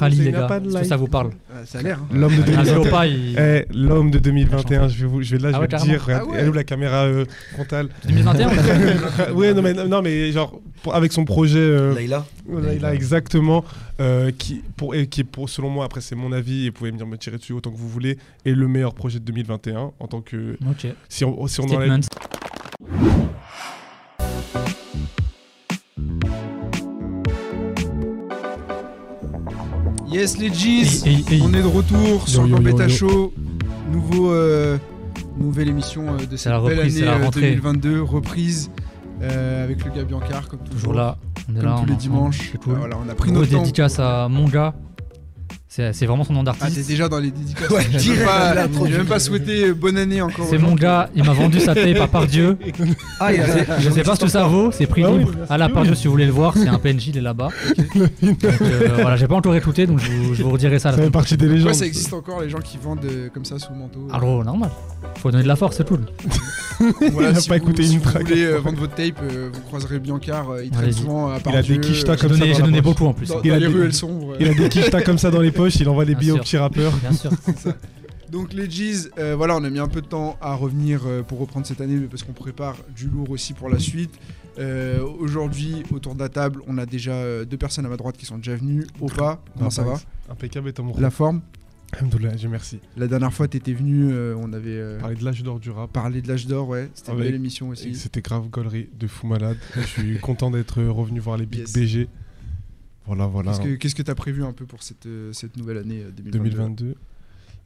Les gars. que ça vous parle Ah, ça a l'air. hein. L'homme de Un vélo 2021. pas, il- Eh, l'homme de 2021, je vais, vous, je vais là, je Ah vais ouais, te carrément. dire, Ah ouais. elle est où la caméra euh, frontale 2021 on a- Ouais, non mais, non, mais genre, pour- avec son projet, euh, Layla là, il a exactement, euh, qui, pour, et qui est pour, selon moi, après c'est mon avis, et vous pouvez venir me tirer dessus autant que vous voulez, est le meilleur projet de 2021 en tant que. Ok. Si on, si on enlève- Yes, les G's On est de retour sur Yo, le Beta. Show. Nouveau, euh, nouvelle émission euh, de cette la belle reprise, année la euh, rentrée. 2022. Reprise euh, avec le gars Biancar, comme toujours. Toujours là. On est Comme là. tous on les dimanches. Cool. Ah, voilà, on a pris Gros notre temps. dédicace à mon gars. C'est vraiment son nom Ah, t'es d'artiste. déjà dans les dédicaces. Ouais, même j'ai trop même dur. pas souhaité euh, bonne année encore. C'est mon gars, il m'a vendu sa tape à Pardieu. Ah, il a- Je sais pas ce que ça vaut, c'est prix Ah libre. À la. Pardieu, si vous voulez le voir, c'est un PNJ, il est là-bas. Donc, euh, voilà, j'ai pas encore écouté, donc je vous, je vous redirai ça. Ça fait partie des légendes. Ça existe encore les gens qui vendent euh, comme ça sous le manteau Ah gros, normal. Faut donner de la force, c'est tout. Voilà, Il a si pas vous, écouté si une vous track. voulez euh, vendre votre tape, euh, vous croiserez Biancar. euh, il Allez-y. souvent à Il a des Pardieu, quichetas euh, comme ça j'ai donné beaucoup en plus. Il a des quichetas comme ça dans les poches, il envoie les Bien billets aux petits rappeurs. Bien sûr. Donc les G's, euh, voilà, on a mis un peu de temps à revenir euh, pour reprendre cette année, mais parce qu'on prépare du lourd aussi pour la suite. Euh, Aujourd'hui, autour de la table, on a déjà euh, deux personnes à ma droite qui sont déjà venues. Opa, comment ça va? Impeccable et ton La forme? Alhamdoulilah, Dieu merci. La dernière fois, t'étais venu, euh, on avait euh, Parler de l'âge d'or du rap. parlé de l'âge d'or, ouais. C'était une belle émission aussi. C'était grave gaulerie de fou malade. Je suis content d'être revenu voir les Big Yes. BG. Voilà, voilà. Qu'est-ce que que t'as prévu un peu pour cette, euh, cette nouvelle année euh, 2022, 2022.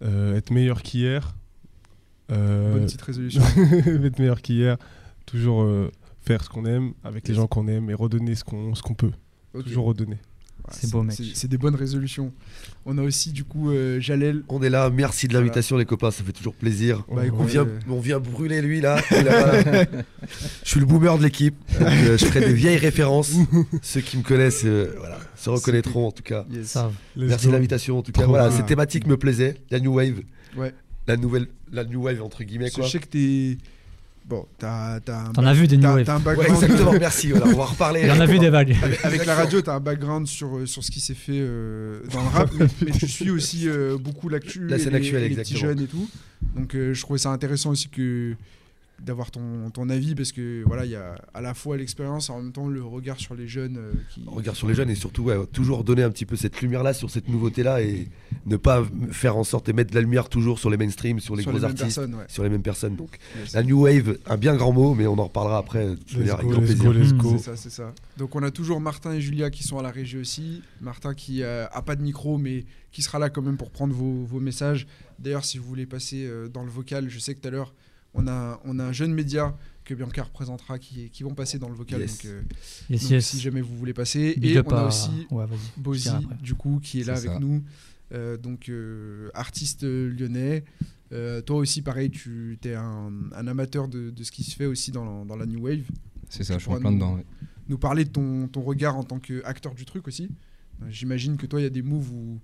Euh, être meilleur qu'hier. Euh, Bonne petite résolution. être meilleur qu'hier. Toujours euh, faire ce qu'on aime avec les gens qu'on aime et redonner ce qu'on peut. Toujours redonner. C'est beau, mec. C'est des bonnes résolutions. On a aussi du coup euh, Jalel. On est là, merci de l'invitation les copains, ça fait toujours plaisir. Bah, écoute, On vient, euh, on vient brûler lui là. Il a pas- je suis le boomer de l'équipe. euh, je ferai des vieilles références. Ceux qui me connaissent euh, voilà, se reconnaîtront en tout cas. yes. Merci de l'invitation en tout cas. Trop Voilà, bien. cette thématique me plaisait. La new wave. Ouais. La nouvelle, la new wave entre guillemets quoi. Je sais que t'es. Bon, t'as t'as un, T'en as vu des New t'as- Wave t'as un Ouais, background. exactement. Merci. Voilà, on va reparler. Il en a vu des vagues. avec, avec la radio, t'as un background sur, euh, sur ce qui s'est fait euh, dans le rap, mais, mais tu suis aussi euh, beaucoup l'actu, La et scène les- actuelle, et les petits exactement. jeunes et tout. Donc euh, je trouvais ça intéressant aussi que d'avoir ton, ton avis parce que voilà, il y a à la fois l'expérience et en même temps le regard sur les jeunes euh, qui. Regarde sur les jeunes et surtout ouais, toujours donner un petit peu cette lumière là sur cette nouveauté là et ne pas faire en sorte de mettre de la lumière toujours sur les mainstream, sur les sur gros les mêmes artistes, ouais. sur les mêmes personnes. Donc Yes. la new wave, un bien grand mot, mais on en reparlera après. de toute Let's manière, avec go, grand let's plaisir. go, let's go. C'est ça, c'est ça. Donc on a toujours Martin et Julia qui sont à la régie aussi. Martin qui euh, a pas de micro mais qui sera là quand même pour prendre vos, vos messages. D'ailleurs si vous voulez passer euh, dans le vocal, je sais que tout à l'heure on a, on a un jeune média que Bianca représentera qui, qui vont passer dans le vocal. Yes. Donc, euh, Yes, donc yes. si jamais vous voulez passer. Big et on a à- aussi Ouais. Bozy du coup qui est là avec ça. nous. Euh, donc euh, artiste lyonnais. Euh, toi aussi pareil, tu es un, un amateur de, de ce qui se fait aussi dans, la- dans la New Wave C'est ça, je suis en plein nous- dedans. ouais. nous parler de ton, ton regard en tant qu'acteur du truc aussi. J'imagine que toi, il y a des moves où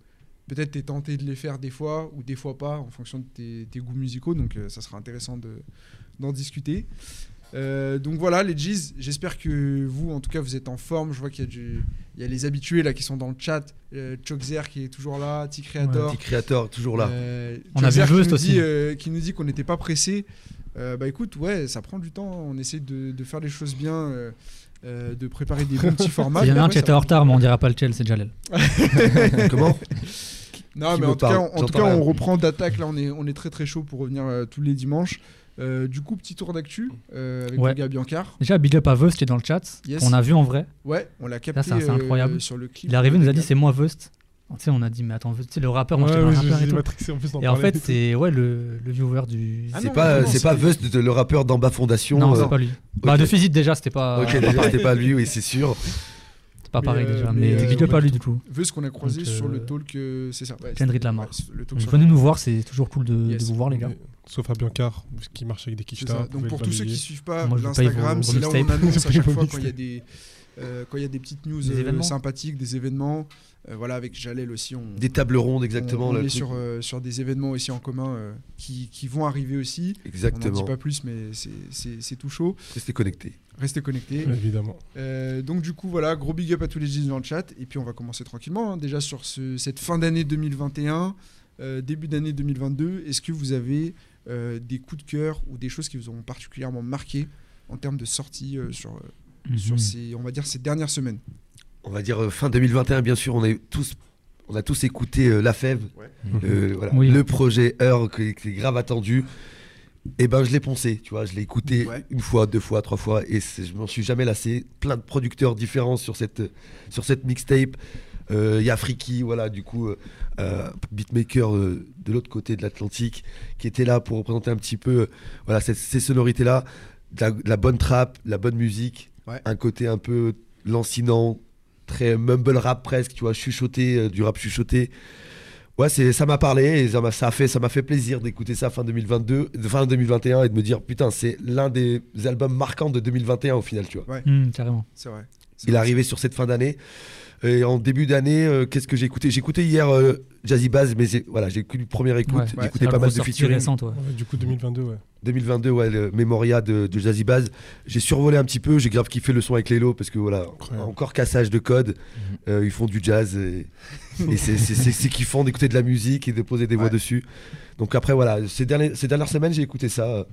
peut-être tu es tenté de les faire des fois ou des fois pas en fonction de tes, tes goûts musicaux. Donc euh, ça sera intéressant de- d'en discuter. Euh, donc voilà, les G's, j'espère que vous, en tout cas, vous êtes en forme. Je vois qu'il y, a du- il y a les habitués là qui sont dans le chat. Euh, Chokzer qui est toujours là, T-Creator. Petit créateur, toujours là. Euh, On a vu nous aussi. dit, euh, qui nous dit qu'on n'était pas pressé. Euh, bah écoute, ouais, ça prend du temps. On essaie de, de faire les choses bien, euh, euh, de préparer des bons petits formats. Il y en a un qui était en retard, mais on dira pas lequel, c'est Jalel. Comment? Non, Qui mais en tout cas, en, tout on reprend d'attaque. Là, on est, on est très très chaud pour revenir euh, tous les dimanches. Euh, du coup, petit tour d'actu euh, avec Ouais. le gars Biancar. Déjà, big up à Vust qui est dans le chat. Yes. On a vu en vrai. Ouais, on l'a capté c'est euh, incroyable. sur le clip. Il est arrivé, il nous a dit c'est moi Vust. Tu sais, on a dit, mais attends, tu sais, le rappeur, moi Ouais, ouais, rappeur et matrixé en Et en fait, c'est ouais, le, le viewer du. Ah C'est pas, c'est pas Vust, le rappeur d'Amba Fondation. non, euh, c'est pas lui. Bah, de physique déjà, c'était pas. Ok, pas déjà, c'était pas lui, oui, c'est sûr. C'est pas pareil Mais, euh, déjà. mais, Mais ouais, à lui du coup. Vu ce qu'on a croisé Donc, sur le euh, talk, euh, c'est ça. Ouais, Kendrick Lamar. le talk venez nous voir, c'est toujours cool de, vous voir, les gars. Sauf à Biancar, qui marche avec des vous Donc pour tous ceux qui suivent pas l'Instagram, c'est là où on annonce à chaque fois quand il y a des Euh, quand il y a des petites news Des euh, sympathiques, des événements, euh, voilà, avec Jalel aussi, on, Des tables rondes, exactement. on, là, est sur, euh, des événements aussi en commun euh, qui, qui vont arriver aussi. On n'en Exactement. dit pas plus, mais c'est- tout chaud. Restez connectés. Restez connectés. Évidemment. Euh, donc du coup voilà, gros big up à tous les GG dans le chat et puis on va commencer tranquillement hein, déjà sur ce- cette fin d'année 2021, euh, début d'année 2022. Est-ce que vous avez euh, des coups de cœur ou des choses qui vous ont particulièrement marqué en termes de sortie euh, sur, sur Mhm. ces on va dire ces dernières semaines On va dire euh, fin 2021, bien sûr, on, est tous, on a tous écouté euh, La Fève, euh, voilà, Oui. le projet Heure qui, qui est grave attendu. Et ben je l'ai poncé, tu vois, je l'ai écouté Ouais. une fois, deux fois, trois fois, et je m'en suis jamais lassé. Plein de producteurs différents sur cette, sur cette mixtape. Euh, Il y a Friki, voilà, du coup, beatmaker euh, de l'autre côté de l'Atlantique, qui était là pour représenter un petit peu, euh, voilà, cette- ces sonorités-là, de la, de la bonne trap, la bonne musique, Ouais. un côté un peu lancinant, très mumble rap presque, tu vois, chuchoté, euh, du rap chuchoté. Ouais, c'est, ça m'a parlé et ça m'a, ça a fait, ça m'a fait plaisir d'écouter ça fin 2022, de- fin 2021 et de me dire putain, c'est l'un des albums marquants de 2021 au final, tu vois. Mhm, carrément. C'est vrai. C'est Il est arrivé sur cette fin d'année. Et en début d'année, euh, qu'est-ce que j'ai écouté? J'ai écouté hier euh, Jazzy Bass, mais voilà, j'ai écouté une première écoute. Ouais. j'ai écouté La pas mal de featuring. récente, ouais. Ouais, du coup, 2022, ouais. 2022, ouais, le Memoria de, de Jazzy Bass. J'ai survolé un petit peu, j'ai grave kiffé le son avec Lélo parce que voilà, Incroyable. encore cassage de code. Euh, ils font du jazz et, et c'est- kiffant d'écouter de la musique et de poser des voix dessus. Donc après, voilà, ces, derniers- ces dernières semaines, j'ai écouté ça.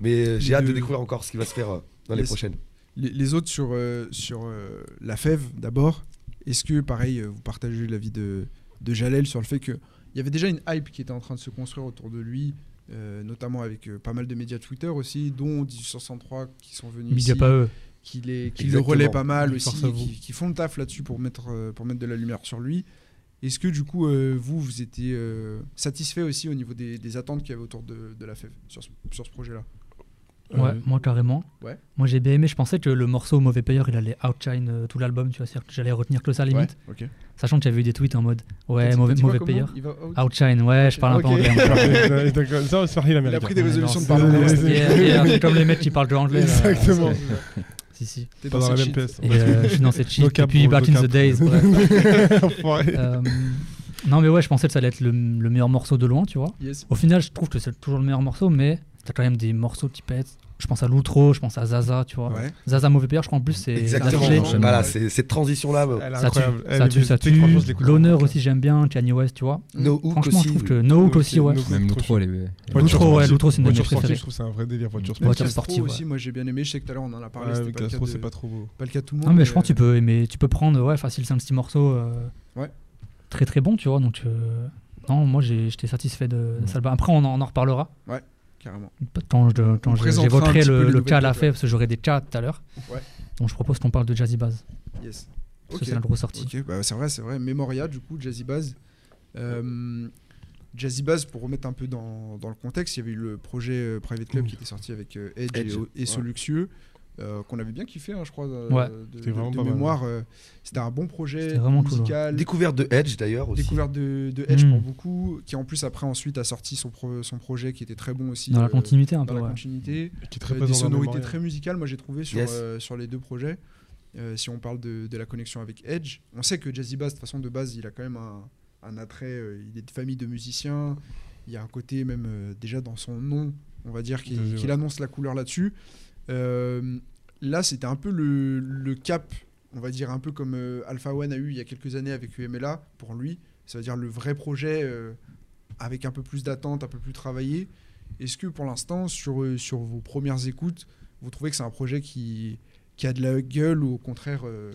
Mais euh, j'ai hâte de découvrir encore ce qui va se faire dans les Les- prochaines. Les, les autres sur, euh, sur euh, la fève d'abord, est-ce que pareil euh, vous partagez l'avis de, de Jalel sur le fait qu'il y avait déjà une hype qui était en train de se construire autour de lui, euh, notamment avec euh, pas mal de médias Twitter aussi, dont 1863 qui sont venus eux. qui, les, qui le relaient pas mal aussi, qui, qui font le taf là-dessus pour mettre, pour mettre de la lumière sur lui. Est-ce que du coup, euh, vous, vous étiez euh, satisfait aussi au niveau des, des attentes qu'il y avait autour de, de la sur ce, sur ce projet-là? Ouais, Euh, moi carrément. Ouais. Moi j'ai bien aimé, je pensais que le morceau Mauvais Payeur il allait outshine euh, tout l'album, tu vois, c'est-à-dire que j'allais retenir que ça limite. Sachant que j'avais eu des tweets en mode ouais, mauvais, mauvais payeur? out Outshine, ouais, je parle un peu anglais. moi. D'accord, ça, c'est parler Il a l'américain. pris des Ouais, résolutions non, de parler c'est- comme les mecs qui parlent de anglais. là. Exactement. Si, si. T'es Pas dans la même pièce. Et euh, je suis dans cette shit depuis bro, Back in the. Days. Euh, non, mais ouais, je pensais que ça allait être le, le meilleur morceau de loin, tu vois. Au final, je trouve que c'est toujours le meilleur morceau, mais t'as quand même des morceaux qui pètent. Je pense à l'outro, je pense à Zaza, tu vois. Ouais. Zaza Mauvais Payeur, je crois en plus, c'est Exactement. Voilà, Ouais. c'est cette transition-là. bah, Elle Ça tue. Elle ça tue, ça tue. L'honneur aussi, j'aime bien. Kanye West, tu vois. No Hook Franchement, aussi. je trouve que. No Hook aussi, ouais. Même l'outro, elle est. L'outro, ouais, l'outro, c'est une de mes préférées. je trouve que c'est un vrai délire, voiture Ouais, sportive. Voiture sportive, aussi, ouais. moi j'ai bien aimé. Je sais que tout à l'heure on en a parlé. Ouais, le Castro, c'est pas trop beau. pas le cas de tout le monde. Non, mais mais, je pense que tu peux aimer, tu peux prendre, ouais, facile, c'est un petit morceau euh, Ouais. très très bon, tu vois. Donc, euh, non, moi j'étais satisfait de, de cet album. Après, on en, on en reparlera Carrément. quand je- quand je- présentera un j'évoquerai le, le cas à la fève, parce que j'aurai des cas tout à l'heure. Ouais. Donc, je propose qu'on parle de Jazzy Bass. Yes. Parce que c'est la grosse sortie. Ok, bah, c'est vrai, c'est vrai. Memoria, du coup, Jazzy Bass. Euh, Jazzy Bass, pour remettre un peu dans, dans le contexte, il y avait eu le projet euh, Private Club Mm. qui était sorti avec euh, Edge, Edge, et, ouais. et Soluxieux, euh, qu'on avait bien kiffé, hein, je crois, de, Ouais. de- mémoire. euh, C'était un bon projet cool, musical. Découverte de Edge d'ailleurs aussi. Découverte de, de Edge Mm. pour beaucoup, qui en plus après ensuite a sorti son, pro- son projet qui était très bon aussi. Dans la euh, continuité un dans peu, la ouais. continuité. Qui est très Euh, présent des dans sonorités très musicales, moi j'ai trouvé sur, Yes. euh, sur les deux projets. Euh, si on parle de, de la connexion avec Edge, on sait que Jazzy Bass, de toute façon de base, il a quand même un, un attrait, euh, il est de famille de musiciens, il y a un côté même euh, déjà dans son nom, on va dire, qu'il annonce la couleur là-dessus. Euh, là, c'était un peu le, le cap, on va dire un peu comme euh, Alpha One a eu il y a quelques années avec UMLA, pour lui, ça veut dire le vrai projet euh, avec un peu plus d'attente, un peu plus travaillé. Est-ce que pour l'instant, sur, sur vos premières écoutes, vous trouvez que c'est un projet qui, qui a de la gueule ou au contraire, euh,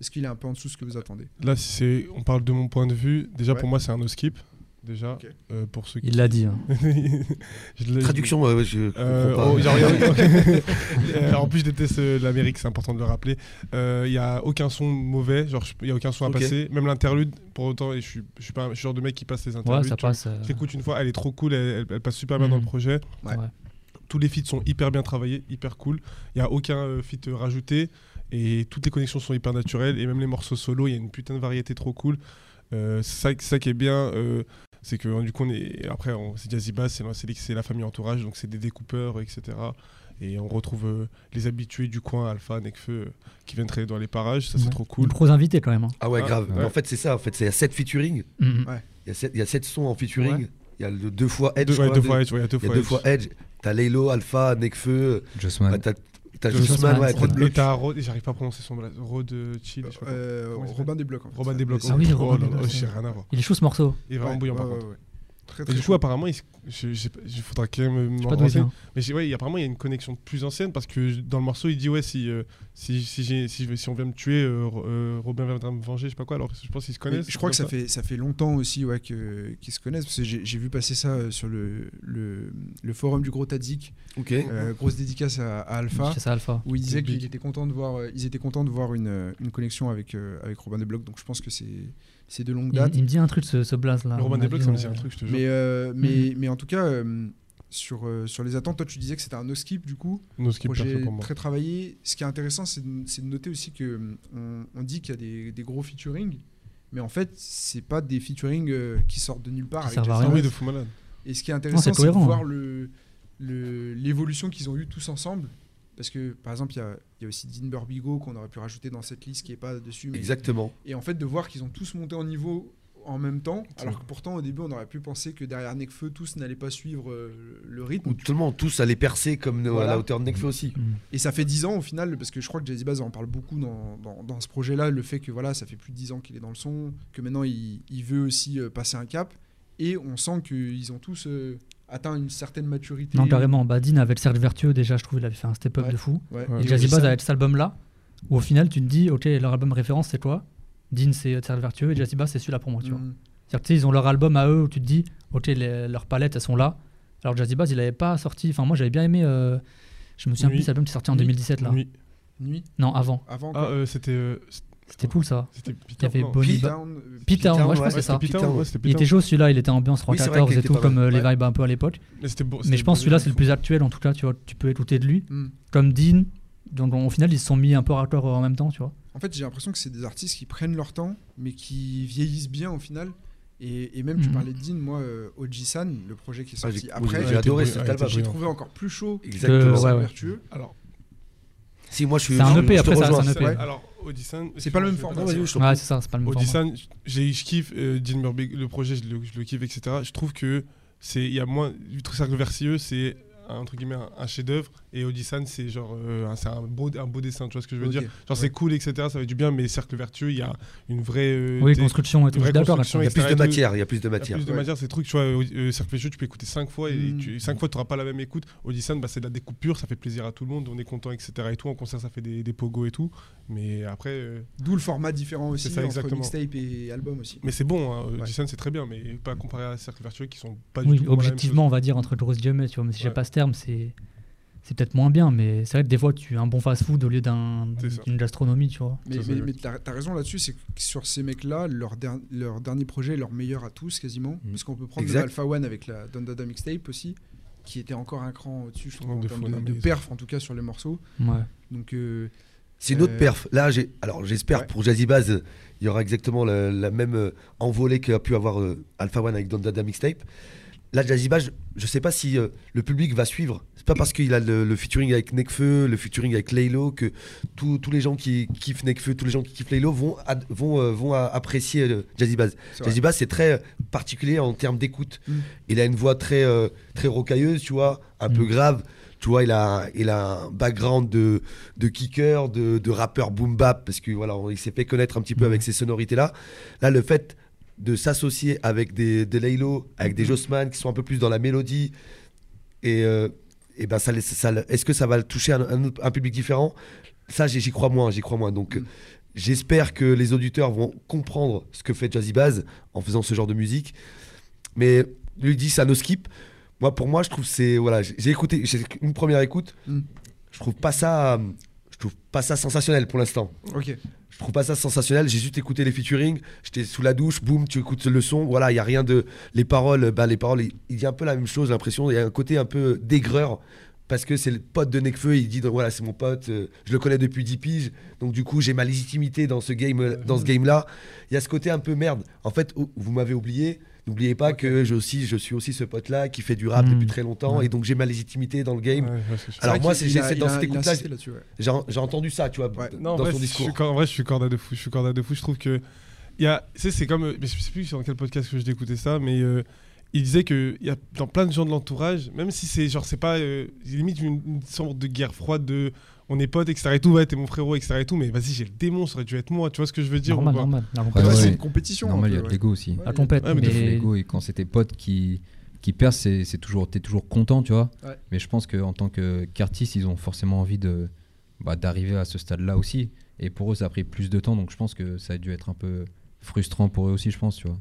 est-ce qu'il est un peu en dessous de ce que vous attendez? Là, c'est, on parle de mon point de vue. Déjà, Ouais. pour moi, c'est un no skip. Déjà, euh, pour ceux qui. Il l'a dit. hein. Je Traduction, ouais, ouais, je Euh, comprends pas. oh, genre, Euh, en plus, je déteste euh, l'Amérique, c'est important de le rappeler. Euh, Il y a aucun son mauvais, genre je- il y a aucun son à passer, même l'interlude. Pour autant, et je suis, je suis pas, un- je suis genre de mec qui passe les interludes. Ouais, ça passe. euh, Je l'écoute une fois, elle est trop cool, elle, elle- elle passe super bien dans Mhm. le projet. Ouais. Ouais. Tous les feats sont hyper bien travaillés, hyper cool. Il y a aucun euh, feat rajouté et toutes les connexions sont hyper naturelles et même les morceaux solo, il y a une putain de variété trop cool. Euh, c'est ça, ça qui est bien. euh, c'est que du coup, on est, après, on- c'est Jazzy Bass, c'est la famille entourage, donc c'est des découpeurs, etc. Et on retrouve euh, les habitués du coin, Alpha, Nekfeu, euh, qui viennent travailler dans les parages. Ça, c'est trop Des cool. pros invités quand même. hein. Ah ouais, Ah, grave. ouais. En fait, c'est ça. En fait, c'est- il y a 7 featuring. Il y a sept- il y a 7 sons en featuring. Ouais. Il y a le deux fois Edge. Deux, je ouais, crois, deux de- fois Edge. Il y a deux Il y a fois deux Edge. fois Edge. T'as Laylo, Alpha, Nekfeu. Jossman. bah, T'as t'as Jossman, ouais. t'as vrai. Et t'as Rod- j'arrive pas à prononcer son blaze. Rod Chill. Euh, Robin des blocs. en fait. Robin des blocs. C'est- Ah oui, oh Robin oh, j'ai rien à voir. Il est chaud ce morceau. Il est vraiment bouillant par contre. Très Et très du coup, chaud. apparemment, il, se- je, je sais pas, il faudra quand même m'en renseigner. Mais ouais, apparemment, il y a une connexion plus ancienne parce que dans le morceau, il dit Ouais, si, euh, si, si, on vient me tuer, euh, euh, Robin viendra me venger, je sais pas quoi. Alors, je pense qu'ils se Mais connaissent. je crois que ça fait, ça fait longtemps aussi ouais, que- qu'ils se connaissent, parce que j'ai vu passer ça sur le, le, le forum du Gros Tadzik, Ok. euh, grosse dédicace à, à Alpha, C'est ça, Alpha. où il disait Big. qu'ils étaient contents de voir, euh, ils étaient contents de voir une, une connexion avec, euh, avec Robin des Blocs, donc je pense que c'est c'est de longue Il, date. il me dit un truc ce, ce blaze là. Le mon des blocs, ça me dit un truc, je te jure. Mais, euh, mais, Mhm. mais en tout cas, euh, sur, euh, sur les attentes, toi tu disais que c'était un no-skip du coup, No skip projet perso pour moi. très travaillé. Ce qui est intéressant, c'est de, c'est de noter aussi que euh, on, on dit qu'il y a des, des gros featuring, mais en fait, c'est pas des featuring euh, qui sortent de nulle part. Qui avec Just rien. Ah oui, de fou malade. Et ce qui est intéressant, c'est c'est de cohérent, voir hein. le- le- l'évolution qu'ils ont eue tous ensemble. Parce que, par exemple, il y a, il y a aussi Dean Burbigo qu'on aurait pu rajouter dans cette liste qui est pas dessus. mais- Exactement. Et en fait, de voir qu'ils ont tous monté en niveau en même temps, alors que pourtant, au début, on aurait pu penser que derrière Nekfeu, tous n'allaient pas suivre euh, le rythme. Ou tout le monde, tous allaient percer comme à la hauteur de Nekfeu aussi. Mhm. Et ça fait 10 ans au final, parce que je crois que Jazzy Bass en parle beaucoup dans, dans, dans ce projet-là, le fait que voilà, ça fait plus de 10 ans qu'il est dans le son, que maintenant il, il veut aussi euh, passer un cap, et on sent qu'ils ont tous euh, atteint une certaine maturité. Non, carrément. Badin avait le cercle vertueux déjà, je trouve, il avait fait un step-up Ouais. de fou. Ouais. Ouais. Et Jazzy Bass avec cet album-là, où au final tu te dis, ok, leur album référence c'est quoi? Dean c'est euh, Cercle Vertueux et Jazzy Bass c'est celui-là pour moi, tu vois. mm, C'est-à-dire que ils ont leur album à eux où tu te dis, ok, les- leurs palettes elles sont là. Alors Jazzy Bass il avait pas sorti, enfin moi j'avais bien aimé, euh, je me souviens Nuit. plus, cet album qui est sorti en Nuit. 2017 là. Nuit. Nuit, Non, avant. avant Ah, euh, c'était. euh, C'était cool ça. C'était Il y avait. Bonnie Pete Ba- Town, euh, Pete Town, Town, ouais, je crois que c'est ça. Il était chaud celui-là, il était ambiance 314 qu'il et était tout, comme euh, les vibes un peu à l'époque. Mais c'était beau- Mais c'était je pense celui-là c'est le plus actuel en tout cas, tu vois, tu peux écouter de lui. mm. Comme Dean, donc au final ils se sont mis un peu raccord en même temps, tu vois. En fait, j'ai l'impression que c'est des artistes qui prennent leur temps, mais qui vieillissent bien au final. Et, et même, tu Mhm. parlais de Dean, moi, euh, Oji-san, le projet qui est Ah, sorti après, j'ai adoré cet album. j'ai trouvé encore plus chaud. Exactement. ouais, ouais. vertueux. Alors, Si moi je suis. C'est un EP, te après, ça- c'est un EP. Alors, Odyssan. C'est pas le même format, c'est ça, c'est pas le même j'ai- je kiffe euh, Dean Burbigo, le projet, je le, je le kiffe, etc. Je trouve que c'est il y a moins du truc cercle versieux, c'est un, entre guillemets un, chef-d'œuvre et Odyssan c'est genre euh, un- c'est un beau un beau dessin, tu vois ce que je veux dire? Genre c'est cool, etc. Ça fait du bien, mais cercle vertueux, il y a une vraie euh, Oui, construction et tout, d'accord. Il y a plus de matière. Il y a plus de Il y a matière. plus de matière, ces trucs, tu vois, euh, Cercle Vertueux, tu peux écouter 5 fois et Mm. tu, 5 fois tu n'auras pas la même écoute. Odyssan, bah, c'est de la découpe pure, ça fait plaisir à tout le monde, on est content, etc. Et tout, en concert, ça fait des, des pogos et tout. Mais après, euh, D'où le format différent aussi C'est ça, entre mixtape et album aussi. mais c'est bon, hein, Odyssan, c'est très bien, mais pas comparé à Cercle Vertueux qui sont pas du Oui, tout. objectivement, chose. on va dire entre Grosse Jamais, tu vois, mais si j'ai pas terme, c'est c'est peut-être moins bien, mais c'est vrai que des fois, tu as un bon fast-food au lieu d'une gastronomie, tu vois. Mais, mais, t'as as raison là-dessus, c'est que sur ces mecs-là, leur, der- leur dernier projet est leur meilleur à tous quasiment. Mm. Parce qu'on peut prendre Exact. le Alpha One avec la Don Dada mixtape aussi, qui était encore un cran au-dessus, je trouve, en de termes de, perf en tout cas sur les morceaux. Ouais. Donc euh, C'est une autre Euh, perf. Là, j'ai. Alors, j'espère ouais. pour Jazzy Baz, euh, il y aura exactement la, la même euh, envolée qu'a pu avoir Alpha One avec Don Dada Mixtape. Là, Jazzy Baz, je, je sais pas si euh, le public va suivre. C'est pas parce qu'il a le, le featuring avec Nekfeu, le featuring avec Laylo, que tous les gens qui kiffent Nekfeu, tous les gens qui kiffent Laylo vont, ad- vont, euh, vont apprécier euh, Jazzy Baz. c'est très euh, particulier en termes d'écoute. Mm. Il a une voix très, euh, très rocailleuse, tu vois, un Mm. peu grave. Tu vois, il a, il a un background de, de kicker, de, de rappeur boom bap, parce que voilà, il s'est fait connaître un petit peu Mm. avec ces sonorités-là. Là, le fait de s'associer avec des, des Laylo, avec des Jossman qui sont un peu plus dans la mélodie, et, euh, et ben ça, ça, est-ce que ça va toucher un, un autre- un public différent? Ça, j'y crois moins, j'y crois moins. Donc, Mm. euh, j'espère que les auditeurs vont comprendre ce que fait Jazzy Baz en faisant ce genre de musique. Mais lui dit ça no skip. Moi, pour moi, je trouve c'est voilà, j'ai écouté, une première écoute. Mm. Je trouve pas ça, je trouve pas ça sensationnel pour l'instant. Ok. Je trouve pas ça sensationnel. J'ai juste écouté les featuring. J'étais sous la douche, boum, tu écoutes le son. Voilà, il y a rien de. Les paroles, ben les paroles, il y a un peu la même chose. J'ai l'impression. Il y a un côté un peu d'aigreur parce que c'est le pote de Nekfeu. Il dit donc, voilà, c'est mon pote. euh, je le connais depuis 10 piges. Donc du coup, j'ai ma légitimité dans ce game, dans ce game là. Il y a ce côté un peu merde. En fait, oh, vous m'avez oublié. N'oubliez pas que je, aussi, je suis aussi ce pote-là qui fait du rap Mm. depuis très longtemps Ouais. et donc j'ai ma légitimité dans le game. Ouais. Alors moi, c'est- dans cet écoute-là. J'ai entendu ça, tu vois. Non, dans son je discours. en vrai, je suis corda de fou. Je suis corda de fou. Je trouve que. Il y a, tu sais, c'est comme. Mais je sais plus sur quel podcast que je écouté ça, mais euh, il disait qu'il y a dans plein de gens de l'entourage, même si c'est genre, c'est pas. euh, limite une, une sorte de guerre froide de. On est potes, etc. et tout, ouais, t'es mon frérot, etc. et tout, mais vas-y, j'ai le démon, ça aurait dû être moi, tu vois ce que je veux dire ou Normal, pas normal. La Ouais, Ouais, compète. c'est une compétition. Normal, il y a de ouais. l'ego aussi. Ouais. La compète. Ouais, mais mais- l'ego et quand c'est tes potes qui, qui percent, c'est toujours, t'es toujours content, tu vois. Ouais. Mais je pense qu'en tant que- qu'artiste, ils ont forcément envie de bah, d'arriver à ce stade-là aussi. Et pour eux, ça a pris plus de temps, donc je pense que ça a dû être un peu frustrant pour eux aussi, je pense, tu vois.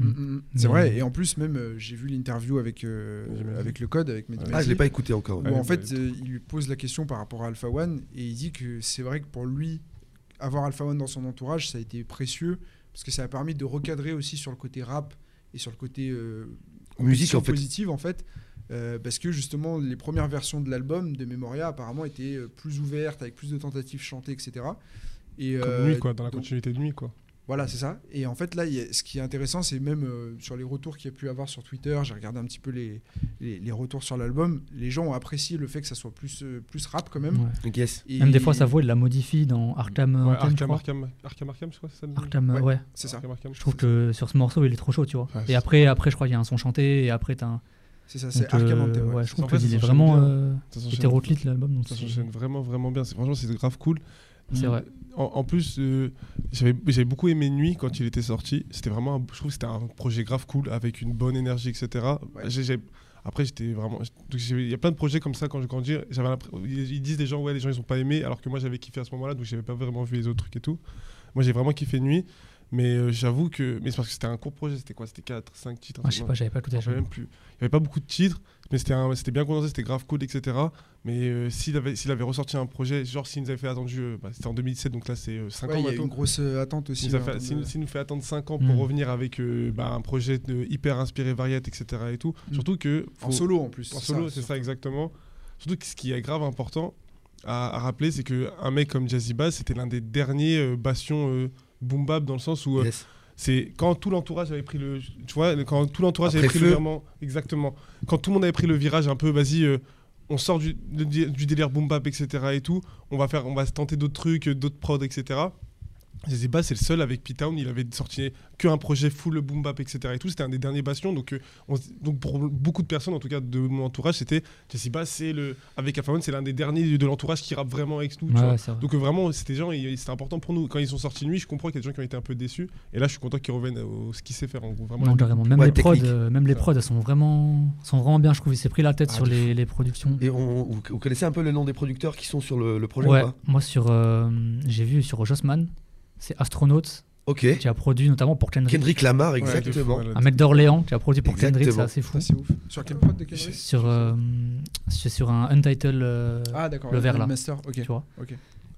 Mm, mm, mm. C'est vrai, et en plus, même, euh, j'ai vu l'interview avec, euh, avec le code, avec Mehdi Ah, je Maizi, l'ai pas écouté encore. où Ouais, en fait, euh, il lui pose la question par rapport à Alpha One, et il dit que c'est vrai que pour lui, avoir Alpha One dans son entourage, ça a été précieux, parce que ça a permis de recadrer aussi sur le côté rap et sur le côté euh, Musique, en fait. positive, en fait. euh, parce que justement, les premières versions de l'album de Memoria apparemment étaient plus ouvertes, avec plus de tentatives chantées, etc. Et, Comme euh, nuit, quoi, dans la donc- continuité de nuit, quoi. Voilà, c'est ça. Et en fait, là, a- ce qui est intéressant, c'est même euh, sur les retours qu'il y a pu avoir sur Twitter, j'ai regardé un petit peu les, les, les retours sur l'album, les gens ont apprécié le fait que ça soit plus, euh, plus rap quand même. Ouais. Yes. Et- Même des fois, sa voix, il la modifie dans Arkham Ouais, Anthem, je Arkham, crois. Arkham, Arkham, Arkham, je crois, c'est ça Arkham, Ouais. ouais. C'est ça, Arkham, Arkham. Je trouve que sur ce morceau, il est trop chaud, tu vois. Ouais, et après, après, je crois qu'il y a un son chanté, et après, t'as un. c'est ça, c'est Arkham euh, Anthem, ouais. ouais, je trouve qu'il est vraiment euh, hétéroclite, l'album. Ça c'est- s'enchaîne vraiment, vraiment bien. C'est- Franchement, c'est grave cool. C'est vrai. En, en plus, euh, j'avais j'avais beaucoup aimé Nuit quand il était sorti. C'était vraiment, un- je trouve que c'était un projet grave cool avec une bonne énergie, etc. Ouais. J'ai- j'ai- après, j'étais vraiment. Il y a plein de projets comme ça quand je grandis. J'avais ils, disent des gens, ouais, les gens ils ont pas aimé, alors que moi j'avais kiffé à ce moment-là, donc j'avais pas vraiment vu les autres trucs et tout. Moi j'ai vraiment kiffé Nuit, mais euh, j'avoue que. Mais c'est parce que c'était un court projet, c'était quoi? C'était 4, 5 titres Ah, je sais pas, j'avais pas rappelle même plus. Il n'y avait pas beaucoup de titres, mais c'était un- c'était bien condensé, c'était grave cool, etc. Mais euh, s'il avait, s'il avait ressorti un projet, genre s'il nous avait fait attendu, euh, bah, c'était en 2017, donc là c'est 5 Ouais, ans il y a une grosse euh, attente aussi. S'il nous, a là, fait- en s'il nous- de- s'il nous fait attendre 5 ans pour Mm. revenir avec euh, bah, un projet de- hyper inspiré, variette, etc. Et tout. Mm. Surtout que. En solo en plus. en solo, c'est ça exactement. Surtout que ce qui est grave important à, à rappeler, c'est qu'un mec comme Jazzy Bass, c'était l'un des derniers euh, bastions euh, boom bap dans le sens où euh, Yes. C'est quand tout l'entourage avait pris le tu vois quand tout l'entourage avait pris Feu. le virement exactement quand tout le monde avait pris le virage un peu vas-y euh, on sort du, du, du délire boom bap etc et tout on va faire on va se tenter d'autres trucs euh, d'autres prods etc Jazzy Bass c'est le seul avec P-Town il avait sorti que un projet full boom bap etc et tout c'était un des derniers bastions donc euh, on donc pour beaucoup de personnes en tout cas de mon entourage c'était Jazzy Bass c'est le avec Alpha One c'est l'un des derniers de l'entourage qui rappe vraiment avec. Ouais, vrai. Donc euh, vraiment, c'était gens, c'était important pour nous. Quand ils sont sortis nuit, je comprends qu'il y a des gens qui ont été un peu déçus. Et là, je suis content qu'ils reviennent au ce qu'ils sait faire. En gros, vraiment. Non, carrément. Même Ouais, les prods, technique. euh, même les prods, elles sont vraiment, sont vraiment bien. Je trouve. Il s'est pris la tête Ah, sur les, les productions. Et on, vous, vous connaissez un peu le nom des producteurs qui sont sur le, le projet Ouais. ou pas? Moi sur, euh, j'ai vu sur Jossman, c'est Astronaut Ok. qui a produit notamment pour Kendrick. Kendrick Lamar, Ouais, exactement. de fou, ouais, Un mec d'Orléans qui a produit pour Kendrick, c'est Exactement. assez fou. Ça, c'est ouf. Sur quel prod de Kendrick? Sur, euh, c'est sur un Untitled, euh, Ah, d'accord. le vert, là. Master, ok. tu vois? ok.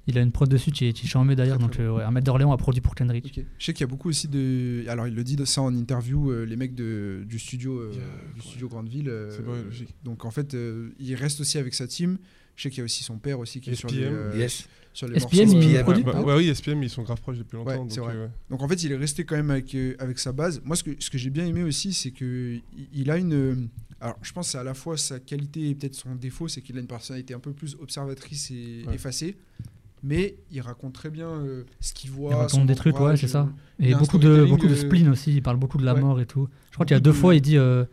Il a une prod dessus qui est, qui est charmé d'ailleurs. Donc euh, ouais, un mec d'Orléans a produit pour Kendrick. Je sais qu'il y a beaucoup aussi de. Alors, il le dit de ça en interview, euh, les mecs de, du studio, euh, Yeah, du ouais. studio Grandeville. euh, C'est vrai, logique. Donc, en fait, euh, il reste aussi avec sa team. Je sais qu'il y a aussi son père aussi qui est sur les, euh, Yes. sur les SPM, morceaux. il SPM, produit pas ouais, oui, SPM, ils sont grave proches depuis longtemps. Ouais, donc, c'est vrai. euh, ouais. Donc en fait, il est resté quand même avec, euh, avec sa base. Moi, ce que, ce que j'ai bien aimé aussi, c'est que il- il a une. Alors, je pense que c'est à la fois sa qualité et peut-être son défaut, c'est qu'il a une personnalité un peu plus observatrice et Ouais. effacée. Mais il raconte très bien euh, ce qu'il voit. Il raconte des trucs, ouais, c'est ça. euh, Et beaucoup de, beaucoup de euh, spleen aussi. Il parle beaucoup de la ouais. mort et tout. Je crois qu'il y a deux de- fois, il dit. euh,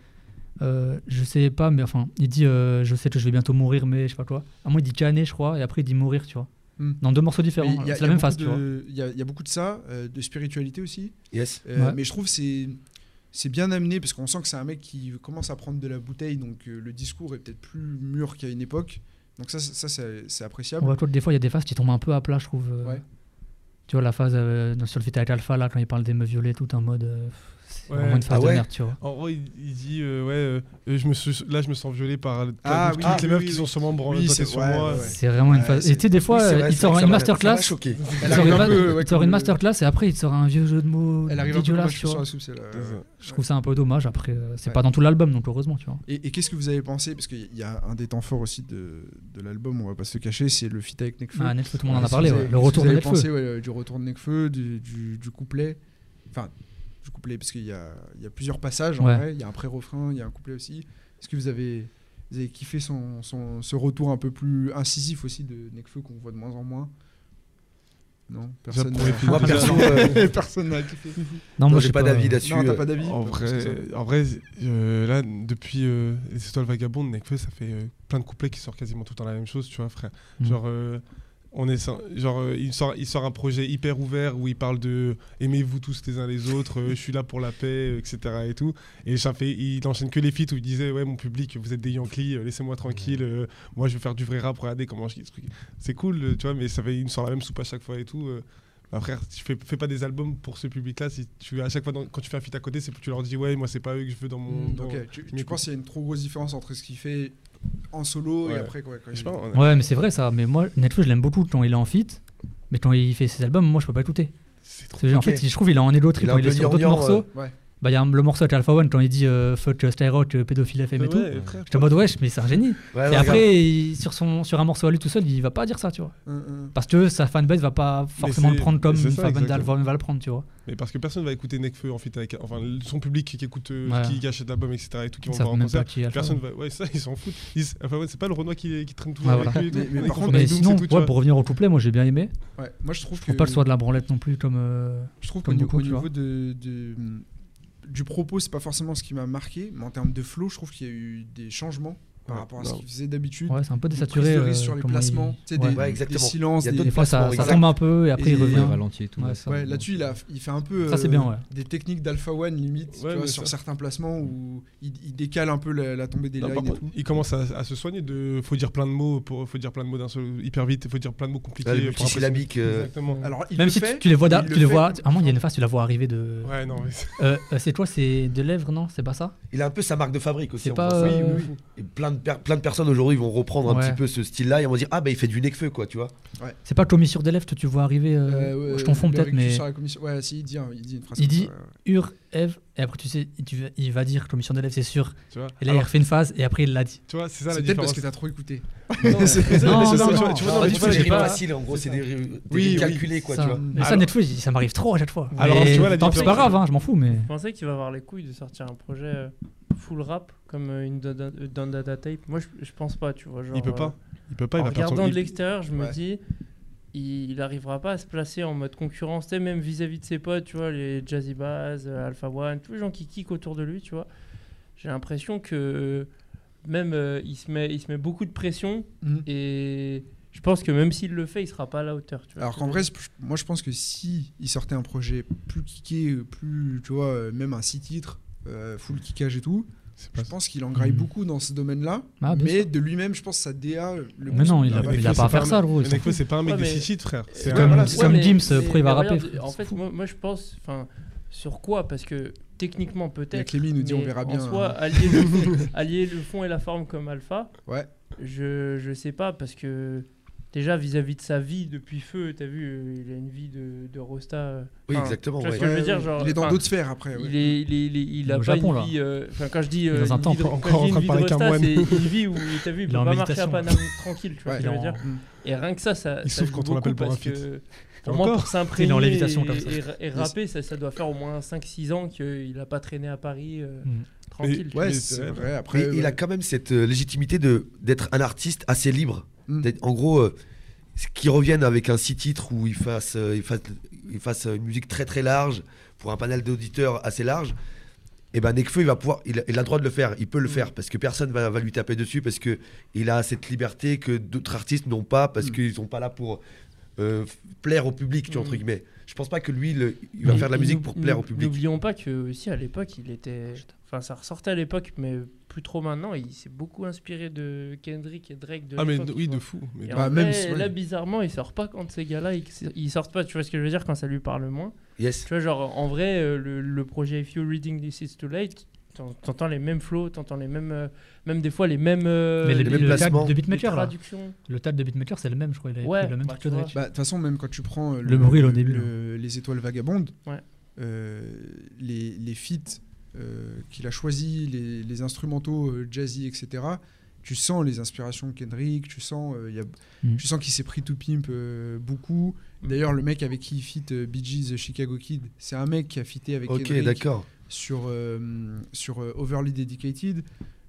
euh, je sais pas, mais enfin, il dit euh, Je sais que je vais bientôt mourir, mais je sais pas quoi. À moi, il dit caner, je crois, et après, il dit mourir, tu vois. Hmm. Dans deux morceaux différents. C'est la même phase, tu vois. Il y, a, il y a beaucoup de ça, euh, de spiritualité aussi. Yes. Euh, Ouais. Mais je trouve que c'est c'est bien amené parce qu'on sent que c'est un mec qui commence à prendre de la bouteille, donc le discours est peut-être plus mûr qu'à une époque. Donc ça, ça c'est c'est appréciable. On voit que des fois, il y a des phases qui tombent un peu à plat, je trouve. euh, Ouais. Tu vois, la phase euh, sur le feat avec Alpha, là, quand il parle des meufs violées, tout en mode. euh, c'est Ouais. vraiment une phase Ah ouais de merde, tu vois. En gros, il, il dit euh, ouais, euh, je me suis, là, je me sens violé par Ah, toutes oui, les oui, meufs oui, qui oui. sont sûrement branlées sur ouais, moi. C'est vraiment une phase. Et tu sais, des fois, euh, vrai, il sort une masterclass. Choqué. Il sort une masterclass et après il sort un vieux jeu de mots Elle arrive. Je trouve ça un peu dommage. Après, c'est pas dans tout l'album, donc heureusement, tu vois. Et, qu'est-ce que vous avez pensé Parce qu'il y a un des temps forts aussi de, l'album, on va pas se le cacher, c'est le feat avec Nekfeu. Ah, tout le monde en a parlé. Le qu'est-ce retour que de vous avez Netflix. pensé ouais, du retour de Nekfeu, du couplet? Enfin, du couplet Parce qu'il y a, il y a plusieurs passages en Ouais. vrai. Il y a un pré-refrain, il y a un couplet aussi. Est-ce que vous avez, vous avez kiffé son, son- ce retour un peu plus incisif aussi de Nekfeu qu'on voit de moins en moins? Non? Personne n'a- euh, Personne n'a kiffé. Non, non, moi, j'ai pas d'avis là-dessus. Non, t'as euh, pas d'avis En vrai, en vrai euh, là, depuis euh, Les Étoiles Vagabondes, Nekfeu, ça fait euh, plein de couplets qui sortent quasiment tout le temps la même chose, tu vois, frère. Mm. Genre, euh, on est, genre euh, il, sort, il sort un projet hyper ouvert où il parle de aimez-vous tous les uns les autres, euh, je suis là pour la paix, euh, etc. Et tout. Et ça fait, il enchaîne que les feats où il disait Ouais, mon public, vous êtes des Yankees, laissez-moi tranquille, euh, moi je vais faire du vrai rap, regardez comment je. C'est cool, tu vois, mais ça fait, il me sort la même soupe à chaque fois et tout. Bah, frère, tu fais, fais pas des albums pour ce public-là. Si tu à chaque fois dans- quand tu fais un feat à côté, c'est tu leur dis ouais, moi c'est pas eux que je veux dans mon. Mm, dans- ok. Tu, penses qu'il y a une trop grosse différence entre ce qu'il fait en solo et Ouais. après quoi, quand Je sais il- pas, on a- Ouais, mais c'est vrai ça. Mais moi, Netflix, je l'aime beaucoup quand il est en feat. Mais quand il fait ses albums, moi, je peux pas écouter. c'est trop. En fait, je trouve qu'il est en égo trip Il un il est sur d'autres morceaux. euh, ouais. Bah, il y a le morceau avec Alpha One quand il dit euh, fuck Skyrock, euh, pédophile FM et tout. Ouais, J'étais en mode wesh, mais c'est un génie. ouais, et après, il- sur, son, sur un morceau à lui tout seul, il va pas dire ça, tu vois. Hum, hum. Parce que sa fanbase va pas forcément le prendre comme mais c'est ça, Fabien exactement. Alpha One va le prendre, tu vois. Mais parce que personne va écouter Nekfeu en feat avec. Enfin, son public qui écoute, euh, Ouais. qui achète l'album, etc. et tout, qui vont le voir savent en même pas concert. Alpha Personne One. va. Ouais, ça, ils s'en foutent. Ils enfin, ouais, c'est pas le Renoir qui, qui traîne toujours Ouais, avec voilà. lui. et tout. Mais- par contre, Mais sinon, tout, pour revenir au couplet, moi j'ai bien aimé. Ouais. Moi je trouve Je que trouve pas ce soit de la branlette non plus comme. euh, Je trouve qu'au Comme niveau, de- du propos, c'est pas forcément ce qui m'a marqué, mais en termes de flow, je trouve qu'il y a eu des changements par rapport à ce qu'il faisait d'habitude. Ouais, c'est un peu désaturé. euh, sur les placements, il- tu sais, ouais. des, Ouais, des silences, Il y a des- fois, ça, ça tombe un peu et après Et- il Il revient. ralentit et tout. Ouais, Ouais, là-dessus, il, a- il fait un peu Ça, euh, bien, ouais. des techniques d'Alpha One limite tu vois, sur ça- certains placements où il, il décale un peu la, la tombée des Non, lines et tout. il commence à, à se soigner de. Faut dire plein de mots, pour, faut dire plein de mots d'un seul hyper vite, faut dire plein de mots compliqués. Ouais, le pour impressionner. euh, Exactement. Alors, il Même si tu, les vois, tu le les vois. À un moment, il y a une phase, tu la vois arriver de. Ouais, non, c'est- Euh, euh, c'est toi, c'est de lèvres, non? C'est pas ça? Il a un peu sa marque de fabrique aussi. C'est pas. Et plein de, per- plein de personnes aujourd'hui vont reprendre un Ouais. petit peu ce style-là et vont dire Ah, bah il fait du Necfeu, quoi, tu vois. C'est pas Tommy sur des lèvres, toi, tu vois arriver. euh, Euh, ouais, je confonds peut-être, mais. sur la commission- Ouais, si, il dit, il dit une phrase. Il dit- ça, ouais, ouais. Ur, Eve, et après tu sais, tu vas- il va dire des lèvres, c'est sûr. tu vois. Et là, Alors, il refait une phase et après il l'a dit. tu vois, c'est ça la C'est peut-être différence. parce que t'as trop écouté. Non, C'est- c'est- Non, c'est ça, non, tu vois, non. tu vois, Non, non, mais tu vois, j'ai pas- facile, en gros, c'est des, des Oui, oui. calculés, quoi, ça, tu vois. mais ça, Alors- Netflix, ça m'arrive trop à chaque fois. Alors, Mais tu vois, la tant pis, c'est pas différence- grave, hein, je m'en fous, mais. Vous pensez qu'il va avoir les couilles de sortir un projet euh, full rap comme euh, une Dada- euh, Dandada Tape? Moi, je, je pense pas, tu vois. Genre, Il peut pas. Il peut pas, il en va perdre son- regardant de il- l'extérieur, je me Ouais. dis, il, il arrivera pas à se placer en mode concurrence, même vis-à-vis de ses potes, tu vois, les Jazzy Bass, euh, Alpha One, tous les gens qui kickent autour de lui, tu vois. J'ai l'impression que même euh, il, se met, il se met beaucoup de pression Mhm. et je pense que même s'il le fait, il sera pas à la hauteur. Tu vois Alors qu'en vrai, moi je pense que si il sortait un projet plus kické, plus, tu vois, euh, même un six titres, euh, full kickage et tout, je pense qu'il en graille Mhm. beaucoup dans ce domaine-là. Ah, bien mais sûr. de lui-même, je pense que sa DA. Le Mais non, il a, il pas à faire ça, gros. c'est pas un mec Ouais, des mais- six titres, frère. C'est Comme, mais- après il va rapper. En fait, moi, moi, je pense, enfin, sur quoi? Parce que techniquement Et peut-être. Clémy nous dit on verra bien. En soi, hein. allier le, allier le fond et la forme comme Alpha, Ouais. je je sais pas parce que déjà vis-à-vis de sa vie depuis feu, t'as vu, euh, il a une vie de, de rosta. euh, Oui, enfin, exactement. tu vois ouais. ce que je veux Ouais, dire, oui. genre, il est dans d'autres sphères après. ouais. Il est, il est, il est- il a au pas Japon, une là. vie. euh, quand je dis euh, dans un de, encore en train une de parler qu'un rosta, moine. c'est une vie où t'as vu, il peut pas marcher à. Paname tranquille, tu vois ce que je veux dire. Mm. Et rien que ça, ça. Il ça souffre quand on l'appelle beaucoup pour un Pour Encore moi, pour s'imprégner Il est en lévitation comme ça. et, et rapper, ça, ça doit faire au moins 5-6 ans qu'il n'a pas traîné à Paris euh, Mm. tranquille. tu Ouais, Mais c'est vrai. Après, Mais il a quand même cette légitimité de d'être un artiste assez libre. Mm. En gros, euh, qu'il revienne avec un six titres où il fasse, euh, il fasse, il fasse une musique très très large pour un panel d'auditeurs assez large. Et ben Nekfeu, il va pouvoir, il a, il a le droit de le faire, il peut le faire parce que personne va, va lui taper dessus parce que il a cette liberté que d'autres artistes n'ont pas parce Mm. qu'ils sont pas là pour euh, plaire au public, tu vois, Mm. entre guillemets. Je pense pas que lui, le- il va Mais faire de la musique pour plaire au public. N'oublions pas que aussi à l'époque, il était. Enfin, ça ressortait à l'époque, mais plus trop maintenant. Il s'est beaucoup inspiré de Kendrick et Drake de Ah, mais oui, de fou. Mais Bah, même vrai, si- ouais. là, bizarrement, il sort pas quand ces gars-là, ils, ils sortent pas. Tu vois ce que je veux dire quand ça lui parle moins? Yes. Tu vois, genre, en vrai, euh, le, le projet If You're Reading This Is Too Late, t'en- t'entends les mêmes flows, t'entends les mêmes. euh, même des fois les mêmes. euh, Mais les, les mêmes le tag placements. de beatmaker, là. Le tag de beatmaker, c'est le même, je crois. Il a Ouais, pris le même bah, truc tu que vois. Drake. Bah, De toute façon, même quand tu prends euh, Le bruit, au début, le- les étoiles vagabondes, Ouais. euh, les, les feats qu'il a choisis, les, les instrumentaux euh, jazzy, etc., tu sens les inspirations de Kendrick, tu sens, euh, il y a, Mm. tu sens qu'il s'est pris to pimp euh, beaucoup. D'ailleurs, le mec avec qui il fit euh, Bee Gees, Chicago Kid, c'est un mec qui a fité avec Kendrick d'accord. sur, euh, sur euh, Overly Dedicated.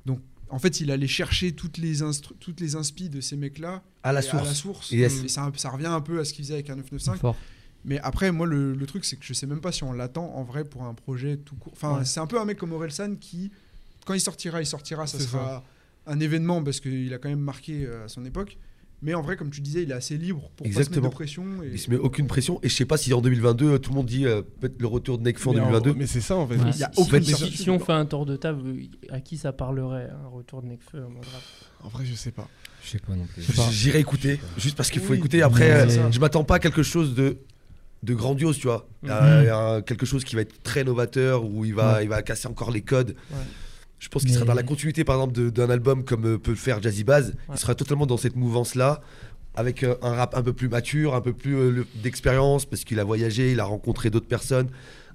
Donc, en fait, il allait chercher toutes les, instru- toutes les inspi de ces mecs-là À la source. à la source. Yes. Et ça, ça revient un peu à ce qu'il faisait avec un 995. Fort. Mais après, moi, le, le truc, c'est que je sais même pas si on l'attend en vrai pour un projet tout court. Enfin, Ouais. c'est un peu un mec comme Orelsan qui, quand il sortira, il sortira, ça sera un événement parce qu'il a quand même marqué euh, à son époque. Mais en vrai, comme tu disais, il est assez libre pour pas se Exactement. mettre de pression. Et... Il se met aucune pression. Et je sais pas si en 2022, euh, tout le monde dit euh, peut-être le retour de Nekfeu en Mais en- 2022. Mais c'est ça en fait. Ouais. Il y a Si- aucune si, si on fait un tour de table, à qui ça parlerait un retour de Nekfeu en mode rap? En vrai, je sais pas. Je sais pas non plus. J'irai écouter, juste parce qu'il faut Oui. écouter. Après, euh, je m'attends pas à quelque chose de, de grandiose, tu vois. Mhm. Euh, quelque chose qui va être très novateur, où il va, Ouais. il va casser encore les codes. Ouais. Je pense qu'il Mais- sera dans la continuité, par exemple, d'un album comme euh, peut le faire Jazzy. Ouais. Il sera totalement dans cette mouvance-là, avec euh, un rap un peu plus mature, un peu plus euh, d'expérience, parce qu'il a voyagé, il a rencontré d'autres personnes,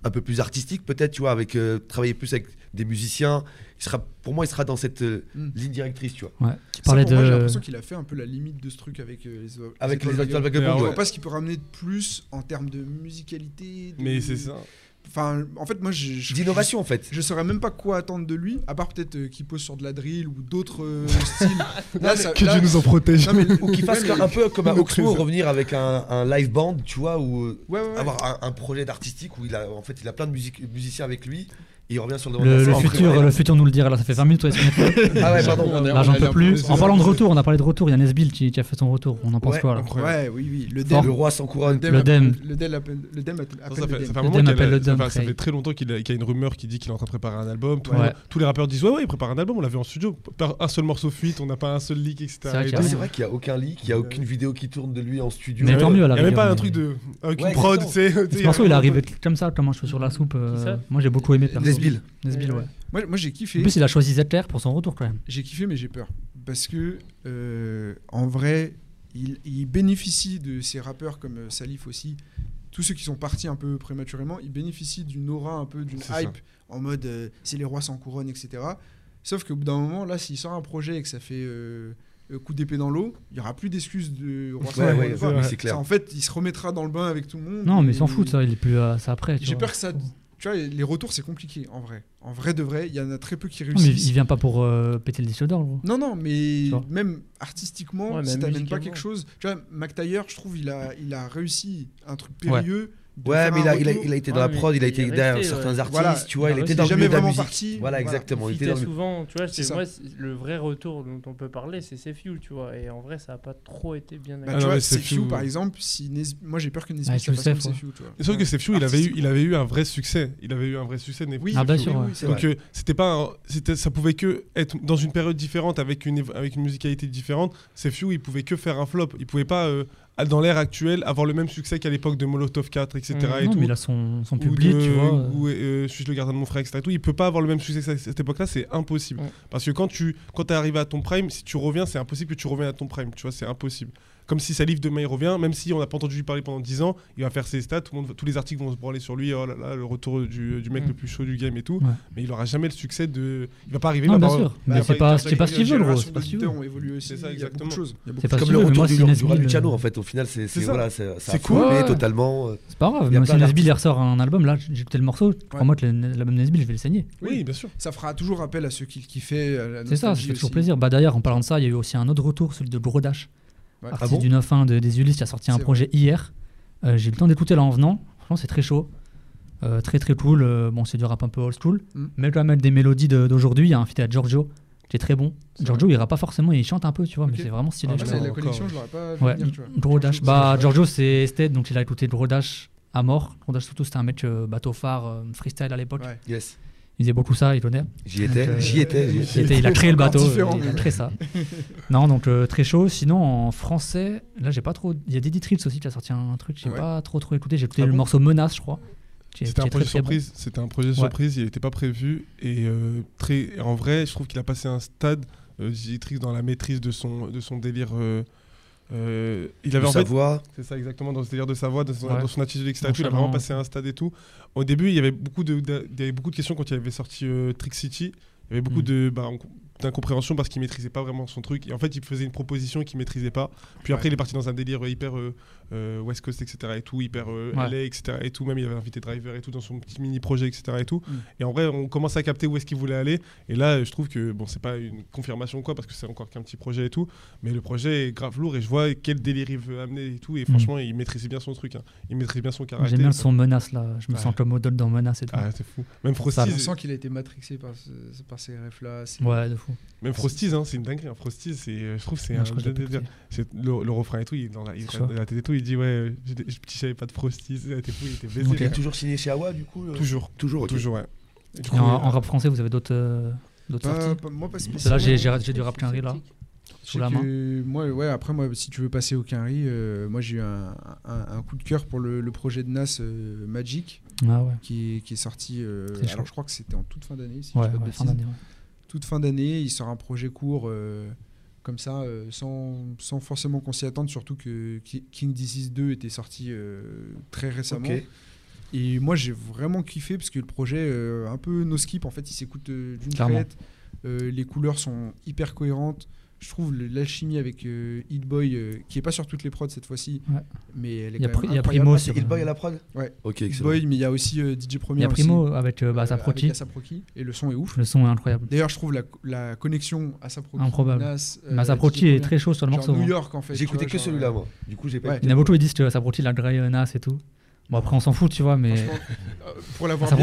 un peu plus artistique peut-être, tu vois, avec euh, travailler plus avec des musiciens. Il sera, pour moi, il sera dans cette euh, Mm. ligne directrice, tu vois. Ouais. Tu Ça, parlais pour moi, j'ai de. l'impression qu'il a fait un peu la limite de ce truc avec euh, les, Avec les Étoiles Étoiles Vagabondes. Vagabondes, Je ouais. vois pas ce qu'il peut ramener de plus en termes de musicalité. de- Mais c'est ça. Enfin, en fait, moi, je, D'innovation, en fait. Je saurais même pas quoi attendre de lui, à part peut-être euh, qu'il pose sur de la drill ou d'autres euh, styles. Là, ça- Que là- Dieu nous en protège. Non, mais- Ou qu'il fasse ouais, mais- un peu comme un Le Oxmo, revenir avec un, un live band, tu vois, ou euh, Ouais, ouais, ouais. avoir un, un projet d'artistique où il a, en fait, il a plein de musique- musiciens avec lui il revient sur le devant de futur, le futur nous le dira. Là, ça fait 20 minutes. ouais. Ah ouais, pardon. On est- Là, j'en peux plus. En parlant de retour, on a parlé de retour. Il y a Nesbill qui, qui a fait son retour. On en pense Ouais, quoi là Incroyable. Ouais, oui, oui. Le Fort. dem. Le roi sans couronne. Le dem. Le dem appelle le dem appelle Ça, fait, très longtemps qu'il a, qu'il y a une rumeur qui dit qu'il est en train de préparer un album. Tout le Ouais. monde- tous les rappeurs disent ouais ouais il prépare un album. On l'a vu en studio. Un seul morceau fuite. On n'a pas un seul leak etc. C'est vrai qu'il n'y a aucun leak, il n'y a aucune vidéo qui tourne de lui en studio. Mais tant mieux, à la Il n'y a même pas un truc de avec Ouais, une prod. tu sais, Ce morceau, il est arrivé comme ça, comme un cheveu sur la soupe. euh, moi, j'ai beaucoup aimé. Nesbill. Nesbill, ouais. Moi, moi j'ai En kiffé. plus, il a choisi ZR pour son retour quand même. J'ai kiffé, mais j'ai peur. Parce que, euh, en vrai, il, il bénéficie de ces rappeurs comme euh, Salif aussi. Tous ceux qui sont partis un peu prématurément, ils bénéficient d'une aura, un peu d'une ça. hype en mode euh, c'est les rois sans couronne, etc. Sauf qu'au bout d'un moment, là, s'il sort un projet et que ça fait euh, euh, coup d'épée dans l'eau, il n'y aura plus d'excuses de roi sans Ouais, couronne ouais, en fait, il se remettra dans le bain avec tout le monde. Non, mais il s'en fout de ça. Il est plus à ça après. J'ai peur que ça. Tu vois, les retours, c'est compliqué, en vrai. En vrai de vrai, il y en a très peu qui Non, mais réussissent. il vient pas pour euh, péter le disque d'or, gros. Non, non, mais même artistiquement, Ouais, si t'amènes pas quelque chose. Tu vois, McTayer, je trouve, il a, il a réussi un truc périlleux. Ouais, mais il a, il, a, retour. il a été Ouais, dans la prod, il a été derrière certains artistes, Voilà. tu vois, Il il était dans le jamais milieu de la vraiment musique. parti. Voilà, Voilà. exactement. Il Il était dans souvent, tu vois, C'est moi le vrai retour dont on peut parler, c'est Fuel, tu vois. Et en vrai, ça a pas trop été bien. Bah, Ah tu non, vois, fou. par exemple, si Nes- moi j'ai peur que Nesbitt Ouais, ça tu vois. Sauf que fou, il avait eu, il avait eu un vrai succès. Il avait eu un vrai succès. Oui, Ah, bien sûr, Donc vrai. euh, c'était pas, c'était, ça pouvait que être dans une période différente avec une év- avec une musicalité différente. Few, il pouvait que faire un flop. Il pouvait pas euh, dans l'ère actuelle avoir le même succès qu'à l'époque de Molotov 4, etc. Mm. et Non, tout. mais il a son, son Ou public, de- tu vois. euh. Ou euh, je suis le gardien de mon frère, etc. et tout. Il peut pas avoir le même succès à cette époque-là, c'est impossible. Ouais. Parce que quand tu quand es arrivé à ton prime, si tu reviens, c'est impossible que tu reviennes à ton prime. Tu vois, c'est impossible. Comme si Salif demain il revient, même si on n'a pas entendu lui parler pendant 10 ans, il va faire ses stats, tout le monde, tous les articles vont se branler sur lui, oh là là, le retour du, du mec Mm. le plus chaud du game et tout. Ouais. Mais il aura jamais le succès de. Il va pas arriver. Va bien sûr. Mais c'est pas, il va c'est pas ce qu'il veut, gros. C'est pas ce qu'il veut. aussi. C'est ça, exactement. C'est Comme le retour du, du roi euh, Luciano, en fait. Au final, c'est voilà, c'est- ouais. totalement. euh, C'est pas grave. Moi, si Nesbill il ressort un album, là, j'ai écouté le morceau. Crois-moi que l'album de Nesbill, je vais le saigner. Oui, bien sûr. Ça fera toujours appel à ceux qui le kiffaient. à la C'est ça, ça fait toujours plaisir. Bah d'ailleurs, en parlant de ça, il y a eu aussi un autre retour, celui de Gros Ouais. artiste Ah bon du 9-1 de- des Ulysses, qui a sorti un projet hier. Euh, j'ai eu le temps d'écouter là en venant. Franchement, c'est très chaud. Euh, très très cool. Euh, bon, c'est du rap un peu old school. Mm. Mais quand même avec des mélodies d'aujourd'hui. Il y a un feat à Giorgio qui est très bon. Giorgio, il rappe pas forcément, il chante un peu, tu vois, mais c'est vraiment stylé. Ah, c'est trouve. la connexion, je l'aurais pas vu Ouais, venir, tu vois. Gros Dash. Giorgio, Bah, c'est- Giorgio, c'est Stead, donc il a écouté Gros Dash à mort. Gros Dash, surtout, c'était un mec euh, bateau phare, euh, freestyle à l'époque. Ouais. Yes. Il faisait beaucoup ça, il connaît. J'y étais, euh, j'y étais. j'y Il, étais. il a créé le bateau, il a créé ça. non, donc euh, très chaud. Sinon, en français, là, j'ai pas trop. Il y a Diddy Trills aussi qui a sorti un truc, j'ai Ouais. pas trop trop écouté. J'ai écouté Ah le bon morceau Menace, je crois. C'était un projet bon. surprise. C'était un projet Ouais. surprise. Il n'était pas prévu et euh, très. et en vrai, je trouve qu'il a passé un stade euh, Diddy dans la maîtrise de son de son délire. Euh, euh, il avait De en sa fait voix. C'est ça exactement dans ce délire de sa voix, dans son, Ouais. dans son attitude, etc. Il a vraiment passé un stade et tout. Au début, il y avait beaucoup de, de- il y avait beaucoup de questions quand il avait sorti euh, Trick City. Il y avait beaucoup Mm. de, bah, on- d'incompréhension parce qu'il maîtrisait pas vraiment son truc. Et en fait, il faisait une proposition qu'il maîtrisait pas. Puis après, Ouais. il est parti dans un délire hyper euh, euh, West Coast, etc. et tout, hyper euh, Ouais. LA, etc. et tout. Même il avait invité Driver et tout dans son petit mini projet, etc. et tout. Mm. Et en vrai, on commence à capter où est-ce qu'il voulait aller. Et là, je trouve que bon, c'est pas une confirmation ou quoi parce que c'est encore qu'un petit projet et tout. Mais le projet est grave lourd et je vois quel délire il veut amener et tout. Et franchement, il maîtrisait bien son truc. hein. Il maîtrise bien son caractère. J'aime bien son menace là. Je me Ouais. sens comme Odol dans menace et tout. Ah, c'est fou. Même Ça, On Frosties, sent qu'il a été matrixé par, ce- par ces refs là. Ouais, de fou. même Frosties, hein, c'est une dinguerie. hein. C'est, euh, je trouve, c'est un je le, le refrain et tout, il est dans la, il la tête et tout, il dit ouais, euh, je j'avais pas de Frosties, t'es fou, il était baisé. Ok. Il est là. toujours signé chez Awa, du coup euh Toujours, Toujours, toujours, ouais. Et du Et coup, en, euh, en rap français, vous avez d'autres euh, d'autres Pas- sorties pas- moi, pas Là, spécialement. j'ai j'ai j'ai du rap Quinry là. Sous la main. que moi, ouais, après, moi, si tu veux passer au Quinry, euh, moi j'ai eu un, un- un coup de cœur pour le, le projet de Nas euh, Magic Ah ouais. qui est, qui est sorti. euh, alors je crois que c'était en toute fin d'année. Si je Ouais, fin d'année. ouais. toute fin d'année, il sort un projet court euh, comme ça, euh, sans, sans forcément qu'on s'y attende, surtout que Ki- King Disease 2 était sorti euh, très récemment. Et moi j'ai vraiment kiffé parce que le projet, euh, un peu no skip, en fait, il s'écoute d'une traite. Les couleurs sont hyper cohérentes. Je trouve l'alchimie avec euh, Hit Boy, euh, qui est pas sur toutes les prods cette fois-ci, Ouais. mais elle est Il y a quand même il y a. Primo Ah, sur- c'est Hillboy à la prod Ouais. Ok, Hit excellent. Boy, mais il y a aussi euh, DJ Premier. Il y a aussi, Primo avec euh, bah, euh, Asaproki, et le son est ouf. Le son est incroyable. D'ailleurs, je trouve la, la connexion à Saproki, Improbable. Nas, euh, Bah, Saprochi DJ est très chaud sur le morceau. New hein. York en fait. J'ai tu écouté vois, que celui-là, moi. Du coup, j'ai pas Ouais. Il y en a beaucoup qui disent que Saprochi, la Grey Nas et tout. Bon, après, on s'en fout, tu vois, mais. euh, pour l'avoir c'est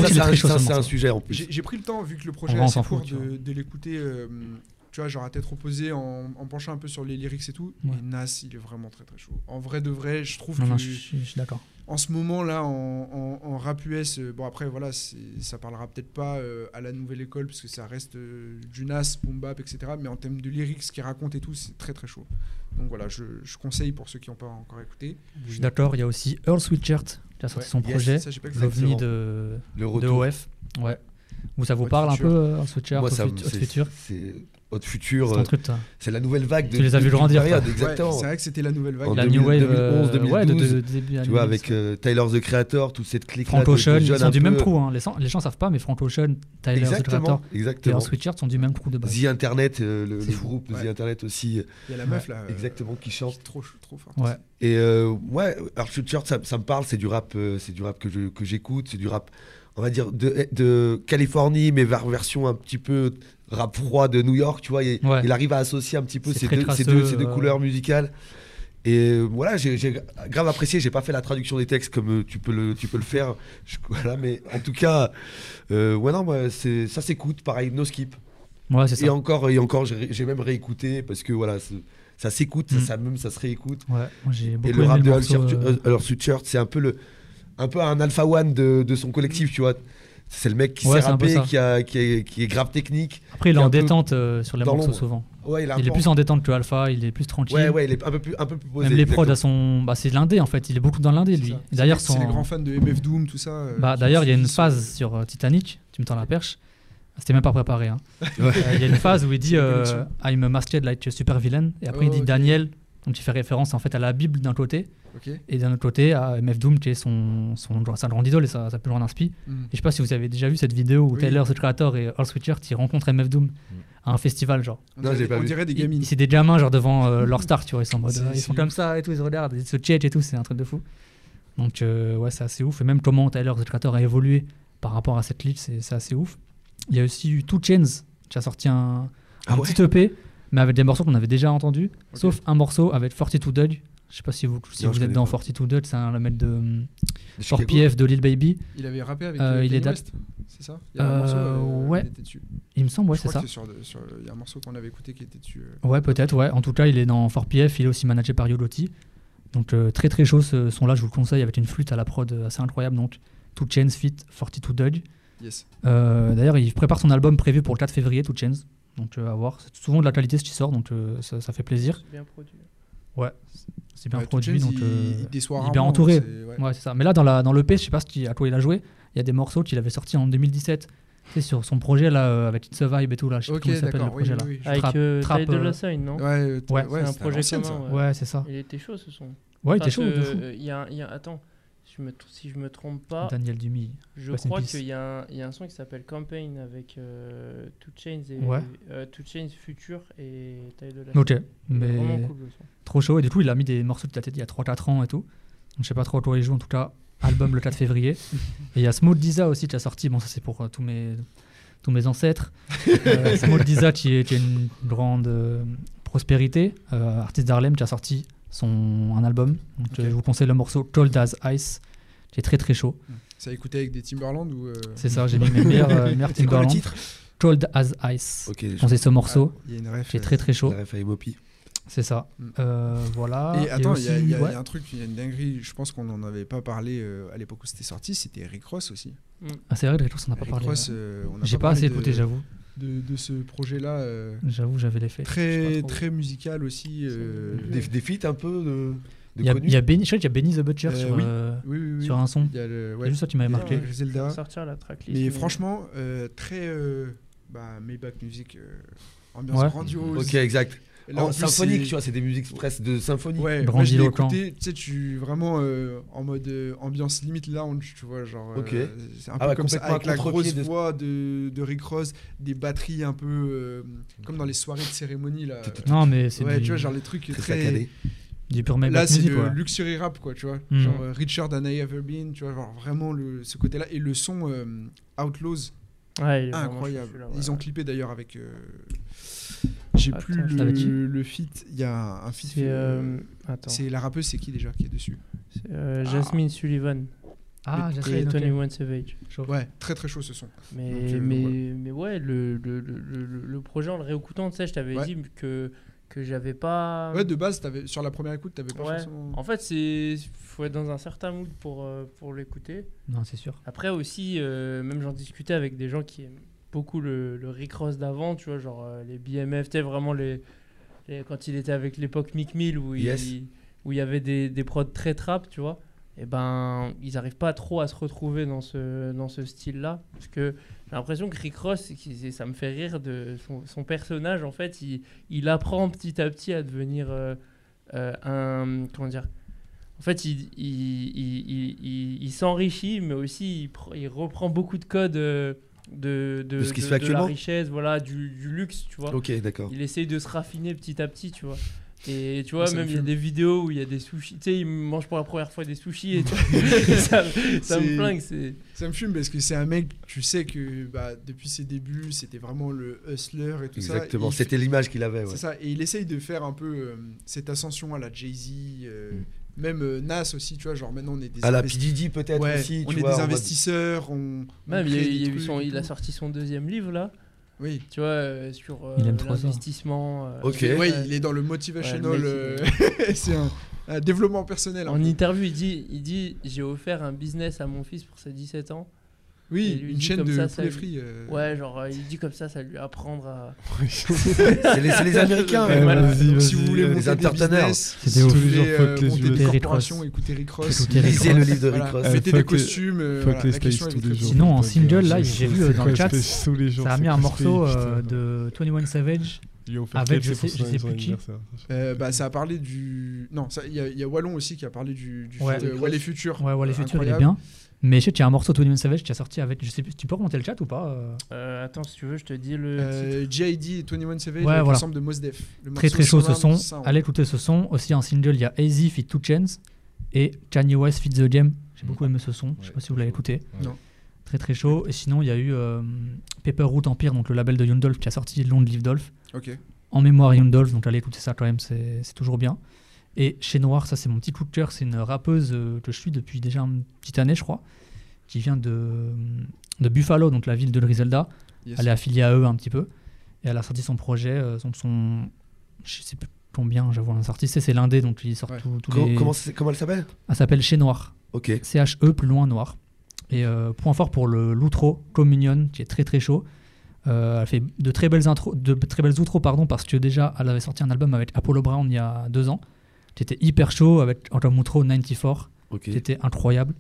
un- sujet en plus. j'ai pris le temps, vu que le projet est assez s'en fout, court, de, de l'écouter. euh, tu vois, genre à tête reposée, en, en penchant un peu sur les lyrics et tout. Ouais. Et Nas, il est vraiment très très chaud. En vrai de vrai, je trouve Non, que non, je suis je suis d'accord. en ce moment là, en, en- en rap US, euh, bon après voilà, ça parlera peut-être pas euh, à la nouvelle école parce que ça reste euh, du Nas, boom bap, etc. Mais en termes de lyrics, ce qu'il raconte et tout, c'est très très chaud. Donc voilà, je, je conseille pour ceux qui n'ont pas encore écouté. Je suis d'accord. Il y a aussi Earl Sweatshirt qui a sorti Ouais, son yes, projet. L'OVNI de, Le de. OF. Ouais. Vous, ça vous parle un peu, Earl Sweatshirt, Moi, ça Future c'est Haute Future. C'est euh, truc, toi. C'est la nouvelle vague de Tu les as de- vus d'une grandir, exactement. Ouais, c'est vrai que c'était la nouvelle vague. En La 2000, New Wave, 2011, euh, ouais, de, 2012, de- début Tu vois, 2000, avec euh, Tyler the Creator, toute cette clique Frank Ocean, ils sont du même crew. Hein. Les, gens- les gens savent pas, mais Frank Ocean, Tyler, The Creator Exactement. Earl Sweatshirt sont du même crew de base. The Internet, euh, le, groupe de Ouais. The Internet aussi, Il y a la meuf là. euh, exactement, qui chante. trop, trop forte. Ouais. Et euh, ouais, Art Future, ça, ça me parle, c'est du rap, euh, c'est du rap que j'écoute, c'est du rap, on va dire, de, de Californie, mais vers version un petit peu rap froid de New York, tu vois. Il, Ouais. il arrive à associer un petit peu ces deux, ces deux, ces deux euh, couleurs musicales. Et euh, voilà, j'ai grave apprécié. J'ai pas fait la traduction des textes comme euh, tu peux le, tu peux le faire. Je- voilà, mais en tout cas, euh, ouais non, moi, c'est- ça s'écoute. Pareil, no skip. Ouais, Et encore, et encore, j'ai même réécouté parce que voilà, ça s'écoute, Mm. ça, ça même, ça se réécoute. Ouais, Et le rap de Earl Sweatshirt, c'est un peu le, un peu un alpha one de, de son collectif, tu vois. C'est le mec qui Ouais, rapper, ça. qui, a, qui, est, qui est grave technique. Après, il est en détente euh, sur les morceaux souvent. Ouais, il, est plus en détente que Alpha, il est plus tranquille. Ouais, ouais, il est un peu plus, un peu plus posé. Même les prods son. Bah, c'est l'indé en fait, il est beaucoup dans l'indé lui. D'ailleurs, son. C'est les grands fans de MF Doom, tout ça. euh, Bah, d'ailleurs, il y a une phase sur euh, Titanic, tu me tends la perche. C'était même pas préparé. hein. Ouais. Euh, Il y a une phase où il dit euh. I'm a masked like a super villain. Et après, Oh, il dit ok. Daniel, donc il fait référence en fait à la Bible d'un côté. Et d'un autre côté, à MF Doom, qui est son, son, sa grande idole et sa, sa plus grande inspi. Mm. Et je sais pas si vous avez déjà vu cette vidéo où Oui. Taylor, the Creator et Earl Sweatshirt, ils rencontrent MF Doom à un festival, genre. On Non, dirait- j'ai pas on vu. dirait des Ils- gamines. C'est des gamins, genre devant euh, leur star, tu vois. Ils sont en mode. C'est- euh, ils c'est sont comme ça et tout, ils se regardent, ils se check et tout, c'est un truc de fou. Donc, euh, ouais, c'est assez ouf. Et même comment Tyler, the Creator, a évolué par rapport à cette lead, c'est assez ouf. Il y a aussi eu Two Chains, qui a sorti un, Ah un ouais petit EP, mais avec des morceaux qu'on avait déjà entendus, sauf un morceau avec 42 Dodge. Je sais pas si vous, si Non, vous êtes dans pas. 42 Dodge, c'est un le mec de hum, Chicago. 4PF de Lil Baby. Il avait rappé avec Euh, euh, il est date- West, c'est ça? Il y a un Euh, morceau, euh, ouais. il était dessus. Il me semble, ouais, c'est ça. sur sur- Il y a un morceau qu'on avait écouté qui était dessus. euh. Ouais, peut-être, ouais. En tout cas, il est dans 4PF, il est aussi managé par Yolotti. Donc, euh, très très chaud ce son-là, je vous le conseille, avec une flûte à la prod euh, assez incroyable. Donc, Two Chains Fit 42 Dodge. Yes. Euh, D'ailleurs, il prépare son album prévu pour le 4 février, Two Chains. Donc, euh, à voir. C'est souvent de la qualité ce qui sort, donc euh, ça, ça fait plaisir. C'est bien produit. Ouais, c'est bien Ouais, produit, donc. il- euh, il il est bien entouré. c'est- ouais. Ouais, c'est ça. Mais là, dans, la, dans l'EP, je sais pas ce qui, à quoi il a joué. Il y a des morceaux qu'il avait sortis en 2017. Tu sais, sur son projet là, euh, avec It's a Vibe et tout, là. Je sais plus Ok, comment il s'appelle le oui, projet oui, là. Avec Trap- euh, trap, euh, Sign, non Ouais, euh, Ouais, ouais, c'est un projet commun. ça. ouais. Ouais, c'est ça. Il était chaud ce son. Ouais, il Enfin, était chaud. de ce- fou. euh, Il y a, il y a- attends, je me, si je me trompe pas, Daniel Dumi. je crois qu'il y, a un- il y a un son qui s'appelle Campaign avec euh, Two Chains et Ouais. euh, Two Chains Future et Taille de la Ok, mais Vraiment cool le son. trop chaud. Et du coup, il a mis des morceaux qu'il a peut-être il y a 3-4 ans et tout. Donc, je sais pas trop à quoi il joue. En tout cas, album le 4 février. Et il y a Small Diza aussi qui a sorti. Bon, ça, c'est pour euh, tous, mes, tous mes ancêtres. Euh, Small Diza qui, est, qui a une grande euh, prospérité. Artiste d'Harlem qui a sorti son, un album. Donc, euh, je vous conseille le morceau Cold as Ice qui est très très chaud. Ça a écouté avec des Timberland ou. euh, C'est ça, j'ai mis mes meilleurs, euh, meilleurs C'est quoi le Timberland. titre? Cold as Ice. Ok, je- Pensez ce morceau Il y a une ref. qui est euh, très très chaud. la ref à Emopi. C'est ça. Mm. Euh, voilà. Et attends, il y, a- y y un truc, il y a une dinguerie, je pense qu'on n'en avait pas parlé euh, à l'époque où c'était sorti, c'était Rick Ross aussi. Ah, c'est vrai, Rick Ross, on n'a pas Rick parlé. Ross, euh, on n'a J'ai pas assez de- écouté, j'avoue. De, de ce projet-là, euh, J'avoue, j'avais les faits. Très, très musical aussi. euh, Des, des feats un peu de, Il y a, connus il y a Benny, je sais qu'il y a Benny the Butcher Euh, sur, oui. euh, oui, oui, oui. sur un son. Il y a le, C'est ouais, juste ça qui m'avait il marqué. Griselda. sortir la tracklist. Mais franchement, euh, très euh, bah, Maybach Music, euh, ambiance Ouais. grandiose. Ok, exact. Là, En en plus, symphonique, c'est- tu vois, c'est des musiques presque de symphonie. Ouais, Grandiloquent. écouté, tu sais, tu vraiment euh, en mode euh, ambiance limite lounge, tu vois, genre. euh, Ok. c'est un peu Ah ouais, comme ça, avec la grosse de- voix de, de Rick Ross, des batteries un peu euh, comme dans les soirées de cérémonie là. Non, mais c'est Ouais, du, tu vois, genre les trucs Très très. saccadé. du pur Là, c'est music, le quoi. luxury rap, quoi, tu vois. Mm. Genre euh, Richer than I ever been, tu vois, genre vraiment le, ce côté-là. Et le son euh, Outlaws, Ouais, incroyable. Ils ont clippé d'ailleurs avec. J'ai plus le, le feat. Il y a un feat. C'est. euh, Attends. c'est la rappeuse, c'est qui déjà qui est dessus C'est, euh, Jasmine Sullivan Ah, de noter. 21 Savage. Chaud. Ouais, très très chaud ce son. Mais, Donc, euh, mais, ouais. mais ouais, le, le, le, le, projet en le réécoutant, tu sais, je t'avais Ouais. dit que, que j'avais pas. Ouais, de base, avais, sur la première écoute, t'avais pas Ouais. forcément. En fait, c'est faut être dans un certain mood pour, euh, pour l'écouter. Non, c'est sûr. Après aussi, euh, même j'en discutais avec des gens qui aiment beaucoup le, le Rick Ross d'avant, tu vois, genre euh, les BMF, tu vraiment les, les- quand il était avec l'époque Mick Mill où Yes. il, où il y avait des, des prods très trap, tu vois. Et ben, ils n'arrivent pas trop à se retrouver dans ce, dans ce style-là. Parce que j'ai l'impression que Rick Ross, ça me fait rire de son, son personnage, en fait, il, il apprend petit à petit à devenir euh, euh, un. Comment dire En fait, il, il, il, il- s'enrichit, mais aussi il, pr- il reprend beaucoup de codes de, de, De ce qui se de- fait de la actuellement richesse, voilà, du, du luxe, tu vois. Ok, d'accord. Il essaye de se raffiner petit à petit, tu vois. Et tu vois, ça me même il y a des vidéos où il y a des sushis. Tu sais, il mange pour la première fois des sushis et vois, ça, ça me C'est- flingue. C'est... Ça me fume parce que c'est un mec, tu sais que bah, depuis ses débuts, c'était vraiment le hustler et tout ça. Exactement. Et il C'était l'image qu'il avait. C'est Ouais. ça, et il essaye de faire un peu euh, cette ascension à la Jay-Z, euh, même euh, Nas aussi, tu vois, genre maintenant on est des À la PDD peut-être Ouais, aussi. on tu est vois, des en investisseurs, on, on Même il, a- crée il y a des eu trucs son, et il a tout. sorti son deuxième livre là, Oui. tu vois, euh, sur euh, l'investissement. euh, Ok. Ouais. il est dans le motivational, Ouais, euh, c'est un, un développement personnel. En peu. interview, il dit, il dit J'ai offert un business à mon fils pour ses 17 ans. Oui, une chaîne de ça, ça poulet lui- frit. euh, Ouais, genre, euh, il dit comme ça, ça lui apprendre à. C'est les, Américains. Ouais, si vous voulez monter des business, si vous voulez euh, monter des Rick corporations, Ross. écoutez Rick Ross. Écoutez Rick Lisez Ross. le livre de Rick Voilà, Ross. Mettez fuck des les- costumes. euh, Fuck voilà, les la question, Space elle est tous les très jours. Sinon, en single, là, j'ai vu, dans le chat, Space tous les jours, Ça a mis un morceau de 21 Savage. Avec, je sais- son je sais plus qui. Euh, bah, ça a parlé du. Non, il y, a- il y a Wallon aussi qui a parlé du, du Ouais. Future. Ouais, futurs, il est bien. Mais je sais qu'il y a un morceau de 21 Savage qui a sorti avec. Je sais plus, tu peux remonter le chat ou pas euh Euh, attends, si tu veux, je te dis le. Euh, G.I.D. et 21 Savage Ouais, avec voilà. de Mos Def. Le Très très chaud ce son. Allez écouter ce son. Aussi en single, il y a AZ Fit 2 Chains et Kanye West Fit The Game. J'ai beaucoup aimé ce son. Je sais pas si vous l'avez écouté. Non. Très très chaud. Et sinon, il y a eu euh, Paper Root Empire, donc le label de Young Dolph qui a sorti Long Live Dolph. Ok. En mémoire Young Dolph, donc allez écouter ça quand même, c'est c'est toujours bien. Et chez Noir, ça c'est mon petit coup de cœur, c'est une rappeuse euh, que je suis depuis déjà une petite année, je crois, qui vient de, de Buffalo, donc la ville de Griselda. Yes. Elle est affiliée à eux un petit peu. Et elle a sorti son projet, euh, son, son- je sais plus combien, j'avoue, un artiste, c'est- l'indé, donc il sort Ouais. tout- tous les... comment, comment elle s'appelle? Elle s'appelle Chez Noir. Ok. C-H-E plus loin noir. Et euh, point fort pour le l'outro Communion qui est très très chaud. Euh, elle fait de très belles intros, de très belles outros pardon parce que déjà elle avait sorti un album avec Apollo Brown il y a deux ans qui était hyper chaud avec comme outro 94 Ok. qui était incroyable.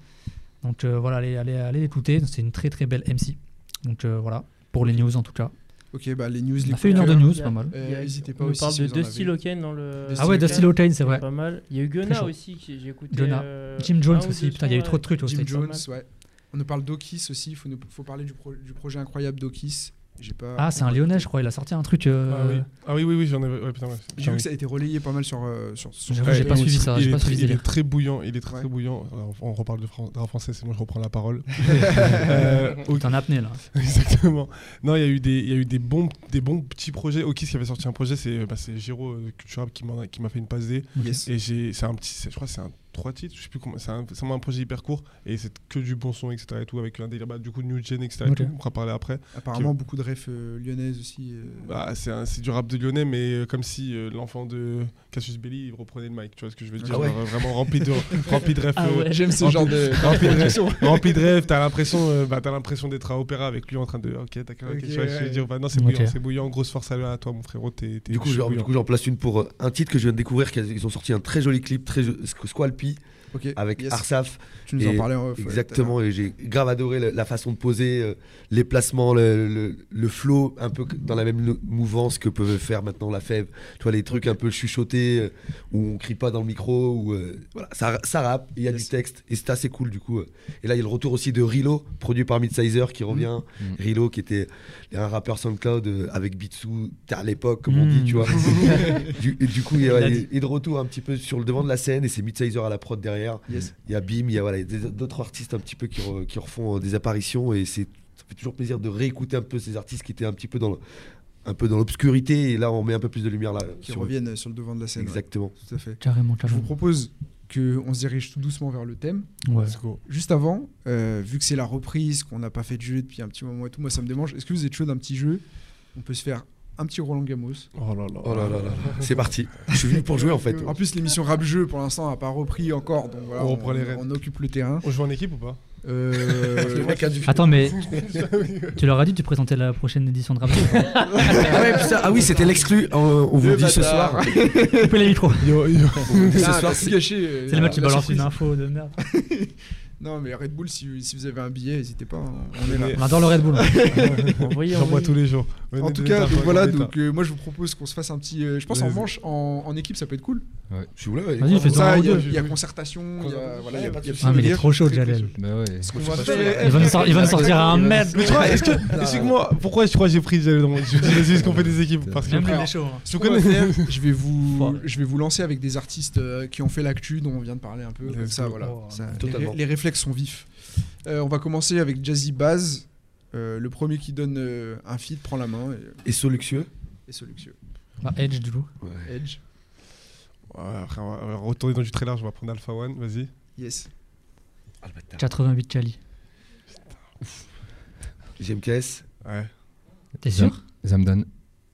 Donc euh, voilà allez allez allez l'écouter c'est une très très belle MC. Donc euh, voilà pour les news en tout cas. Ok, bah les news, On les a fait une heure de news, pas mal. Euh, il y a- n'hésitez pas on aussi parle si de Dusty. Loken dans le. Dusty Ah ouais, Loken. Dusty Lotane, c'est vrai. Pas mal. Il y a eu Gunna aussi que j'ai écouté. Gunna. euh, Jim Jones aussi, putain, il y a eu trop de trucs au Jim. Jones, ouais. On nous parle d'Okis aussi, il faut, nous- faut parler du, pro- du projet incroyable d'Okis. Pas. Ah, c'est un Lyonnais, je crois. Il a sorti un truc. euh, Ah oui, ah, oui, oui, oui, j'en ai. Ouais, putain, ouais. J'ai vu que ça a été relayé pas mal sur. euh, sur, sur J'avoue, j'ai pas suivi ça, Il j'ai est, pas très, suivi il est très bouillant, il est très Ouais. très bouillant. Alors, on reparle de fran- français, c'est moi je reprends la parole. Euh, ok, T'es en apnée là. Exactement. Non, il y a eu des, il y a eu des bons, des bons petits projets. Okis qui avait sorti un projet, c'est bah, c'est Giro euh, Culturable qui m'a qui m'a fait une passe D. Yes. Et j'ai, c'est un petit, je crois que c'est un trois titres, je sais plus comment. C'est un, un projet hyper court et c'est que du bon son, etc. Et tout avec un délire bah, du coup New Gen, etc. et Ok. tout, on pourra parler après. Apparemment, beaucoup de refs euh, lyonnaises aussi. euh. Bah, c'est, du rap de Lyonnais, mais euh, comme si euh, l'enfant de Cassius Belli il reprenait le mic. Tu vois ce que je veux dire Ah ouais. Genre, Vraiment rempli de, rempli de refs. Ah euh, ouais. J'aime ce genre de. rempli de rêves, rempli de rêves, t'as l'impression, euh, bah, t'as l'impression d'être à opéra avec lui en train de, ok, d'accord, ok, Ok, tu vois, je veux ouais. dire, bah, non, c'est bouillant, c'est bouillant, grosse force à, à toi, mon frérot, coup, je suis j'en- du coup, j'en place une pour euh, un titre que je viens de découvrir. qu'ils- Ils ont sorti un très joli clip, très jo- Avec yes. Arsaf. Tu nous en parlais en off. ouais, Exactement, et j'ai grave adoré la, la façon de poser, euh, les placements, le, le, le flow, un peu dans la même mouvance que peuvent faire maintenant la fève. Tu vois, les trucs un peu chuchotés, euh, où on crie pas dans le micro, où euh, voilà, ça, ça rappe, il y a Yes. du texte, et c'est assez cool du coup. Et là, il y a le retour aussi de Rilo, produit par Midsizer, qui revient. Mm. Rilo, qui était un rappeur SoundCloud avec Bitsu, à l'époque, comme on Mm. dit, tu vois. du, et du coup, il est de retour un petit peu sur le devant de la scène, et c'est Midsizer à la prod derrière. Yes. Il y a Bim, il y a voilà, il y a des- d'autres artistes un petit peu qui, re- qui refont euh, des apparitions et c'est ça fait toujours plaisir de réécouter un peu ces artistes qui étaient un petit peu dans le- un peu dans l'obscurité et là on met un peu plus de lumière là Qui sur eux. reviennent sur le devant de la scène. ouais, Exactement. Tout à fait. Carrément, Je vous propose qu'on se dirige tout doucement vers le thème. Ouais. Let's go. Juste avant, euh, vu que c'est la reprise, qu'on n'a pas fait de jeu depuis un petit moment et tout, moi ça me démange. Est-ce que vous êtes chaud d'un petit jeu? On peut se faire un petit Roland Gamos. Oh là là. Oh là là là. C'est parti. Je suis venu pour jouer en fait. En plus, l'émission rap jeu pour l'instant n'a pas repris encore, donc voilà, On on, les rênes. on occupe le terrain. On joue en équipe ou pas? Euh, Le mec a du- Attends, mais tu leur as dit que tu présentais la prochaine édition de Rap Jeu, Ah, ouais, putain, ah oui, c'était l'exclu. On, on vous Le dit ce soir. Coupez les micros. Yo, yo. Dit ce Ah, soir. C'est le mec qui la balance une info de merde. Non, mais Red Bull, si, si vous avez un billet, n'hésitez pas. hein, On est là. On adore le Red Bull. J'en bois tous les jours. En tout cas, donc voilà, donc euh, moi je vous propose qu'on se fasse un petit. euh, je pense en Vas-y. manche, en, en équipe, ça peut être cool. Je suis là, ouais. Il y, a- deux. il y a concertation, il y a. Voilà, y a- pas de Ah, mais il est trop chaud, Jalel. Bah ouais. Il va nous, sortir un. Mais est-ce que. Explique-moi, pourquoi je crois que j'ai pris Jalel dans mon. Je dis, vas-y, est-ce qu'on fait des équipes? Parce que. Hein. Je vais vous, je vais vous lancer avec des artistes euh, qui ont fait l'actu dont on vient de parler un peu. Comme ça, voilà. Les, totalement. Réflexes sont vifs. Euh, on va commencer avec Jazzy Baz. Euh, le premier qui donne euh, un feat prend la main et, Et Soluxieux. et se luxueux. Bah, Edge, du coup. Edge. Ouais, après, on va- on va retourner dans du très large, on va prendre Alpha One, vas-y. Yes. 88 Cali. GMKS. Ouais. T'es sûr? Zamdan.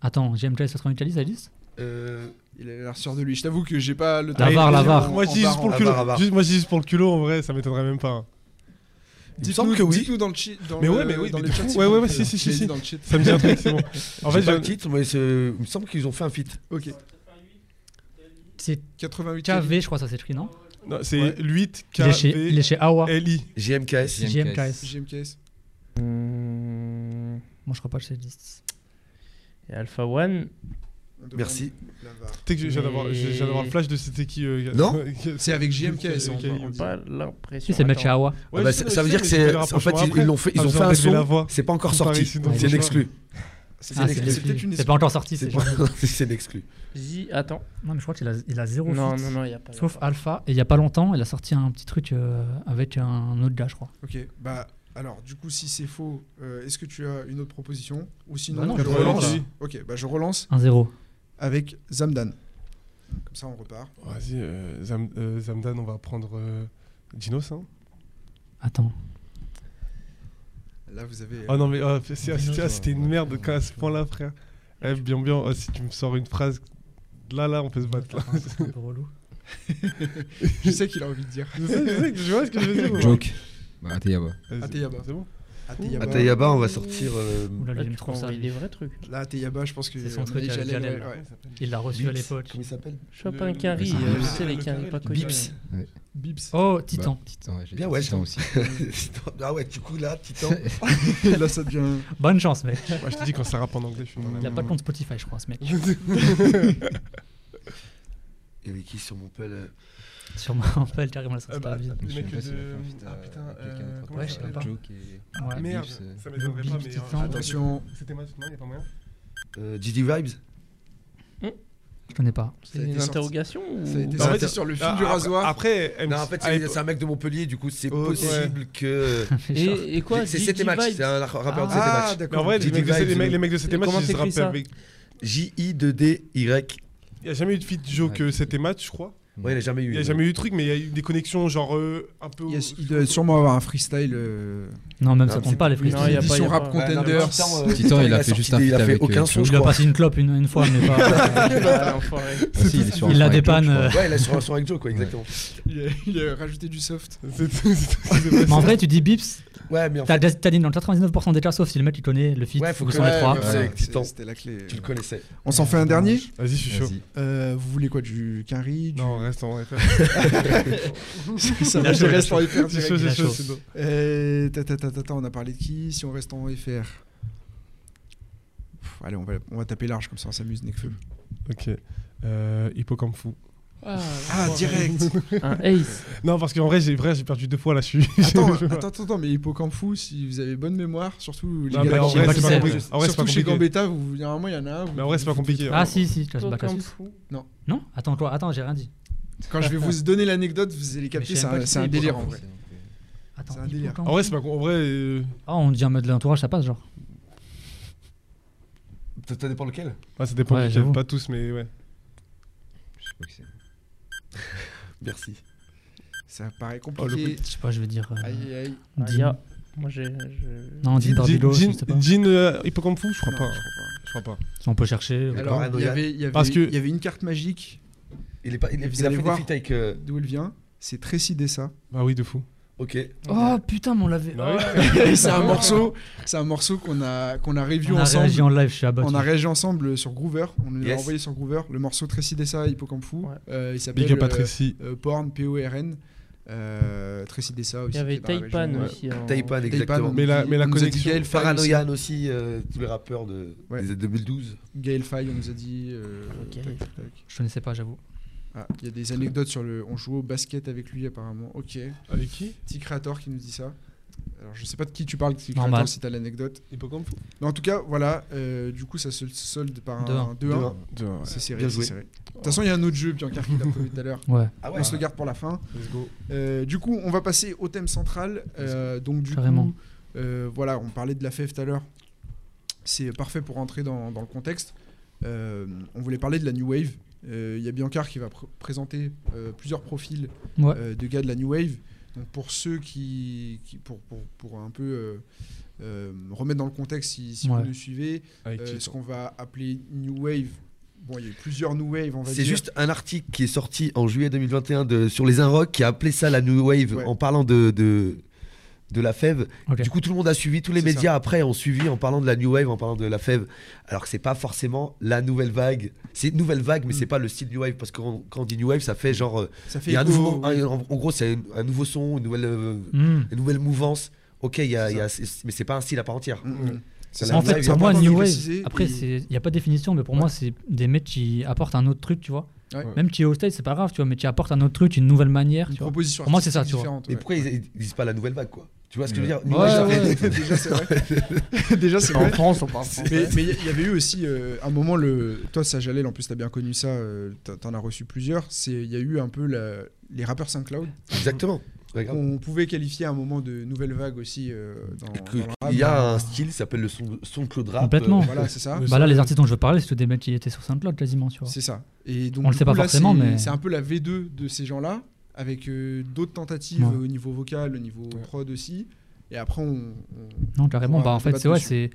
Attends, GMKS 88 Cali, ça existe? Euh, Il a l'air sûr de lui. Je t'avoue que j'ai pas le La VAR, la VAR. Moi, je dis juste pour le culot. Juste- Moi, je dis juste pour le culot, en vrai, ça m'étonnerait même pas. Il me semble que oui. Dites-nous dans le chat. Mais ouais, mais oui, dans mais le chat. Ouais, ouais, ouais, si, si, si. Ça me dit un truc, c'est bon. En fait, je- le titre, mais c'est- il me semble qu'ils ont fait un feat. Ok. C'est 88 KV, je crois, ça s'écrit, non non, c'est Ouais. 8 il est, chez, il est chez Awa. LI. GMKS. GMKS. GMKS. Moi, je crois pas que c'est 10. Et Alpha One, Merci. Tu sais que le flash de c'était qui. euh, Non C'est avec on dit. pas l'impression. Si, c'est mettre chez Attends. Awa. Ah bah, ça, ça veut dire que c'est. En fait, ils, ils l'ont fait, ils Ah, ont fait un son. voix. C'est pas encore sorti. C'est une exclu. C'est Ah, c'est l'exclu. pas encore sorti. C'est c'est pas- genre- c'est une exclu. J- Attends. Non, mais je crois qu'il a, il a zéro Non, non, non, il n'y a pas. Sauf. Alpha. Et il y a pas longtemps, il a sorti un petit truc euh, avec un autre gars, je crois. Ok, bah alors du coup si c'est faux, euh, est-ce que tu as une autre proposition? Ou sinon Bah non, je je relance relance. Ok, bah je relance 1-0. Avec Zamdan. Comme ça on repart. Vas-y, euh, Zam- euh, Zamdan, on va prendre euh, Dinos. Hein. Attends. Là vous avez... Oh non, mais Dinos, c'était c'était une merde à ce point-là, frère. Eh, bien, bien, oh, si tu me sors une phrase. Là, là, on peut se battre. Là. C'est un peu relou. je sais qu'il a envie de dire. je sais, je sais, je vois ce que je veux dire. Joke. Bah, Ateyaba. C'est bon? À Teyaba. À Tayaba, on va sortir. euh, Oula, Là, tu trop peux ça. des vrais trucs. Là, à Teyaba, je pense que. C'est son à truc j'allais- Jalel. ouais. Il l'a reçu à Bips. l'époque. Comment il s'appelle un carry, le- euh, sais, les le- carrys pas connus. Bips. Bips. Oh, Titan. Titan, ouais, j'ai Bien, ouais, Titan je- aussi. Ah ouais, du coup, là, Titan. Là, ça devient. Bonne chance, mec. Ouais, je te dis, quand ça rappe en anglais, je suis dans la Il a pas de compte Spotify, je crois, ce mec. Il y avait qui sur mon pelle euh, Sûrement, on peut le carrément la Ah sortie bah, vide. le Je sais mec pas de. Ah putain, quelqu'un euh, Ouais, il je sais pas. Joke et- Ouais. Merde, Bips, ça m'étonnerait pas, mais. Euh, Attention. C'était match, non, il y a pas moyen euh, GD Vibes Je connais pas. Ça C'est des interrogations ou... Ça a été en sur le fil Ah, du après- rasoir. Après, Non, en fait, c'est un mec de Montpellier, du coup, c'est Ok. possible que. Et, et quoi C'est C'était Match, c'est un rappeur de Ah, C'était Ah, Match. Mais en d'accord. vrai, les mecs, de, Vibes, les mecs, les mecs de Et c'était match, comment ils se rappellent ça avec. J-I-D-D-Y. Il n'y a jamais eu de feat Joe que c'était match, je crois. Ouais, il a jamais eu. Il n'y a jamais eu de truc, mais il y a eu des connexions, genre euh, un peu. Il, y a- il doit sûrement avoir un freestyle. euh, Non, même Non, ça compte pas les Non, freestyles. il y a pas- édition rap pas. Ouais, non, mais contenders. Titan, euh, Titan, il a fait sorti juste un des- Il a feat fait avec, aucun euh, son, Il je lui a crois. passé une clope une, une fois, mais pas. Ah, l'enfoiré. Ah, si, il est sur un Il son la avec dépanne. je crois. euh, Ouais, il a sur un son avec Joe, quoi, exactement. Il a, il a rajouté du soft. Mais en vrai, tu dis bips, Ouais, mais en t'as fait. t'as dit dans 99% des cas, sauf si le mec il connaît le feat Ouais, faut ou que- son les ouais, trois. ouais, c'est- Titan. C'était la clé. Tu le connaissais. On s'en fait un dernier Vas-y, je suis chaud. Vas-y. Euh, Vous voulez quoi Du quinri du... Non, reste en FR. Ça va, je reste en. FR C'est chaud, c'est chaud, c'est bon. Ta, ta, on a parlé de qui Si on reste en FR Pff, Allez, on va, on va taper large comme ça, on s'amuse, Necfeu. Ok. Euh, Hippocampe fou. Ah, l'enfoiré. direct Un ace. Non, parce qu'en vrai, j'ai vrai, j'ai perdu deux fois là. Je suis. attends, attends, attends, attends, mais Hippocampe fou, si vous avez bonne mémoire, surtout les Non, gars mais en vrai, pas c'est qui pas compliqué. En vrai, c'est pas surtout chez compliqué. Gambetta, vous, il y a un moment, il y en a un. Mais en vrai, c'est pas compliqué. Ah si, si, tu Bacchus. fou. Non? Attends, quoi Attends, j'ai rien dit. Quand je vais vous donner l'anecdote, vous allez capter, c'est un, c'est délire en vrai. Attends, C'est un délire. En vrai, c'est pas. En vrai. euh, Ah, on dit un mode de l'entourage, ça passe genre. Ça ça dépend lequel ah, ça dépend Ouais, j'avoue. Pas tous, mais ouais. Je sais pas qui c'est. Merci. Ça paraît Oh, compliqué. Je sais pas, je vais dire. euh, Aïe, aïe. Dean. y a- Moi, j'ai. je- Non, Dean Jean- Barbilo, je Jean- sais pas. Jean euh, Hippocampe fou, je crois Non, pas. je crois pas. Je crois pas. On peut chercher. Alors, il y Paranoïa. avait, il y avait, Parce que- il y avait une carte magique, Il, est pas, il, vous il a fait des feats avec. euh, d'où elle vient. C'est Tracy Dessa. Ah oui, de fou. Ok. Oh putain, mais on l'avait. Bah Oh, c'est un morceau, c'est un morceau qu'on a qu'on a review on a ensemble. réagi en live, je suis abattu. On a réagi ensemble sur Groover. On nous l'a Yes. envoyé sur Groover. Le morceau Tracy Dessa, Hippocampe Fou. Ouais. Euh, il s'appelle Big up à euh, Tracy. euh, Porn, P-O-R-N. Euh, Tracy Dessa aussi. Il y avait qui est dans la Taipan région. aussi. hein. en- Taipan, exactement. Mais la- mais la on nous a dit connexion- Gaël Faye Paranoian aussi, euh, tous les rappeurs de, Ouais. des années 2012. aussi. Gaël Faye, on nous a dit. euh, Ok. tac, tac, tac. Je connaissais pas, j'avoue. Ah, il y a des anecdotes sur le. On jouait au basket avec lui apparemment. Ok. Avec qui Petit créateur qui nous dit ça. Alors je sais pas de qui tu parles, créateur, si t'as l'anecdote. Hippocampe. Mais en tout cas, voilà. euh, du coup, ça se solde par un 2-1. 2-1. C'est serré. De toute façon, il y a un autre jeu, Biancar, qui l'a prévu tout à l'heure. Ouais. Ah On se le garde pour la fin. Let's go. Euh, du coup, on va passer au thème central. Euh, donc, du Carrément. coup, euh, voilà, on parlait de la FEF tout à l'heure. C'est parfait pour rentrer dans, dans le contexte. Euh, on voulait parler de la New Wave. Euh, Il y a Biancar qui va pr- présenter euh, plusieurs profils Ouais. euh, de gars de la New Wave. Donc, pour ceux qui, qui- pour, pour, pour un peu euh, euh, remettre dans le contexte, si, si Ouais. vous nous suivez, euh, ce qu'on va appeler New Wave. Bon, il y a eu plusieurs New Wave, on va C'est juste un article qui est sorti en juillet 2021 de, sur les Inrock qui a appelé ça la New Wave Ouais. en parlant de, de, de la fève. Du coup, tout le monde a suivi, tous les médias après ont suivi en parlant de la New Wave, en parlant de la fève. Alors que c'est pas forcément la nouvelle vague. C'est une nouvelle vague, mais Mm. c'est pas le style New Wave parce que quand, quand on dit New Wave, ça fait genre. euh, Ça fait Il y a un nouveau, oui. un- en, en gros, c'est un, un nouveau son, une nouvelle, euh, Hmm. une nouvelle mouvance. Ok, il y a, y a- mais c'est pas un style à part entière. Mm. C'est ça. la En fait, pour moi, New Wave, après, et- il n'y a pas de définition, mais pour moi, c'est des mecs qui apportent un autre truc, tu vois. Ouais. Même qui est au stage, c'est pas grave, tu vois, mais qui apportent un autre truc, une nouvelle manière, Une tu vois. proposition Pour moi, c'est ça, tu vois. Mais ouais. pourquoi ils, ils disent pas la nouvelle vague, quoi? Tu vois ce que je veux dire? Ouais, ça ouais. fait- Déjà, c'est vrai. Déjà, c'est En. France, on parle Mais français. mais il y avait eu aussi euh, un moment, le... toi, Sajalel, en plus, t'as bien connu ça, euh, t'en- as reçu plusieurs. C'est- Il y a eu un peu la- les rappeurs SoundCloud, Exactement. Ouais, qu'on pouvait qualifier à un moment de nouvelle vague aussi euh, dans, Que- dans le rap. il y a un style qui s'appelle le son, son Claude Rap. Complètement. euh, Voilà, c'est ça. Le Bah là, les artistes dont je veux parler, c'est tous des mecs qui étaient sur SoundCloud quasiment, tu vois. C'est ça. Et donc, On le sait pas là, forcément, mais- C'est un peu la V2 de ces gens-là, avec euh, d'autres tentatives Ouais. au niveau vocal, au niveau Ouais. prod aussi. Et après, on. on- Non, carrément. Bah, en fait, c'est ouais, c'est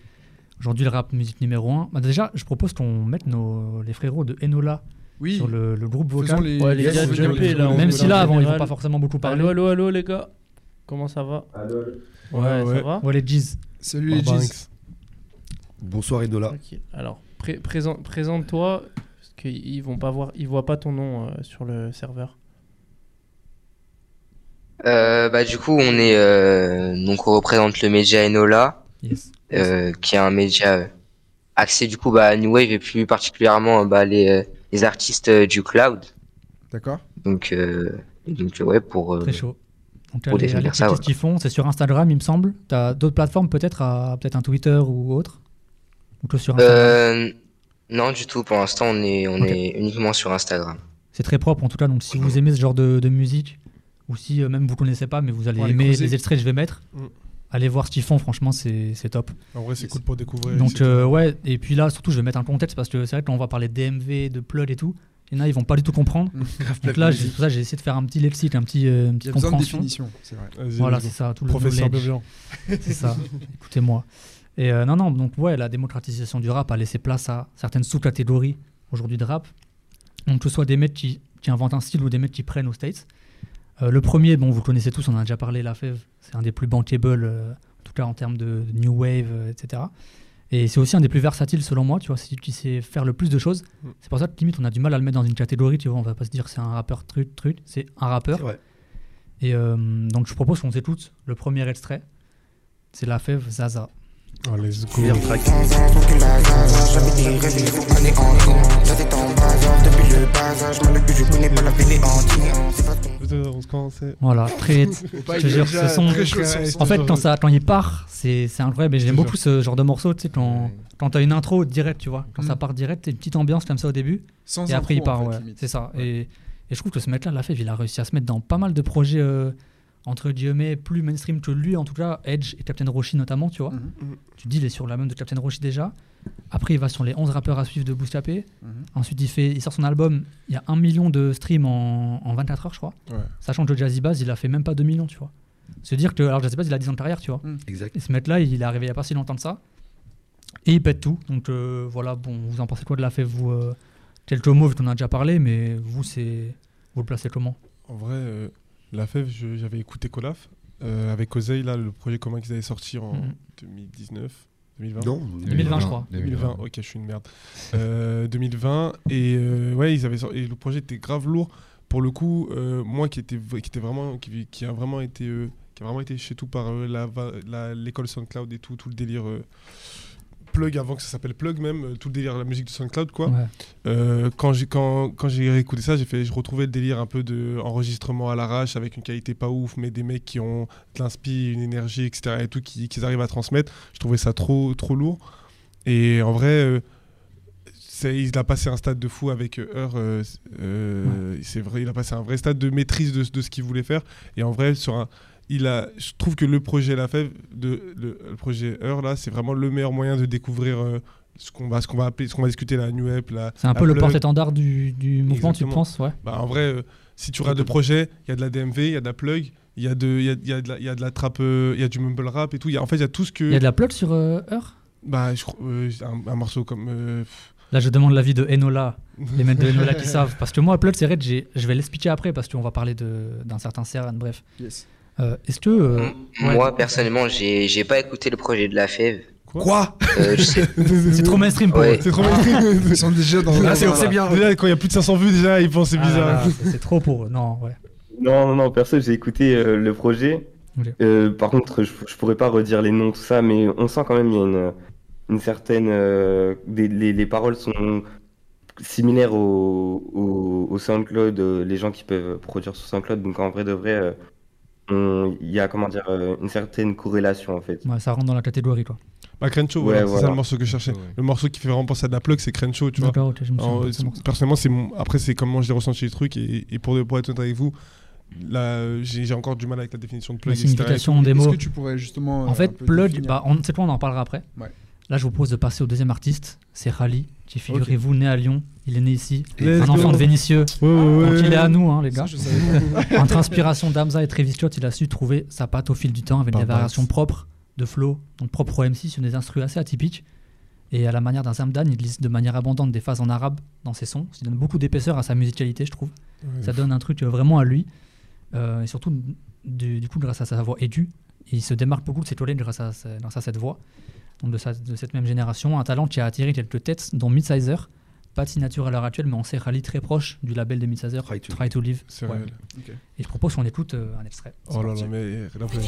aujourd'hui le rap musique numéro 1. Bah, déjà, je propose qu'on mette nos, les frérots de Enola Oui, sur le, le groupe vocal. les, Ouais, les Yes, gars, là, Même si là, avant, ils vont pas forcément beaucoup parler. Allô, allô, allô, les gars. comment ça va Ouais, Ouais, ouais. ça va Ouais, les G's. Salut les. G's. Bonsoir Enola. Ok. Alors, pré- présent- présente-toi, parce qu'ils vont pas voir, ils voient pas ton nom euh, sur le serveur. Euh, bah, du coup, on est euh, donc on représente le média Enola, Yes. euh, qui est un média axé du coup bah, à New Wave et plus particulièrement bah, les, les artistes du cloud. D'accord. Donc, donc ouais, pour Très chaud. Donc, pour allez, définir ça, checker ouais. ce qu'ils font. C'est sur Instagram, il me semble. Tu as d'autres plateformes, peut-être, à- peut-être un Twitter ou autre? Ou sur Instagram non du tout. Pour l'instant, on est on est uniquement sur Instagram. C'est très propre en tout cas. Donc, si vous aimez ce genre de, de musique, ou si euh, même vous connaissez pas, mais vous allez aimer les extraits que je vais mettre, Mm. allez voir ce qu'ils font. Franchement, c'est top. En vrai, c'est cool pour découvrir. Donc euh, ouais, et puis là surtout je vais mettre un contexte parce que c'est vrai que quand on va parler DMV, de Plug et tout, il y en a ils vont pas du tout comprendre. Donc là j'ai- c'est pour ça j'ai essayé de faire un petit lexique, un petit euh, une petite de compréhension. définition, c'est vrai. Voilà c'est ça, tout le Professeur. Devian. C'est ça. Écoutez-moi. Et euh, non non donc ouais la démocratisation du rap a laissé place à certaines sous-catégories aujourd'hui de rap. Donc que ce soit des mecs qui, qui inventent un style ou des mecs qui prennent aux States. Euh, le premier, bon, vous connaissez tous, on en a déjà parlé, La Fève, c'est un des plus bankable, euh, en tout cas en termes de, de new wave, euh, etc. Et c'est aussi un des plus versatiles selon moi, tu vois, c'est celui qui sait faire le plus de choses. Mm. C'est pour ça que limite on a du mal à le mettre dans une catégorie, tu vois, on va pas se dire que c'est un rappeur truc, truc, c'est un rappeur. Vrai. Et euh, donc je propose qu'on s'écoute le premier extrait, c'est La Fève Zaza. Oh, let's go. Track. On se commençait. Voilà, très. Je te jure, ce son- Ouais, son- En fait, quand, ça, quand il part, c'est c'est incroyable. Et j'aime beaucoup ce genre de morceau, tu sais, quand, quand t'as une intro direct, tu vois. Quand Mm. ça part direct, t'as une petite ambiance comme ça au début. Sans et après, il part, fait, ouais. C'est ça. Et, et je trouve que ce mec-là, la Fève, il a réussi à se mettre dans pas mal de projets, euh, entre guillemets, plus mainstream que lui, en tout cas, Edge et Captain Roshi notamment, tu vois. Mhm, Tu te dis, il est sur la même de Captain Roshi déjà. Après, il va sur les 11 rappeurs à suivre de Boostapé. mhm. Ensuite, il, fait, il sort son album. Il y a un million de streams en, en 24 heures, je crois. Ouais. Sachant que Jazzy Bass, il a fait même pas 2 millions, tu vois. Se dire que, alors Jazzy Bass, il a 10 ans de carrière, tu vois. Exact. Et ce mec-là, il est arrivé il y a pas si longtemps de ça. Et il pète tout. Donc euh, voilà, bon, vous en pensez quoi de la fève vous euh, Quelques mots, vu qu'on en a déjà parlé, mais vous, c'est. Vous le placez comment? En vrai, euh, La Fève, je- j'avais écouté Colaf euh, avec Ozeil, là, le projet commun qu'ils avaient sorti en Mhm. 2019, 2020. Non 2020, je crois. 2020, ok, je suis une merde. Euh, 2020, et euh, ouais, ils avaient sorti- et le projet était grave lourd. Pour le coup, euh, moi qui était, qui était vraiment, qui, qui a vraiment été, euh, qui a vraiment été chez tout par euh, la, va- la- l'école SoundCloud et tout, tout le délire euh, plug avant que ça s'appelle plug même, euh, tout le délire la musique de SoundCloud quoi. Ouais. Euh, quand j'ai quand, quand j'ai réécouté ça, j'ai fait, je retrouvais le délire un peu de enregistrement à l'arrache avec une qualité pas ouf, mais des mecs qui ont de l'inspi, une énergie, etc. et tout, qui, qu'ils arrivent à transmettre. Je trouvais ça trop, trop lourd. Et en vrai, euh, c'est- il a passé un stade de fou avec euh, Heur. euh, euh, C'est vrai, il a passé un vrai stade de maîtrise de, de ce qu'il voulait faire. Et en vrai, sur un, il a, je trouve que le projet La Fève, de, le, le projet Heur, là, c'est vraiment le meilleur moyen de découvrir euh, ce qu'on va, ce qu'on va appeler, ce qu'on va discuter la New la, C'est un la peu le porte-étendard du, du mouvement, tu penses Ouais. Bah, en vrai, euh, si tu regardes le projet, il y a de la DMV, il y a de la plug, il y a de, il y a, il y a de la, il y a de la trap, euh, il y a du mumble rap et tout. Il y a- en fait, il y a tout ce que. Il y a de la plug sur euh, Heure? Bah, je euh, un, un morceau comme. euh, Là, je demande l'avis de Enola, les mecs de Enola qui savent. Parce que moi, Plug, c'est j'ai- je vais l'expliquer après parce qu'on va parler de- d'un certain Serran, bref. Yes. Euh, Est-ce que. euh, ouais. Moi personnellement, j'ai j'ai pas écouté le projet de La Fève. Quoi Euh, C'est trop mainstream pour Ouais. eux. C'est trop mainstream. Ils sont déjà dans. Ah, c'est bien. Déjà, quand il y a plus de 500 vues, déjà, ils pensent c'est Ah bizarre. c'est- trop pour eux. Non, ouais. Non, non, non, perso, j'ai écouté euh, le projet. Euh, par contre, je, je pourrais pas redire les noms, tout ça, mais on sent quand même il y a une, une certaine. euh, des- les, les paroles sont similaires au, au, au SoundCloud, euh, les gens qui peuvent produire sur SoundCloud. Donc en vrai de vrai, euh, il y a comment dire euh, une certaine corrélation en fait. Ouais, ça rentre dans la catégorie, quoi. Bah, Crenshaw, Ouais, voilà, c'est ça le morceau que je cherchais. Ouais. Le morceau qui fait vraiment penser à de la plug, c'est Crenshaw, tu vois. Alors, personnellement, c'est mon... après, c'est comment j'ai ressenti les trucs. Et, et pour, pour être honnête avec vous, là, euh, j'ai j'ai encore du mal avec la définition de plug. La signification des Est-ce mots. que tu pourrais justement. euh, En un fait, Plug, bah, on, c'est quoi, on en parlera après. Ouais. Là, je vous propose de passer au deuxième artiste. C'est Rally, qui figurez-vous, né à Lyon. Il est né ici. Let's un go. enfant de Vénitieux. Ouais, ouais, Donc, il est à nous, hein, les gars. Entre inspiration d'Amza et Travis Scott, il a su trouver sa patte au fil du temps avec des variations propres de flow, donc propres au MC sur des instruments assez atypiques. Et à la manière d'un Zamdan, il glisse de manière abondante des phases en arabe dans ses sons. Ça donne beaucoup d'épaisseur à sa musicalité, je trouve. Ouais, Ça donne un truc euh, vraiment à lui. Euh, et surtout, du, du coup, grâce à sa voix aiguë, il se démarque beaucoup de ses collègues grâce à, sa- grâce à cette voix. Donc de, sa- de cette même génération, un talent qui a attiré quelques têtes, dont Midsizer, pas de signature à l'heure actuelle, mais on sait rallye très proche du label de Midsizer, Try to Try to Live. C'est Ouais. réel. Et je propose qu'on écoute euh, un extrait. Oh là là, mais là, vous avez-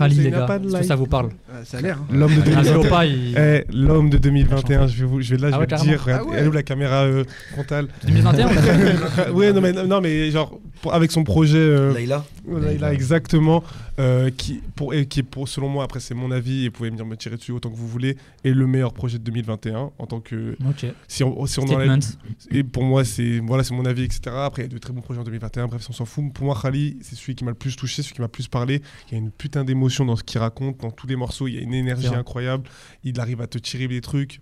C'est les gars, est-ce que ça vous parle Euh, ça a l'air. hein. L'homme de Un 2021. Zélopa, il- Eh, l'homme de 2021, je vais, vous, je vais là, je Ah vais ouais, dire, regarde, Ah ouais. elle est où la caméra euh, frontale 2021 ou pas Ouais, non mais, non, mais genre, pour- avec son projet, euh, Layla là, il a exactement, euh, qui, pour, et qui est pour, selon moi, après c'est mon avis, et vous pouvez venir me tirer dessus autant que vous voulez, est le meilleur projet de 2021 en tant que, Ok. si on, si on enlève- et pour moi, c'est voilà, c'est mon avis, etc. Après, il y a de très bons projets en 2021. Bref, on s'en fout. Pour moi, Khali, c'est celui qui m'a le plus touché, celui qui m'a le plus parlé. Il y a une putain d'émotion dans ce qu'il raconte, dans tous les morceaux. Il y a une énergie incroyable. Il arrive à te tirer des trucs.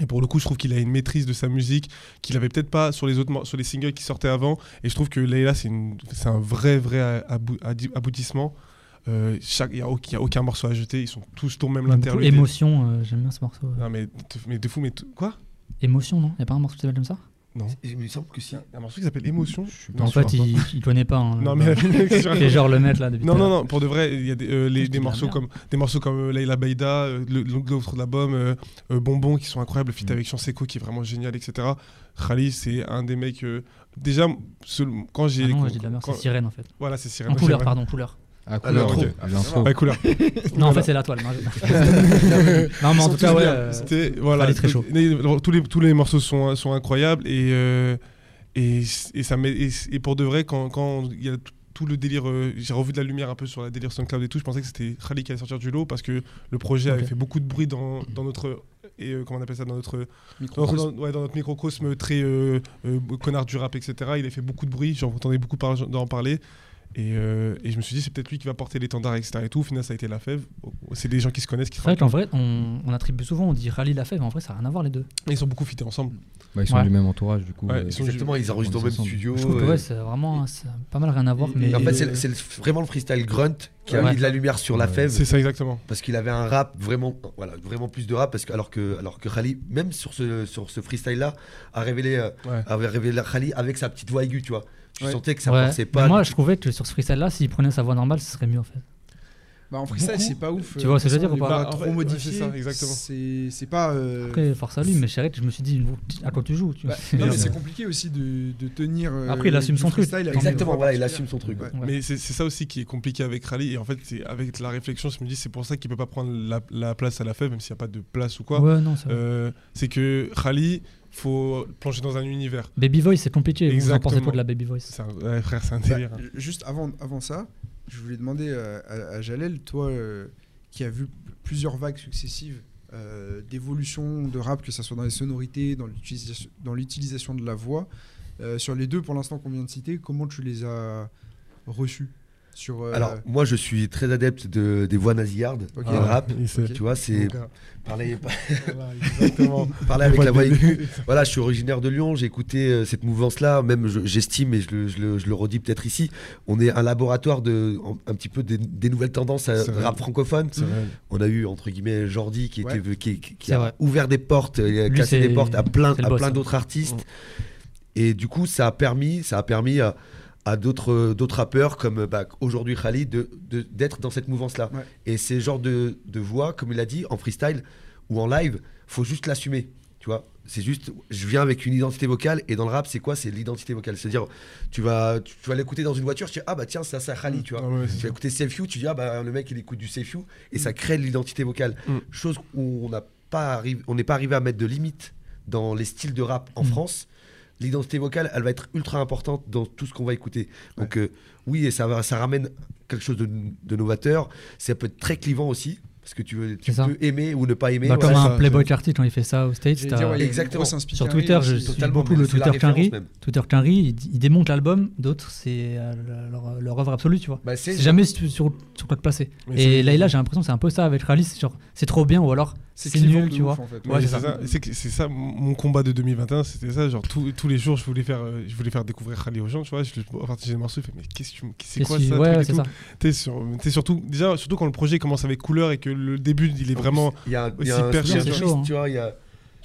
Et pour le coup, je trouve qu'il a une maîtrise de sa musique qu'il avait peut-être pas sur les autres sur les singles qui sortaient avant. Et je trouve que Leila, c'est un vrai vrai aboutissement. Euh, Il n'y a, aucun morceau à jeter. Ils sont tous tournés, même l'interlude. Émotion, euh, j'aime bien ce morceau. Non mais mais de fou, mais quoi? Émotion, non? Il a pas un morceau qui s'appelle comme ça? Non. Il me semble que si. Un morceau qui s'appelle Émotion. En Non, fait, je crois il, il connaît pas. hein. Non mais Il fait genre le mettre là depuis Non, non, non, pour de vrai, il y a des, euh, les- des, morceaux comme, des morceaux comme euh, Leila Beida, euh, le- l'autre de l'album, euh, euh, Bonbon, qui sont incroyables, le feat Mm. avec Chanseko qui est vraiment génial, etc. Khali, c'est un des mecs. euh, déjà, seul- quand j'ai. Ah non, dis de la merde, c'est Sirène en fait. Voilà, c'est Sirène. En couleur, c'est pardon, couleur. Ah, Ah. L'intro. Ouais, couleur. Non, en fait, c'est la toile. non, mais en tout cas, tous ouais. euh, C'était voilà, très chaud. les- tous les tous les morceaux sont sont incroyables et euh, et, et ça met- et, et pour de vrai quand quand il y a tout- le délire, euh, j'ai revu de la lumière un peu sur la délire SoundCloud et tout. Je pensais que c'était Khali qui allait sortir du lot parce que le projet avait fait beaucoup de bruit dans, dans notre et euh, comment on appelle ça dans notre dans, Microcosme. dans- ouais, dans notre microcosme très euh, euh, connard du rap etc. Il a fait beaucoup de bruit. J'en entendais beaucoup par- d'en parler. Et, euh, et je me suis dit, c'est peut-être lui qui va porter l'étendard, etc. Et tout. Au final, ça a été la fève. C'est des gens qui se connaissent, qui C'est vrai qu'en vrai, on, on attribue souvent, on dit rallye la fève, mais en vrai, ça n'a rien à voir les deux. Ils sont beaucoup fités ensemble. Bah, ils sont Ouais. du même entourage, du coup. Ouais, euh, ils sont Exactement, ils enregistrent dans le même ensemble. studio. Je trouve que euh, ouais, c'est vraiment ça a pas mal rien à voir. Et- Mais et en fait, c'est vraiment le freestyle grunt qui a mis de la lumière sur la Ouais. fève. C'est ça exactement. parce qu'il avait un rap vraiment voilà vraiment plus de rap parce que alors que alors que Khali même sur ce sur ce freestyle là a révélé euh, Ouais. avait révélé Khali avec sa petite voix aiguë tu vois tu Ouais. sentais que ça Ouais. forçait Mais pas moi, je trouvais que sur ce freestyle-là, s'il prenait sa voix normale, ce serait mieux en fait. Bah, en freestyle, c'est pas ouf. Tu vois ce que je veux dire ou pas voix Bah, trop ouais, modifiées. c'est ça, exactement. C'est c'est pas. euh, Après, force à lui, mais Charrette, je me suis dit, à quoi tu joues tu bah, non, mais c'est compliqué aussi de, de tenir. euh, Après, il assume son truc. exactement voilà il assume son truc Ouais. Ouais. Mais c'est c'est ça aussi qui est compliqué avec Rally. Et en fait, c'est avec la réflexion, je me dis, c'est pour ça qu'il peut pas prendre la, la place à la fève, même s'il n'y a pas de place ou quoi. Ouais, non, c'est vrai. Euh, c'est que Rally, faut plonger dans un univers. Baby Voice, c'est compliqué. Vous en Exactement. pensez quoi de la Baby Voice un- ouais, frère, c'est un Bah, délire. hein. juste avant, avant ça, je voulais demander à, à- à Jalel, toi euh, qui as vu plusieurs vagues successives euh, d'évolution de rap, que ce soit dans les sonorités, dans l'utilisation- dans l'utilisation de la voix, euh, sur les deux pour l'instant qu'on vient de citer, comment tu les as reçus? Sur, euh, alors moi je suis très adepte de, des voix nasillardes Ok. dans le rap tu vois c'est euh, parler voilà, exactement. parler avec la voix aiguë voilà je suis originaire de Lyon j'ai écouté euh, cette mouvance là même je- j'estime et je le, je le- je le redis peut-être ici on est un laboratoire de en- un petit peu des, des nouvelles tendances à C'est vrai. rap francophone. On a eu entre guillemets Jordi qui, Ouais. était, qui, qui- qui C'est a vrai. ouvert des portes, Lui, cassé des portes à plein, à boss, plein hein. d'autres artistes. Et du coup, ça a permis, ça a permis à, à d'autres d'autres rappeurs comme bah, aujourd'hui Khalid de- d'être dans cette mouvance-là. Ouais. Et ces genres de, de voix, comme il a dit, en freestyle ou en live, faut juste l'assumer. Tu vois, c'est juste, je viens avec une identité vocale et dans le rap, c'est quoi? C'est l'identité vocale. C'est-à-dire, tu vas, tu, tu vas l'écouter dans une voiture, tu dis ah bah tiens, ça, ça Khalid, tu vois. Ah ouais, Tu vas écouter Safe You, tu dis ah bah le mec il écoute du Safe You et ça crée de l'identité vocale. Mm. Chose où on n'a pas arrivé, on n'est pas arrivé à mettre de limite dans les styles de rap en Mm. France. L'identité vocale, elle va être ultra importante dans tout ce qu'on va écouter. Donc euh, oui, et ça va, ça ramène quelque chose de, de novateur. Ça peut être très clivant aussi parce que tu, veux, tu C'est ça. peux aimer ou ne pas aimer. Bah, voilà. Comme ça, un Playboy Carty quand il fait ça au States. Dire, ouais, Exactement. Sur Twitter, je suis Totalement, beaucoup le Twitter Quinry. Twitter Quinry, il, il démonte l'album, d'autres, c'est euh, leur, leur œuvre absolue, tu vois. Bah, c'est jamais sur, sur, sur quoi te placer. Mais Et c'est- Layla, j'ai l'impression que c'est un peu ça avec c'est trop bien, ou alors C'est nul, tu ouf, vois. en fait. Ouais, Ouais, c'est ça. ça. Ça, mon combat de 2021, c'était ça. Genre, tous- tous les jours, je voulais faire, euh, je voulais faire découvrir Khalil aux gens, tu vois. Je, à partir des morceaux, je fais, mais qu'est-ce que tu- c'est quoi ça que- ouais. T'es sur, surtout, déjà, surtout quand le projet commence avec couleur et que le début, il est vraiment. Il y a, un- il y a un triste, chaud, hein. tu vois, il y a.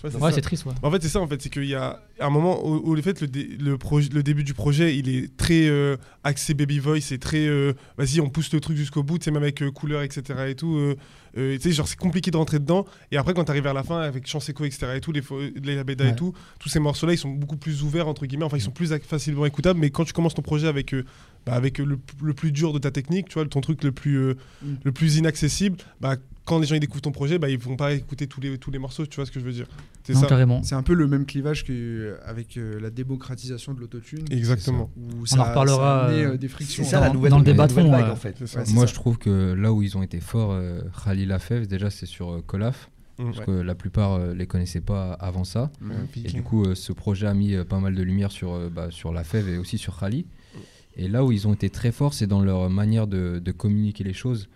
Ouais, c'est triste, ouais. En fait, c'est ça, en fait, c'est qu'il y a un moment où, où le fait le, dé- le, projet- le début du projet, il est très euh, axé baby voice, c'est très euh, vas-y, on pousse le truc jusqu'au bout, tu sais, même avec euh, couleur, etc. et tout. euh, euh, tu sais, genre, c'est compliqué de rentrer dedans. Et après, quand t'arrives vers la fin, avec Chance Echo, etc. et tout, les, les la Beda et tout, tous ces morceaux-là, ils sont beaucoup plus ouverts, entre guillemets. Enfin, ils sont plus ac- facilement écoutables. Mais quand tu commences ton projet avec, euh, bah, avec le, le plus dur de ta technique, tu vois, ton truc le plus, euh, Mm. le plus inaccessible, bah, quand les gens ils découvrent ton projet, bah, ils vont pas écouter tous les, tous les morceaux, tu vois ce que je veux dire. C'est Non, ça. carrément. C'est un peu le même clivage qu'avec la démocratisation de l'autotune. Exactement. Où On ça, en reparlera, ça euh, euh, des C'est frictions. ça la Dans- nouvelle, dans le la débat de nouvelle fond, en fait. C'est ça. Ouais, c'est Moi, ça. je trouve que là où ils ont été forts, euh, Khalil Afev, déjà, c'est sur euh, Colaf. Mm. Parce que la plupart euh, les connaissaient pas avant ça. Mhm. Et du coup, euh, ce projet a mis euh, pas mal de lumière sur, euh, bah, sur la fève et aussi sur Khali. Et là où ils ont été très forts, c'est dans leur manière de, de communiquer les choses.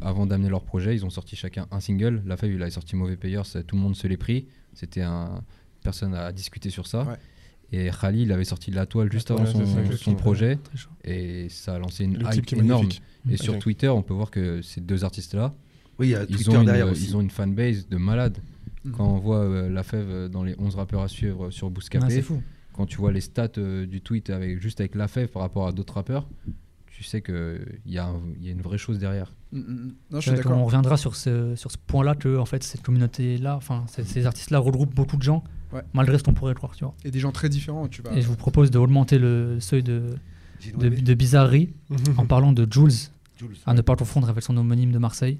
Avant d'amener leur projet, ils ont sorti chacun un single. La fève, il a sorti Mauvais Payeur, ça, tout le monde se l'est pris. C'était un. Personne à discuter sur ça. Ouais. Et Khali, il avait sorti La Toile juste avant Ouais, son, ça, son exactement. projet. Et ça a lancé une Le hype énorme. Et Mm. sur. Twitter, on peut voir que ces deux artistes-là, Oui, il ils Twitter ont, une, derrière euh, aussi. ils ont une fanbase de malade. Mhm. Quand on voit euh, La Fève euh, dans les 11 rappeurs à suivre sur Ouais, Bouscapé, c'est fou. quand tu vois les stats euh, du tweet avec, juste avec La Fève par rapport à d'autres rappeurs, tu sais qu'il y, y a une vraie chose derrière. Mm, mm, mm. Non, je suis. On reviendra sur ce, sur ce point-là que en fait cette communauté-là, enfin ces, ces artistes-là regroupent beaucoup de gens, Ouais. malgré ce qu'on pourrait croire, tu vois. Et des gens très différents, tu vas. Et je vous propose d'augmenter le seuil de, de, bizarrerie en parlant de Jules, Jules. à ne pas confondre avec son homonyme de Marseille.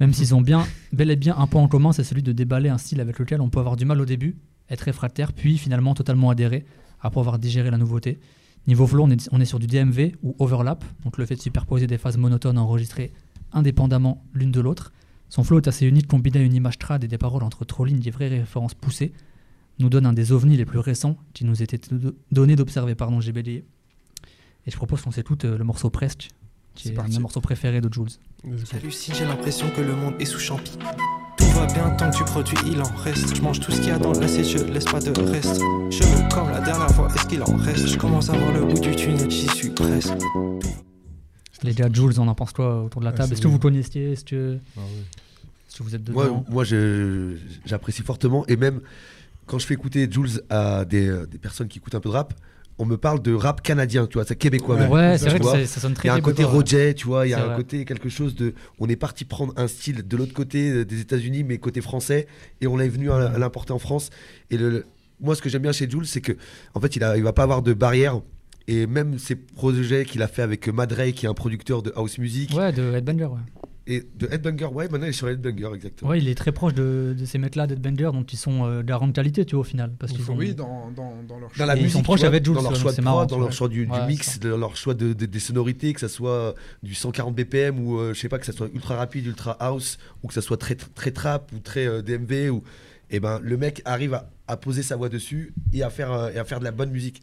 Même s'ils ont bien, bel et bien un point en commun, c'est celui de déballer un style avec lequel on peut avoir du mal au début, être réfractaire, puis finalement totalement adhérer après avoir digéré la nouveauté. Niveau flow, on est, sur du DMV ou overlap, donc le fait de superposer des phases monotones enregistrées indépendamment l'une de l'autre. Son flow est assez unique, combiné à une image trad et des paroles entre trop lignes, des vraies références poussées, nous donne un des ovnis les plus récents qui nous était do- donné d'observer, pardon, j'ai bégayé. Et je propose qu'on s'écoute euh, le morceau Presque, qui C'est est parti. un morceau préféré de Jules. J'hallucine, j'ai l'impression que le monde est sous champi. Tout va bien tant que tu produis, il en reste. Je mange tout ce qu'il y a dans l'assiette, je laisse pas de reste. Cheveux comme la dernière fois, est-ce qu'il en reste? Je commence à voir le bout du tunnel, j'y suis presque. Les gars, Jules, on en pense quoi autour de la Ah, table? Est-ce que vous connaissiez? Est-ce que, est-ce que vous êtes dedans? Moi, moi je- j'apprécie fortement. Et même quand je fais écouter Jules à des, euh, des personnes qui écoutent un peu de rap, on me parle de rap canadien, tu vois, c'est québécois. Ouais, même, c'est tu vrai que vois. c'est- ça sonne très Il y a un côté ouais. Roger, tu vois, il y C'est a un vrai. côté quelque chose de. On est parti prendre un style de l'autre côté euh, des États-Unis, mais côté français, et on est venu à, à l'importer en France. Et le, moi, ce que j'aime bien chez Jules, c'est que, en fait, il, a, il va pas avoir de barrière. Et même ces projets qu'il a fait avec Madre, qui est un producteur de house music, Ouais, de Headbanger, ouais. Et de Headbanger, ouais, maintenant il est sur Headbanger, exactement. Ouais, il est très proche de, de ces mecs-là d'Headbanger, donc ils sont euh, de qualité, tu vois, au final. Parce qu'ils ont... Oui, dans, dans, dans leur dans la Et ils musique, sont proches vois, avec Jules, dans leur choix de marrant, dans leur choix du, du Ouais, mix, dans leur choix de, de- des sonorités, que ça soit du 140 BPM ou euh, je sais pas que ça soit ultra rapide, ultra house, ou que ça soit très très trap ou très euh, DMV ou et ben le mec arrive à, à poser sa voix dessus et à faire euh, et à faire de la bonne musique.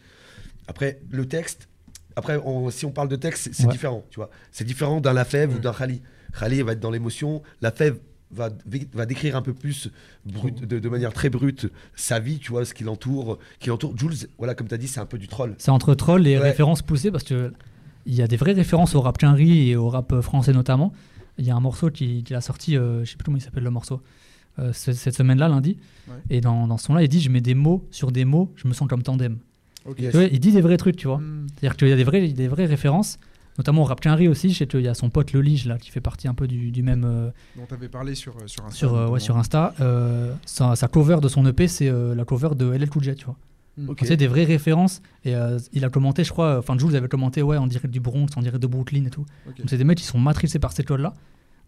Après le texte, après on- si on parle de texte, c'est Ouais. différent, tu vois. C'est différent d'un Lafèvre ou d'un Khali. Khali va être dans l'émotion, Lafèvre va, va décrire un peu plus brut, de, de manière très brute sa vie, tu vois, ce qui l'entoure, qui l'entoure. Jules, voilà, comme tu as dit, c'est un peu du troll. C'est entre trolls et Ouais. références poussées parce que il y a des vraies références au rap Quinry et au rap euh, français notamment. Il y a un morceau qui- a sorti, euh, je sais plus comment il s'appelle le morceau, euh, ce- cette semaine-là, lundi. Ouais. Et dans, dans ce son-là, il dit Je mets des mots sur des mots, je me sens comme tandem. Vois, il dit des vrais trucs, tu vois. Hmm. C'est-à-dire qu'il y a des vraies, des vraies références, notamment au rap Quinry aussi. Je sais qu'il y a son pote Le Lige, là, qui fait partie un peu du, du même. euh, dont tu avais parlé sur, euh, sur Insta. sur, euh, ouais, sur Insta. Euh, sa, sa cover de son EP, c'est euh, la cover de LL Cool J, tu vois. Ok. C'est des vraies références. Et euh, il a commenté, je crois, enfin Jules avait commenté, ouais, on dirait du Bronx, on dirait de Brooklyn et tout. Donc c'est des mecs qui sont matricés par cette code-là.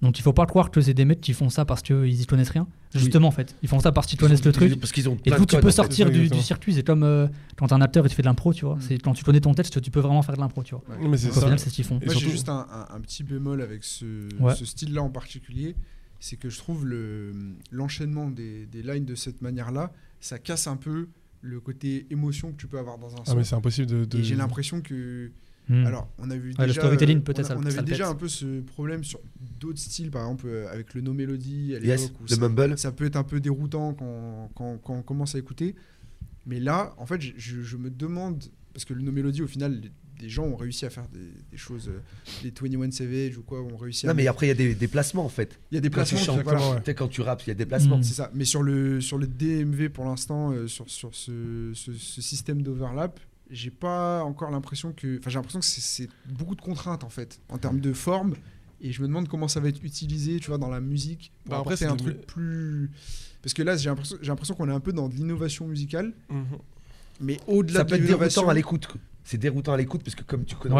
Donc il faut pas croire que c'est des mecs qui font ça parce qu'ils y connaissent rien. Justement, en fait, ils font ça parce qu'ils connaissent le truc. Parce qu'ils ont Et de tu peux sortir du, circuit. C'est comme euh, quand un acteur il te fait de l'impro, tu vois. Mm. C'est quand tu connais ton texte, tu peux vraiment faire de l'impro, tu vois. Mais c'est ça. final, c'est ce qu'ils font. Moi, j'ai juste un, un- un petit bémol avec ce, Ouais. ce style-là en particulier. C'est que je trouve le- l'enchaînement des, des lines de cette manière-là, ça casse un peu le côté émotion que tu peux avoir dans un Ah, son. mais c'est impossible de. de- Et j'ai l'impression que Hmm. Alors, on a vu Ouais, le déjà, storytelling, euh, peut-être, on, a- ça- on ça avait déjà pète. un peu ce problème sur d'autres styles, par exemple euh, avec le No Melody à l'époque. Yes, ça- mumble. ça peut être un peu déroutant quand, quand, quand on commence à écouter. Mais là, en fait, je, me demande, parce que le No Melody, au final, les- des gens ont réussi à faire des, des choses, euh, les 21 Savage ou quoi, ont réussi à. Non, mais après, il y a des, des placements en fait. Il y a des Quand tu placements, chantes, voilà. ouais. tu sais, quand tu rappes, il y a des placements. C'est ça. Mais sur le, sur le DMV pour l'instant, euh, sur, sur ce, ce- ce système d'overlap, j'ai pas encore l'impression que. Enfin, j'ai l'impression que c'est- c'est beaucoup de contraintes en fait, en termes de forme. Et je me demande comment ça va être utilisé, tu vois, dans la musique. Pour Bah, après, c'est un truc plus. Parce que là, j'ai l'impression j'ai l'impression qu'on est un peu dans de l'innovation musicale, Mhm. mais au-delà Ça de peut être l'innovation. à l'écoute. C'est déroutant à l'écoute parce que comme tu connais,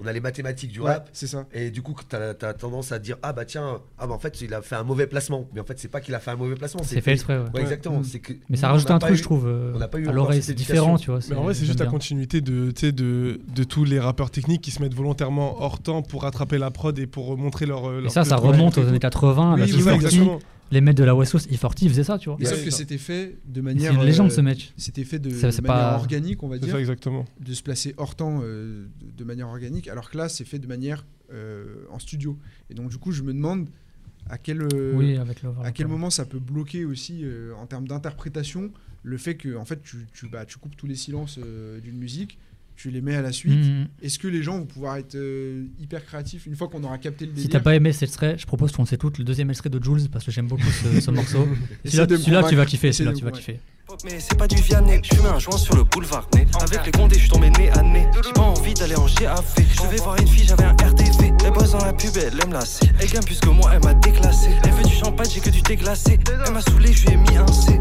on, a les mathématiques du Ouais, rap. c'est ça. Et du coup, tu as, tendance à dire Ah bah tiens, ah bah en fait, il a fait un mauvais placement. Mais en fait, c'est pas qu'il a fait un mauvais placement. C'est fait exprès, ouais. Ouais, exactement. Que Mais ça rajoute un truc, eu- je trouve. euh, on n'a pas eu à l'oreille, c'est différent, tu vois. Mais en vrai, c'est juste la continuité de, tu sais, de, de tous les rappeurs techniques qui se mettent volontairement hors temps pour rattraper la prod et pour montrer leur. Et leur ça, ça remonte aux années 80. Oui, la oui, E40, oui, exactement. Les mecs de la West Coast, E40 faisaient ça, tu vois. Mais sauf que c'était fait de C'est manière. une légende, euh, ce mec. C'était fait de, Ça, de c'est manière pas- organique, on va C'est dire. ça, exactement. de se placer hors temps euh, de, manière organique, alors que là, c'est fait de manière euh, en studio. Et donc, du coup, je me demande à quel, euh, Oui, avec l'overlap. à quel moment ça peut bloquer aussi, euh, en termes d'interprétation, le fait que en fait, tu, tu, bah, tu coupes tous les silences euh, d'une musique, tu les mets à la suite. Mhm. Est-ce que les gens vont pouvoir être euh, hyper créatifs une fois qu'on aura capté le Si délire t'as pas aimé cet extrait, je propose qu'on s'écoute le deuxième extrait de Jules parce que j'aime beaucoup ce, ce morceau. Celui-là, celui-là, tu vas kiffer. Celui-là, tu vas kiffer. Mais c'est pas du Vianney, je fumais un joint sur le boulevard Ney. Avec les condés, je suis tombé nez à nez. J'ai pas envie d'aller en GAV. Je devais voir une fille, j'avais un RTV. Les boss dans la pub, elle aime lasser. Elle gagne plus que moi, elle m'a déclassé. Elle veut du champagne, j'ai que du déglacé. Elle m'a saoulé, je lui ai mis un C.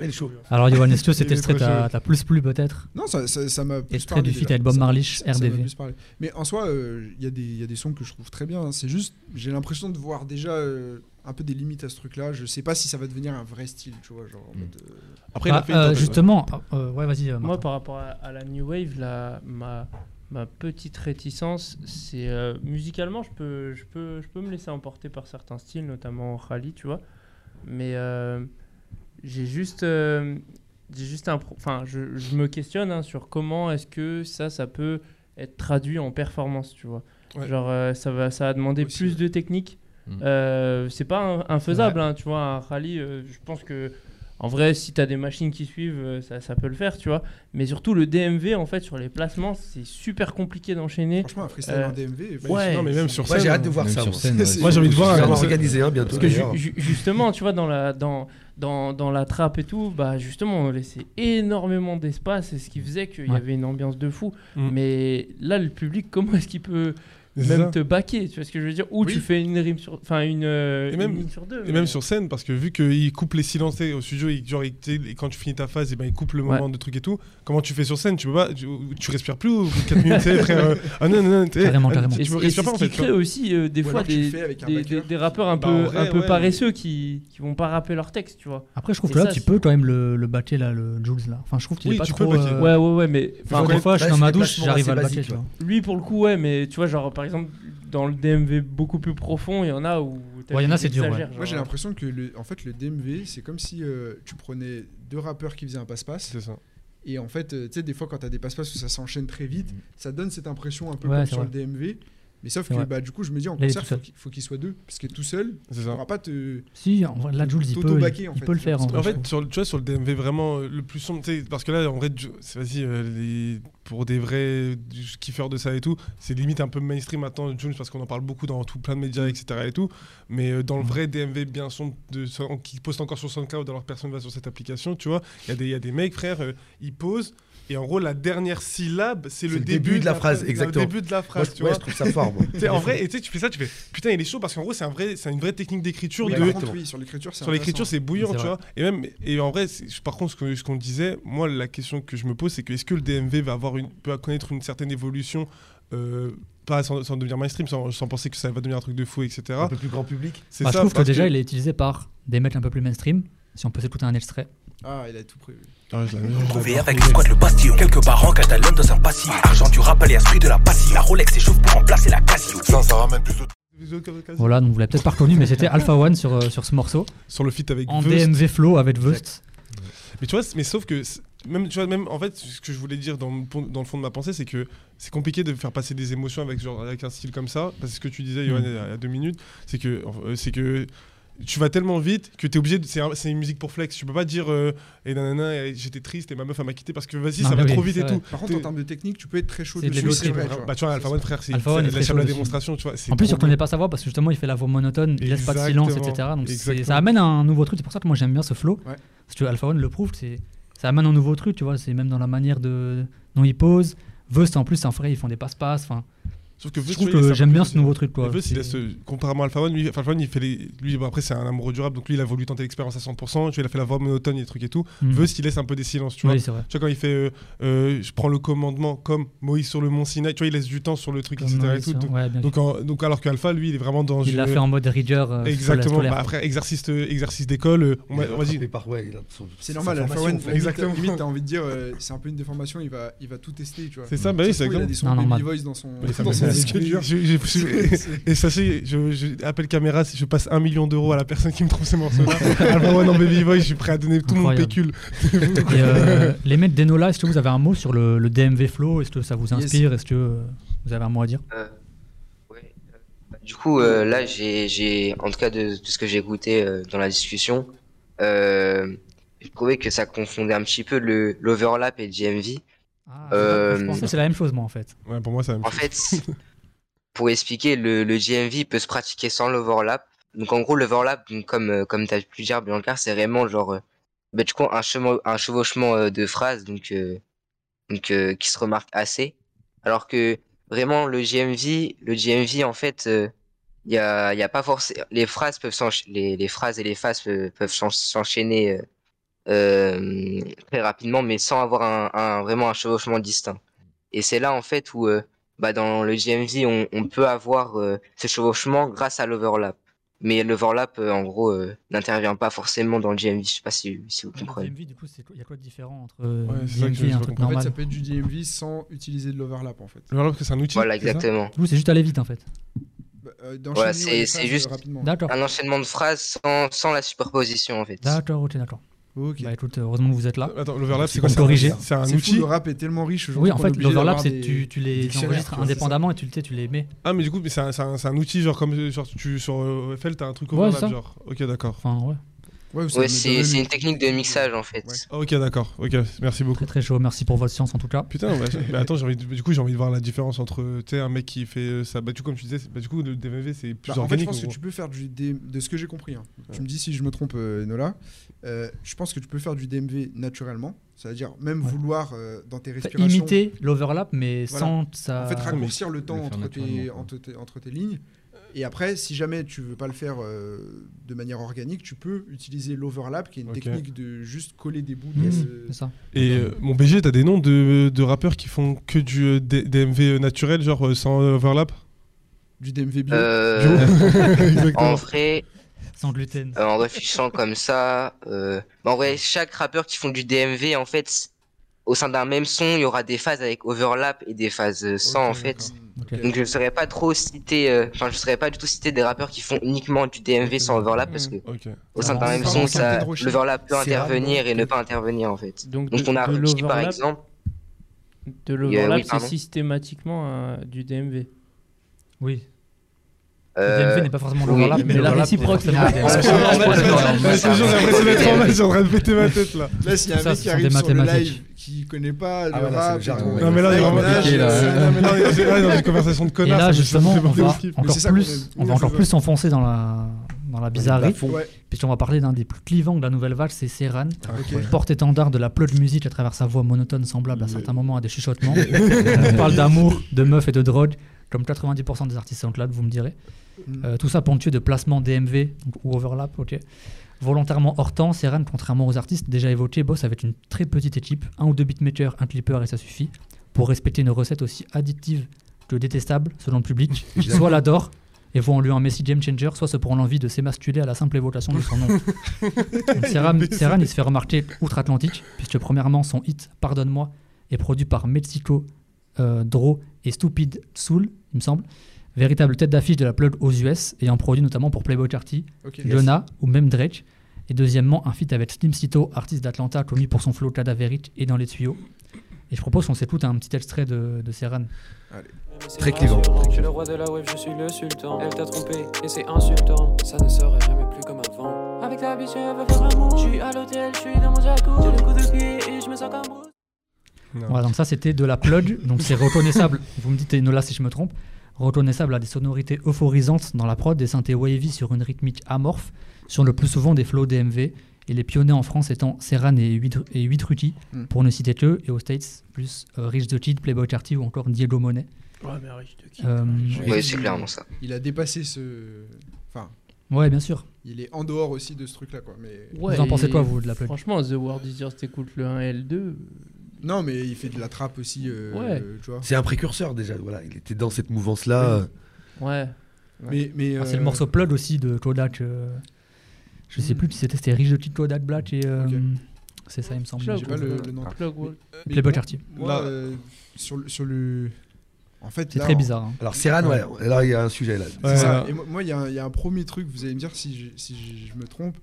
Est chaud. Alors, Yoann, est-ce que cet extrait t'a plus plu peut-être? Non, ça ça- ça m'a plus Extrait parlé du feat avec Bob Ça- Marley, ça- ça m'a RDV. plus parlé. Mais en soi, euh, il y, a des- il y a des sons que je trouve très bien. hein. C'est juste, j'ai l'impression de voir déjà euh, un peu des limites à ce truc-là. Je sais pas si ça va devenir un vrai style, tu vois. Genre, en Mm. mode, euh, Après, Bah, il a fait une euh. Justement, euh, ouais, vas-y. euh, Moi, par rapport à, à la New Wave, la, ma, ma petite réticence, c'est euh, musicalement, je peux, je, peux, je peux me laisser emporter par certains styles, notamment Rally, tu vois. Mais euh, j'ai juste, euh, j'ai juste un, enfin, je, je me questionne hein, sur comment est-ce que ça, ça peut être traduit en performance, tu vois. Ouais. Genre, euh, ça va, ça va demander Aussi, plus ouais. de technique. Mm. Euh, c'est pas infaisable, hein, tu vois. Un rallye, euh, je pense que en vrai, si tu as des machines qui suivent, ça, ça peut le faire, tu vois. Mais surtout, le DMV, en fait, sur les placements, c'est super compliqué d'enchaîner. franchement, un freestyle Euh, en DMV. ouais. Non, mais même sur scène. j'ai hâte de voir ça. moi. j'ai envie de voir. Je vais un- organiser un bientôt. Parce que ju- justement, tu vois, dans la, dans, dans, dans la trappe et tout, bah justement, on laissait énormément d'espace et ce qui faisait qu'il y avait une ambiance de fou. Mm. Mais là, le public, comment est-ce qu'il peut même ça. te baquer Tu vois ce que je veux dire Ou Oui. tu fais une rime sur. Enfin, une, euh, Et même- sur deux. Et mais- même sur scène, parce que vu qu'il coupe les silences au studio, il, genre, il- quand tu finis ta phase, et ben, il coupe le moment de truc et tout. Comment tu fais sur scène Tu peux pas, tu, tu respires plus ou 4 minutes, frère euh, Ah non, non, non, Carrément, ah, carrément. Tu, Et pas en fait. crée aussi euh, des Ou fois des, des, backer. des- des rappeurs un Bah, peu, vrai, un peu ouais. paresseux qui, qui vont pas rapper leur texte, tu vois. Après, je trouve que là, tu peux quand même le, le baquer, là, le Jules, là. Enfin, je trouve qu'il Oui, est pas tu peux trop. le baquer. euh, Ouais, ouais, ouais, mais. Enfin, enfin, des fois, je suis Ouais, dans ma douche, j'arrive à le baquer, basiques, tu vois. Lui, pour le coup, ouais, mais tu vois, genre, par exemple, dans le DMV beaucoup plus profond, il y en a où. t'as Ouais, il y en a, c'est dur, ouais. Moi, j'ai l'impression que le, en fait, le DMV, c'est comme si euh, tu prenais deux rappeurs qui faisaient un passe-passe. C'est ça. Et en fait, euh, tu sais, des fois, quand tu as des passe-passe où ça s'enchaîne très vite, ça donne cette impression un peu Ouais, comme sur vrai. le DMV. Mais sauf que bah, du coup, je me dis en Là, il concert, tout faut qu'il faut qu'il soit deux. Parce que tout seul, ça. pourras pas te. Si, en vrai, là, Jules, il peut, il, en il fait. peut le faire. En, En fait, sur, le- tu vois, sur le DMV vraiment euh, le plus sombre, tu sais, parce que là, en vrai, vas-y, euh, les- pour des vrais kiffeurs de ça et tout, c'est limite un peu mainstream maintenant, Jules, parce qu'on en parle beaucoup dans tout plein de médias, etc. et tout. Mais euh, dans le vrai DMV bien sombre, de, qui poste encore sur SoundCloud alors que personne va sur cette application, tu vois, il y, a des- il y a des mecs, frère, euh, ils posent. Et en gros, la dernière syllabe, c'est le, début, de la phrase, exactement. Le début de la Moi, phrase, je, tu ouais, vois. je trouve ça fort, en vrai, et tu sais, tu fais ça, tu fais putain, il est chaud parce qu'en gros, c'est un vrai, c'est une vraie technique d'écriture. Oui, de, oui, sur l'écriture, c'est sur l'écriture, c'est bouillant, tu vois. Et même, et en vrai, par contre, ce que- ce qu'on disait, moi, la question que je me pose, c'est que est-ce que le DMV va avoir une, peut connaître une certaine évolution, euh, pas sans, sans devenir mainstream, sans, sans penser que ça va devenir un truc de fou, etc. Un peu plus grand public. C'est Bah, je ça. trouve que déjà, il est utilisé par des mecs un peu plus mainstream. Si on peut s'écouter un extrait. Ah, il a tout prévu. Ah, Trouvé avec le squad le Bastillon Quelque part en Catalogne dans un passillon Argent du rap et esprit de la passion La Rolex s'échauffe pour remplacer la Casio Ça, ça ramène plutôt. Voilà, donc vous l'avez peut-être pas reconnu, mais c'était Alpha One sur, euh, sur ce morceau. Sur le feat avec En Vust. DMV Flow avec Vust. Mais tu vois, mais sauf que même, tu vois, même en fait, ce que je voulais dire dans, dans le fond de ma pensée, c'est que c'est compliqué de faire passer des émotions avec, genre, avec un style comme ça. Parce que ce que tu disais, Johan, Mm. il y a- il y a deux minutes, c'est que, euh, c'est que tu vas tellement vite que tu es obligé de. C'est un- c'est une musique pour flex. Tu peux pas dire, euh, et nanana, et j'étais triste et ma meuf elle m'a quitté parce que vas-y, Non, ça mais va oui, trop vite et vrai. tout. Par contre, en termes de technique, tu peux être très chaud C'est de dessus. c'est vrai, tu vois. Bah, tu vois, Alpha One, frère, c'est Alpha One est c'est très la chaud la dessus. démonstration, tu vois. c'est En plus, trop il retenait bien. pas sa voix parce que justement, il fait la voix monotone, il laisse pas de silence, Exactement. etc. Donc c'est- Exactement. ça amène un nouveau truc. C'est pour ça que moi j'aime bien ce flow. Ouais. Parce que Alpha One le prouve, c'est ça amène un nouveau truc, tu vois. C'est même dans la manière de dont il pose. Vust en plus, c'est un frère, ils font des passe-passe. Enfin, Sauf que je trouve que j'aime bien ce nouveau truc, quoi. Il euh, contrairement à Alpha One, lui, Alpha One, il fait les, lui, bon, après, c'est un amoureux du rap, donc lui, il a voulu tenter l'expérience à 100%. Tu vois, il a fait la voix monotone et des trucs et tout. Mm. Vust, il laisse un peu des silences, tu vois. Oui, c'est vrai. Tu vois, quand il fait euh, euh, je prends le commandement comme Moïse sur le mont Sinaï, tu vois, il laisse du temps sur le truc, Comme etc. et Moïse, tout. ouais, Donc, ouais, bien donc, en- donc alors qu'Alpha, lui, il est vraiment dans Il l'a fait en mode reader. euh, Exactement. Bah, après, exercice, euh, exercice d'école, euh, on Il m'a- est on m'a dit. rattrapé par- ouais, il a son- C'est normal, Alpha One, Exactement. limite, t'as envie de dire, c'est un peu une déformation, il va, il va tout tester, tu vois. C'est ça, bah oui, c'est trouve, Il a des exactement. Voice dans son, Disque dur. je- je- je- Et sachez, je, je appelle caméra si je passe un million d'euros à la personne qui me trouve ces morceaux-là. Alpha One en Baby Voice, je suis prêt à donner tout Incroyable. mon pécule. Et, euh, les mecs d'Enola, est-ce que vous avez un mot sur le, le DMV Flow? Est-ce que ça vous Yes. inspire? Est-ce que euh, vous avez un mot à dire? Euh, ouais, bah, du coup, euh, là, j'ai, j'ai, en tout cas, de, de ce que j'ai écouté euh, dans la discussion, euh, j'ai trouvé que ça confondait un petit peu le, l'overlap et le GMV. Ah, Euh, Je pensais que c'est la même chose, moi, en fait. Ouais, pour moi, c'est la même En chose. fait, pour expliquer, le, le GMV peut se pratiquer sans l'overlap. Donc, en gros, l'overlap, comme, euh, comme tu as pu dire, Bianca, c'est vraiment genre, euh, bah, du coup, un, chemo- un chevauchement euh, de phrases donc, euh, donc, euh, qui se remarque assez. Alors que vraiment, le GMV, le GMV, en fait, euh, il y a, il y a pas forcément. Les phrases peuvent les, les phrases et les phases peuvent, peuvent s'en- s'enchaîner euh, très rapidement, mais sans avoir un, un- vraiment un chevauchement distinct. Et c'est là, en fait, où euh, bah, dans le GMV, on, on peut avoir euh, ce chevauchement grâce à l'overlap. Mais l'overlap, euh, en gros, euh, n'intervient pas forcément dans le GMV. Je sais pas si, si vous Le comprenez. Du coup, il y a quoi de différent entre euh, Ouais, c'est ça que DMV je- et un truc comprendre. En fait, normal ça peut être du DMV sans utiliser de l'overlap, en fait. Que c'est un outil. Voilà, exactement. Du coup, c'est juste aller vite, en fait. Bah, euh, Voilà, ouais, c'est- juste-. Un enchaînement de phrases sans, sans la superposition, en fait. D'accord, ok, d'accord. Ok. Bah écoute, heureusement que vous êtes là. Attends, l'overlap, c'est quoi c'est un- corriger. C'est un C'est fou, outil. le rap est tellement riche aujourd'hui. Oui, en fait, l'overlap, c'est des- tu, tu les enregistres indépendamment et tu, tu les mets. Ah, mais du coup, mais c'est un, c'est un- c'est un outil, genre comme genre, tu, sur euh, FL, t'as un truc Ouais, overlap, ça. genre. Ok, d'accord. Enfin, ouais. Ouais, c'est une technique de mixage, en fait. Ouais. Ah, Ok, d'accord. Ok, merci beaucoup. Très très chaud. Merci pour votre science en tout cas. Putain, ouais, mais attends, j'ai envie de- du coup, j'ai envie de voir la différence entre sais, un mec qui fait euh, ça. Bah, du coup, comme tu disais, bah, du coup, le DMV, c'est plus Bah, en fait, je organique. pense en que gros. tu peux faire du de ce que j'ai compris. hein. Tu me dis si je me trompe, euh, Enola. Euh, je pense que tu peux faire du DMV naturellement, c'est-à-dire même Ouais. vouloir euh, dans tes respirations. imiter l'overlap, mais Voilà. sans ça. En fait, raccourcir le temps entre tes, entre, tes, entre tes lignes. Et après, si jamais tu veux pas le faire euh, de manière organique, tu peux utiliser l'overlap, qui est une technique de juste coller des bouts. Mmh, de c'est ça. Et euh, mon BG, t'as des noms de, de rappeurs qui font que du euh, DMV naturel, genre euh, sans euh, overlap? Du DMV bio. Euh, en vrai, Sans gluten. euh, en réfléchissant comme ça, euh, bah, en vrai, chaque rappeur qui font du DMV, en fait, au sein d'un même son, il y aura des phases avec overlap et des phases euh, sans, en fait. Donc je ne saurais pas trop citer, euh, enfin je saurais pas du tout citer des rappeurs qui font uniquement du DMV sans overlap parce que au sein d'un on même son, ça, l'overlap peut intervenir et ne pas intervenir en fait. Donc, Donc de, on a Rocky par exemple. De Euh, l'overlap, oui, c'est systématiquement euh, du DMV. Oui. Euh, Le DMV n'est pas forcément oui, l'overlap, mais mais la l'overlap, réciproque, c'est forcément j'ai l'impression d'être en suis en train de péter ma tête là. Là, s'il y a un mec qui arrive sur le mathématiques. live qui connaît pas le Ah ouais, là, rap, le et. Non, mais là, il là, là. Non, mais là, là, dans une conversation de Et connards. là, ça me justement, on va encore plus, on va encore s'enfoncer dans la, dans la bizarrerie. Ouais. puisqu'on va parler d'un des plus clivants de la nouvelle vague, c'est Serran, Ok. porte-étendard de la plug music à travers sa voix monotone semblable à certains moments à des chuchotements. on parle d'amour, de meufs et de drogue, comme 90% des artistes SoundCloud, vous me direz. Mm. Euh, tout ça ponctué de placements DMV donc, ou overlap, ok. Volontairement hors temps, Serran, contrairement aux artistes déjà évoqués, bosse avec une très petite équipe, un ou deux beatmakers, un clipper et ça suffit, pour respecter une recette aussi addictive que détestable selon le public, qui soit l'adore et voit en lui un Messi game changer, soit se prend l'envie de s'émasculer à la simple évocation de son nom. Serran, il se fait remarquer outre-Atlantique, puisque premièrement son hit Pardonne-moi est produit par Mexico, euh, Dro et Stupid Soul, il me semble, véritable tête d'affiche de la plug aux US, ayant produit notamment pour Playboy Carty, Ok. Lona ou même Drake. Et deuxièmement, un feat avec Slim Cito, artiste d'Atlanta, connu pour son flow cadavérique et dans les tuyaux. Et je propose qu'on s'écoute un petit extrait de, de Serran. Très clivant. Je suis le roi de la web, je suis le sultan. Elle t'a trompé et c'est insultant. Ça ne sera jamais plus comme avant. Avec ta biche, elle veut faire l'amour. Je suis à l'hôtel, je suis dans mon jacuzzi. J'ai le coup de pied et je me sens comme Bruce. Voilà, donc ça c'était de la plug, donc c'est reconnaissable. Vous me dites Enola si je me trompe. Reconnaissable à des sonorités euphorisantes dans la prod, des synthés wavy sur une rythmique amorphe, sur le plus souvent des flows DMV, et les pionniers en France étant Serran et 8, et 8 Ruti, Mm. pour ne citer que, et aux States, plus euh, Rich the Kid, Playboy Carty ou encore Diego Monet. Ouais, mais Rich the Kid. Euh, Oui, c'est clairement ça. Il a dépassé ce. Enfin, ouais, bien sûr. il est en dehors aussi de ce truc-là, quoi. Mais Ouais, Vous en pensez quoi, vous, de la plug Franchement, The World Is Yours, t'écoutes le 1 et le 2. Non, mais il fait de la trappe aussi. euh, Ouais. Tu vois. C'est un précurseur déjà. Voilà, il était dans cette mouvance-là. Ouais. Mais, mais Ah, c'est le euh, morceau plug aussi de Kodak. euh, je sais plus si c'était c'était Rich the Kid, Kodak Black et. euh. C'est ça, il me semble. Plug, J'ai pas le, le nom. Plug World. Mais Playboy. Moi, Là- euh, sur, le, sur le. En fait, C'est très bizarre. hein. Alors Serran, ouais, là il y a un sujet là. C'est Ouais, ça. ouais. Et moi, il y, a un- il y a un premier truc, vous allez me dire si je, si je, je me trompe.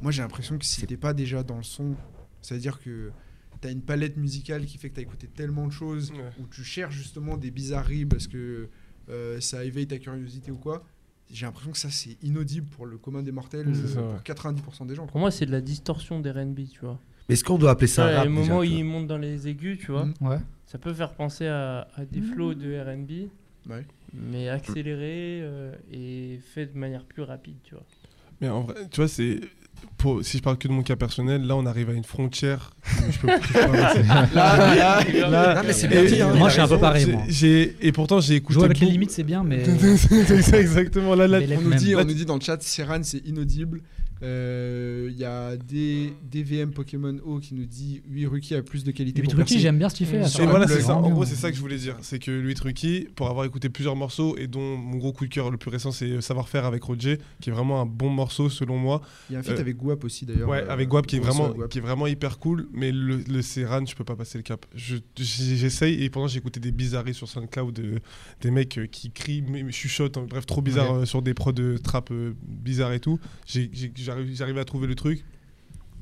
Moi, j'ai l'impression que si t'es pas déjà dans le son, c'est-à-dire que t'as une palette musicale qui fait que t'as écouté tellement de choses, Ouais. où tu cherches justement des bizarreries parce que euh, ça éveille ta curiosité ou quoi. J'ai l'impression que ça, c'est inaudible pour le commun des mortels, ça, pour ouais. 90% des gens. Pour moi, c'est de la distorsion d'R&B, tu vois. Mais est-ce qu'on doit appeler ça Ouais, un rap le moment où il monte dans les aigus, tu vois, Mm. Ouais. ça peut faire penser à, à des flows de R&B, Ouais. mais accéléré euh, et fait de manière plus rapide, tu vois. Mais en vrai, tu vois, c'est. Pour, si je parle que de mon cas personnel, là on arrive à une frontière. je peux. Là, là, Là- Non, mais c'est bien dit, hein, Moi, je suis un peu pareil, J'ai- moi. et pourtant j'ai écouté. Jouer avec les limites, c'est bien, mais. c'est ça, exactement. Là, là, On nous, dit, Là, on nous dit dans le chat, Serran c'est inaudible. Euh, Il y a des DVM Pokémon O qui nous dit 8 Ruki a plus de qualité. 8 pour Ruki, j'aime bien ce qu'il fait. Et voilà, c'est ça. En gros, c'est ça que je voulais dire. C'est que Louis Trucky, pour avoir écouté plusieurs morceaux, et dont mon gros coup de cœur le plus récent, c'est euh, Savoir-faire avec Roger, qui est vraiment un bon morceau selon moi. Il y a un feat Euh, avec Guap aussi d'ailleurs. Ouais, euh, avec Guap qui est vraiment, Guap. qui est vraiment hyper cool, mais le, le Serran, je peux pas passer le cap. Je- J'essaye, et pendant j'ai écouté des bizarreries sur SoundCloud, euh, des mecs euh, qui crient, mais, chuchotent, hein, bref, trop bizarre euh, sur des prods de trap euh, bizarres et tout. J'ai- j'arrive à trouver le truc,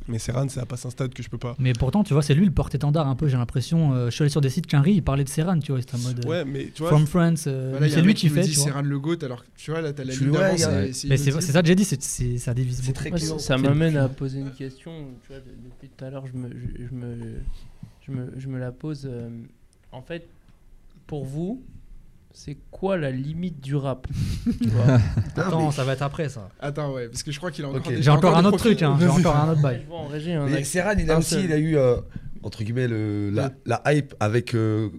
mais Serran, ça passe un stade que je peux pas. Mais pourtant, tu vois, c'est lui le porte-étendard un peu, j'ai l'impression. Euh, je suis allé sur des sites qu'Henry, il parlait de Serran, tu vois, c'était en mode. euh, Ouais, mais tu vois, From France, euh, Voilà, c'est un lui qui fait. dit tu. Serran le GOAT, alors que tu vois là, t'as la ligne d'avance. Mais c'est ça que j'ai dit, c'est- ça divise C'est beaucoup. très Ouais, clivant. ça m'amène à poser une question. Tu vois, de- depuis tout à l'heure, je me, je, je me, je me, je me la pose. en fait, pour vous, c'est quoi la limite du rap Tu vois Attends, ça va être après ça. Attends, ouais, parce que je crois qu'il a encore des- J'ai encore un des autre profils. truc, hein, j'ai encore un autre bail. un Mais acte- Serran, il a un aussi seul. il a eu, euh, entre guillemets, le, la, la hype avec euh,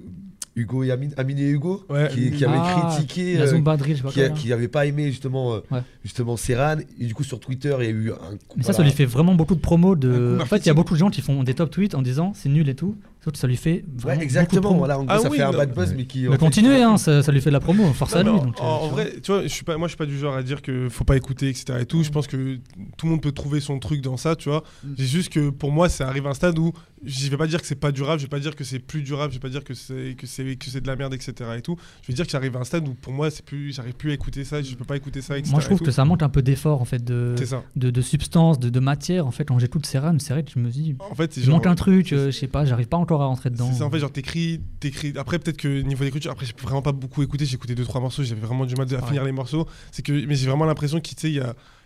Hugo et Amine, Amine et Hugo, Ouais, qui, qui avaient Ah, critiqué, La euh, Zumba Drill, je sais pas qui, avait pas aimé justement, euh, Ouais. justement Serran. Et du coup, sur Twitter, il y a eu un. Mais ça, ça voilà. lui fait vraiment beaucoup de promos. Un De... En fait, il y marketing. a beaucoup de gens qui font des top tweets en disant c'est nul et tout. Ça lui fait vraiment Ouais, beaucoup de exactement. Voilà, en gros, Ah ça oui, fait un bad buzz, ouais. mais qui. Mais continuez, hein, ça, ça lui fait de la promo. Force Non, à lui. en, donc, euh, en- vrai, tu vois, je suis pas, moi je suis pas du genre à dire que faut pas écouter, etc. Et tout. Je pense que tout le monde peut trouver son truc dans ça, tu vois. Mm. J'ai juste que pour moi, ça arrive à un stade où je vais pas dire que c'est pas durable, je vais pas dire que c'est plus durable, je vais pas dire que c'est que c'est que c'est de la merde, etc. Et tout. Je vais dire que j'arrive à un stade où pour moi, c'est plus, j'arrive plus à écouter ça, je peux pas écouter ça, etc. Moi, je trouve et que ça manque un peu d'effort en fait de, de, de substance, de, de matière. En fait, quand j'écoute Serran, c'est vrai que je me dis En fait, il manque un truc, euh, je sais pas, j'arrive pas encore à rentrer dedans. C'est en fait, genre t'écris, t'écris. Après, peut-être que niveau d'écriture, après, j'ai vraiment pas beaucoup écouté. J'ai écouté deux trois morceaux, j'avais vraiment du mal à Ouais. finir les morceaux. C'est que, mais j'ai vraiment l'impression qu'il,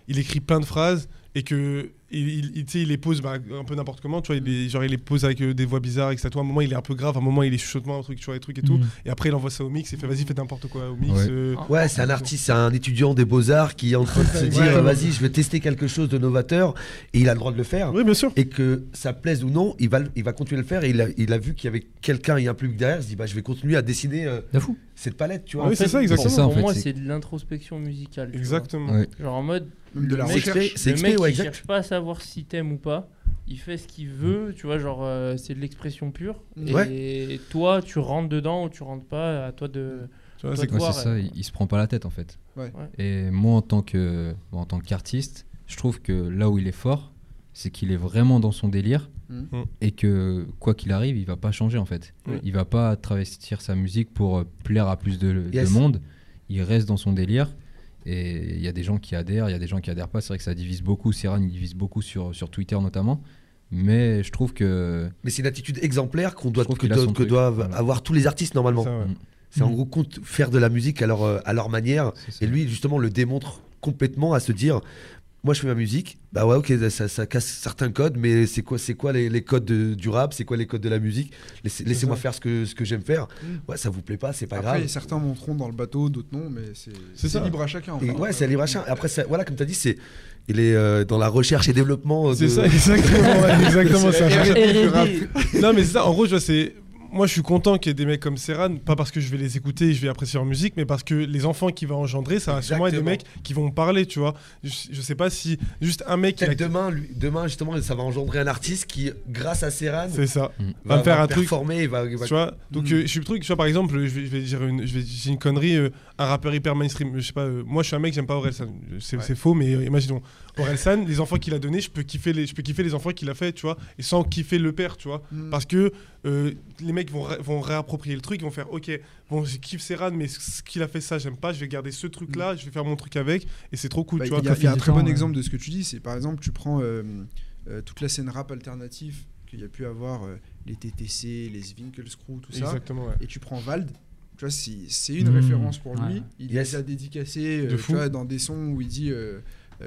il écrit plein de phrases et que il, il, il- tu sais, il les pose bah, un peu n'importe comment. Tu vois, il les, genre il les pose avec euh, des voix bizarres, etc. À un moment, il est un peu grave. À un moment, il est chuchotement, un truc, tu vois, des trucs et tout. Mm. Et après, il envoie ça au mix et fait, vas-y, fais n'importe quoi au mix. Ouais. euh, Ouais, c'est un artiste, c'est un étudiant des beaux-arts qui est en train de se dire Ouais. vas-y, je vais tester quelque chose de novateur et il a le droit de le faire. Oui, bien sûr. Et que ça plaise ou non, il va, il va continuer à le faire et il a, il a vu qu'il y avait quelqu'un et un public derrière, il se dit bah, je vais continuer à dessiner euh, cette palette, tu Ah vois. oui, c'est ça, exactement. C'est ça, en Pour fait, moi, c'est- de l'introspection musicale. Exactement. Ouais. Genre en mode. Même de la le mec- recherche. c'est ouais, exact. cherche pas à savoir si t'aimes ou pas. Il fait ce qu'il veut, tu vois, genre euh, c'est de l'expression pure. Ouais. Et toi, tu rentres dedans ou tu rentres pas, à toi de. Tu vois, Toi, c'est de voir, c'est ça, il, il se prend pas la tête en fait. Ouais. Et moi, en tant que bon, en tant qu'artiste, je trouve que là où il est fort, c'est qu'il est vraiment dans son délire. Mhm. et que quoi qu'il arrive, il va pas changer en fait. Oui. Il va pas travestir sa musique pour euh, plaire à plus de, monde. Il reste dans son délire Et il y a des gens qui adhèrent, il y a des gens qui adhèrent pas. C'est vrai que ça divise beaucoup. Serran, il divise beaucoup sur, sur Twitter notamment. Mais je trouve que. Mais c'est une attitude exemplaire qu'on doit, que, doivent- son que truc, doivent voilà. avoir tous les artistes normalement. Ouais. Mm. C'est en Mm. gros compte faire de la musique à leur, euh, à leur manière. C'est. Et lui, justement, le démontre complètement à se dire moi, je fais ma musique. Bah ouais, ok, ça, ça casse certains codes, mais c'est quoi, c'est quoi les, les codes de- du rap? C'est quoi les codes de la musique? Laissez- Laissez-moi faire ce que, ce que j'aime faire. Mm. Ouais, ça vous plaît pas, c'est pas Après, grave. certains monteront dans le bateau, d'autres non, mais c'est C'est c'est ça. libre à chacun. Ouais, c'est libre achat. Après, ça- voilà, comme tu as dit, c'est, il est euh, dans la recherche et développement. de- C'est ça, exactement. ouais, exactement C'est ça. non, mais c'est ça. En gros, je vois, c'est. Moi, je suis content qu'il y ait des mecs comme Serran, pas parce que je vais les écouter et je vais apprécier leur musique, mais parce que les enfants qu'il va engendrer, ça va sûrement être des mecs qui vont parler, tu vois. Je, je sais pas si juste un mec qui Peut-être a- demain, lui- demain, justement, ça va engendrer un artiste qui, grâce à Serran, C'est ça. Mm. Va me faire un truc. performer. va, va- Tu vois Donc, Mm. euh, je suis le truc, tu vois, par exemple, je vais, je vais dire une, je vais dire une connerie, euh, un rappeur hyper mainstream. Je sais pas, euh, moi, je suis un mec, j'aime pas Orelsan. C'est Ouais. faux, mais euh, imaginons. Orelsan, les enfants qu'il a donnés, je peux kiffer les, je peux kiffer les enfants qu'il a fait, tu vois, et sans kiffer le père, tu vois. Mm. Parce que euh, les mecs vont, ré- vont réapproprier le truc, ils vont faire ok, bon, je kiffe Serran, mais ce qu'il a fait ça, j'aime pas, je vais garder ce truc là, je vais faire mon truc avec, et c'est trop cool, Bah, tu Il vois. y a, il y a un du très temps, bon ouais. exemple de ce que tu dis. C'est par exemple, tu prends euh, euh, toute la scène rap alternative qu'il y a pu avoir, euh, les TTC, les Winkelscrew, tout ça, Exactement, ouais. et tu prends Vald. Tu vois, c'est une Mmh, référence pour lui. ouais. Il Yes. les a dédicacés euh, De tu vois, dans des sons où il dit euh, euh,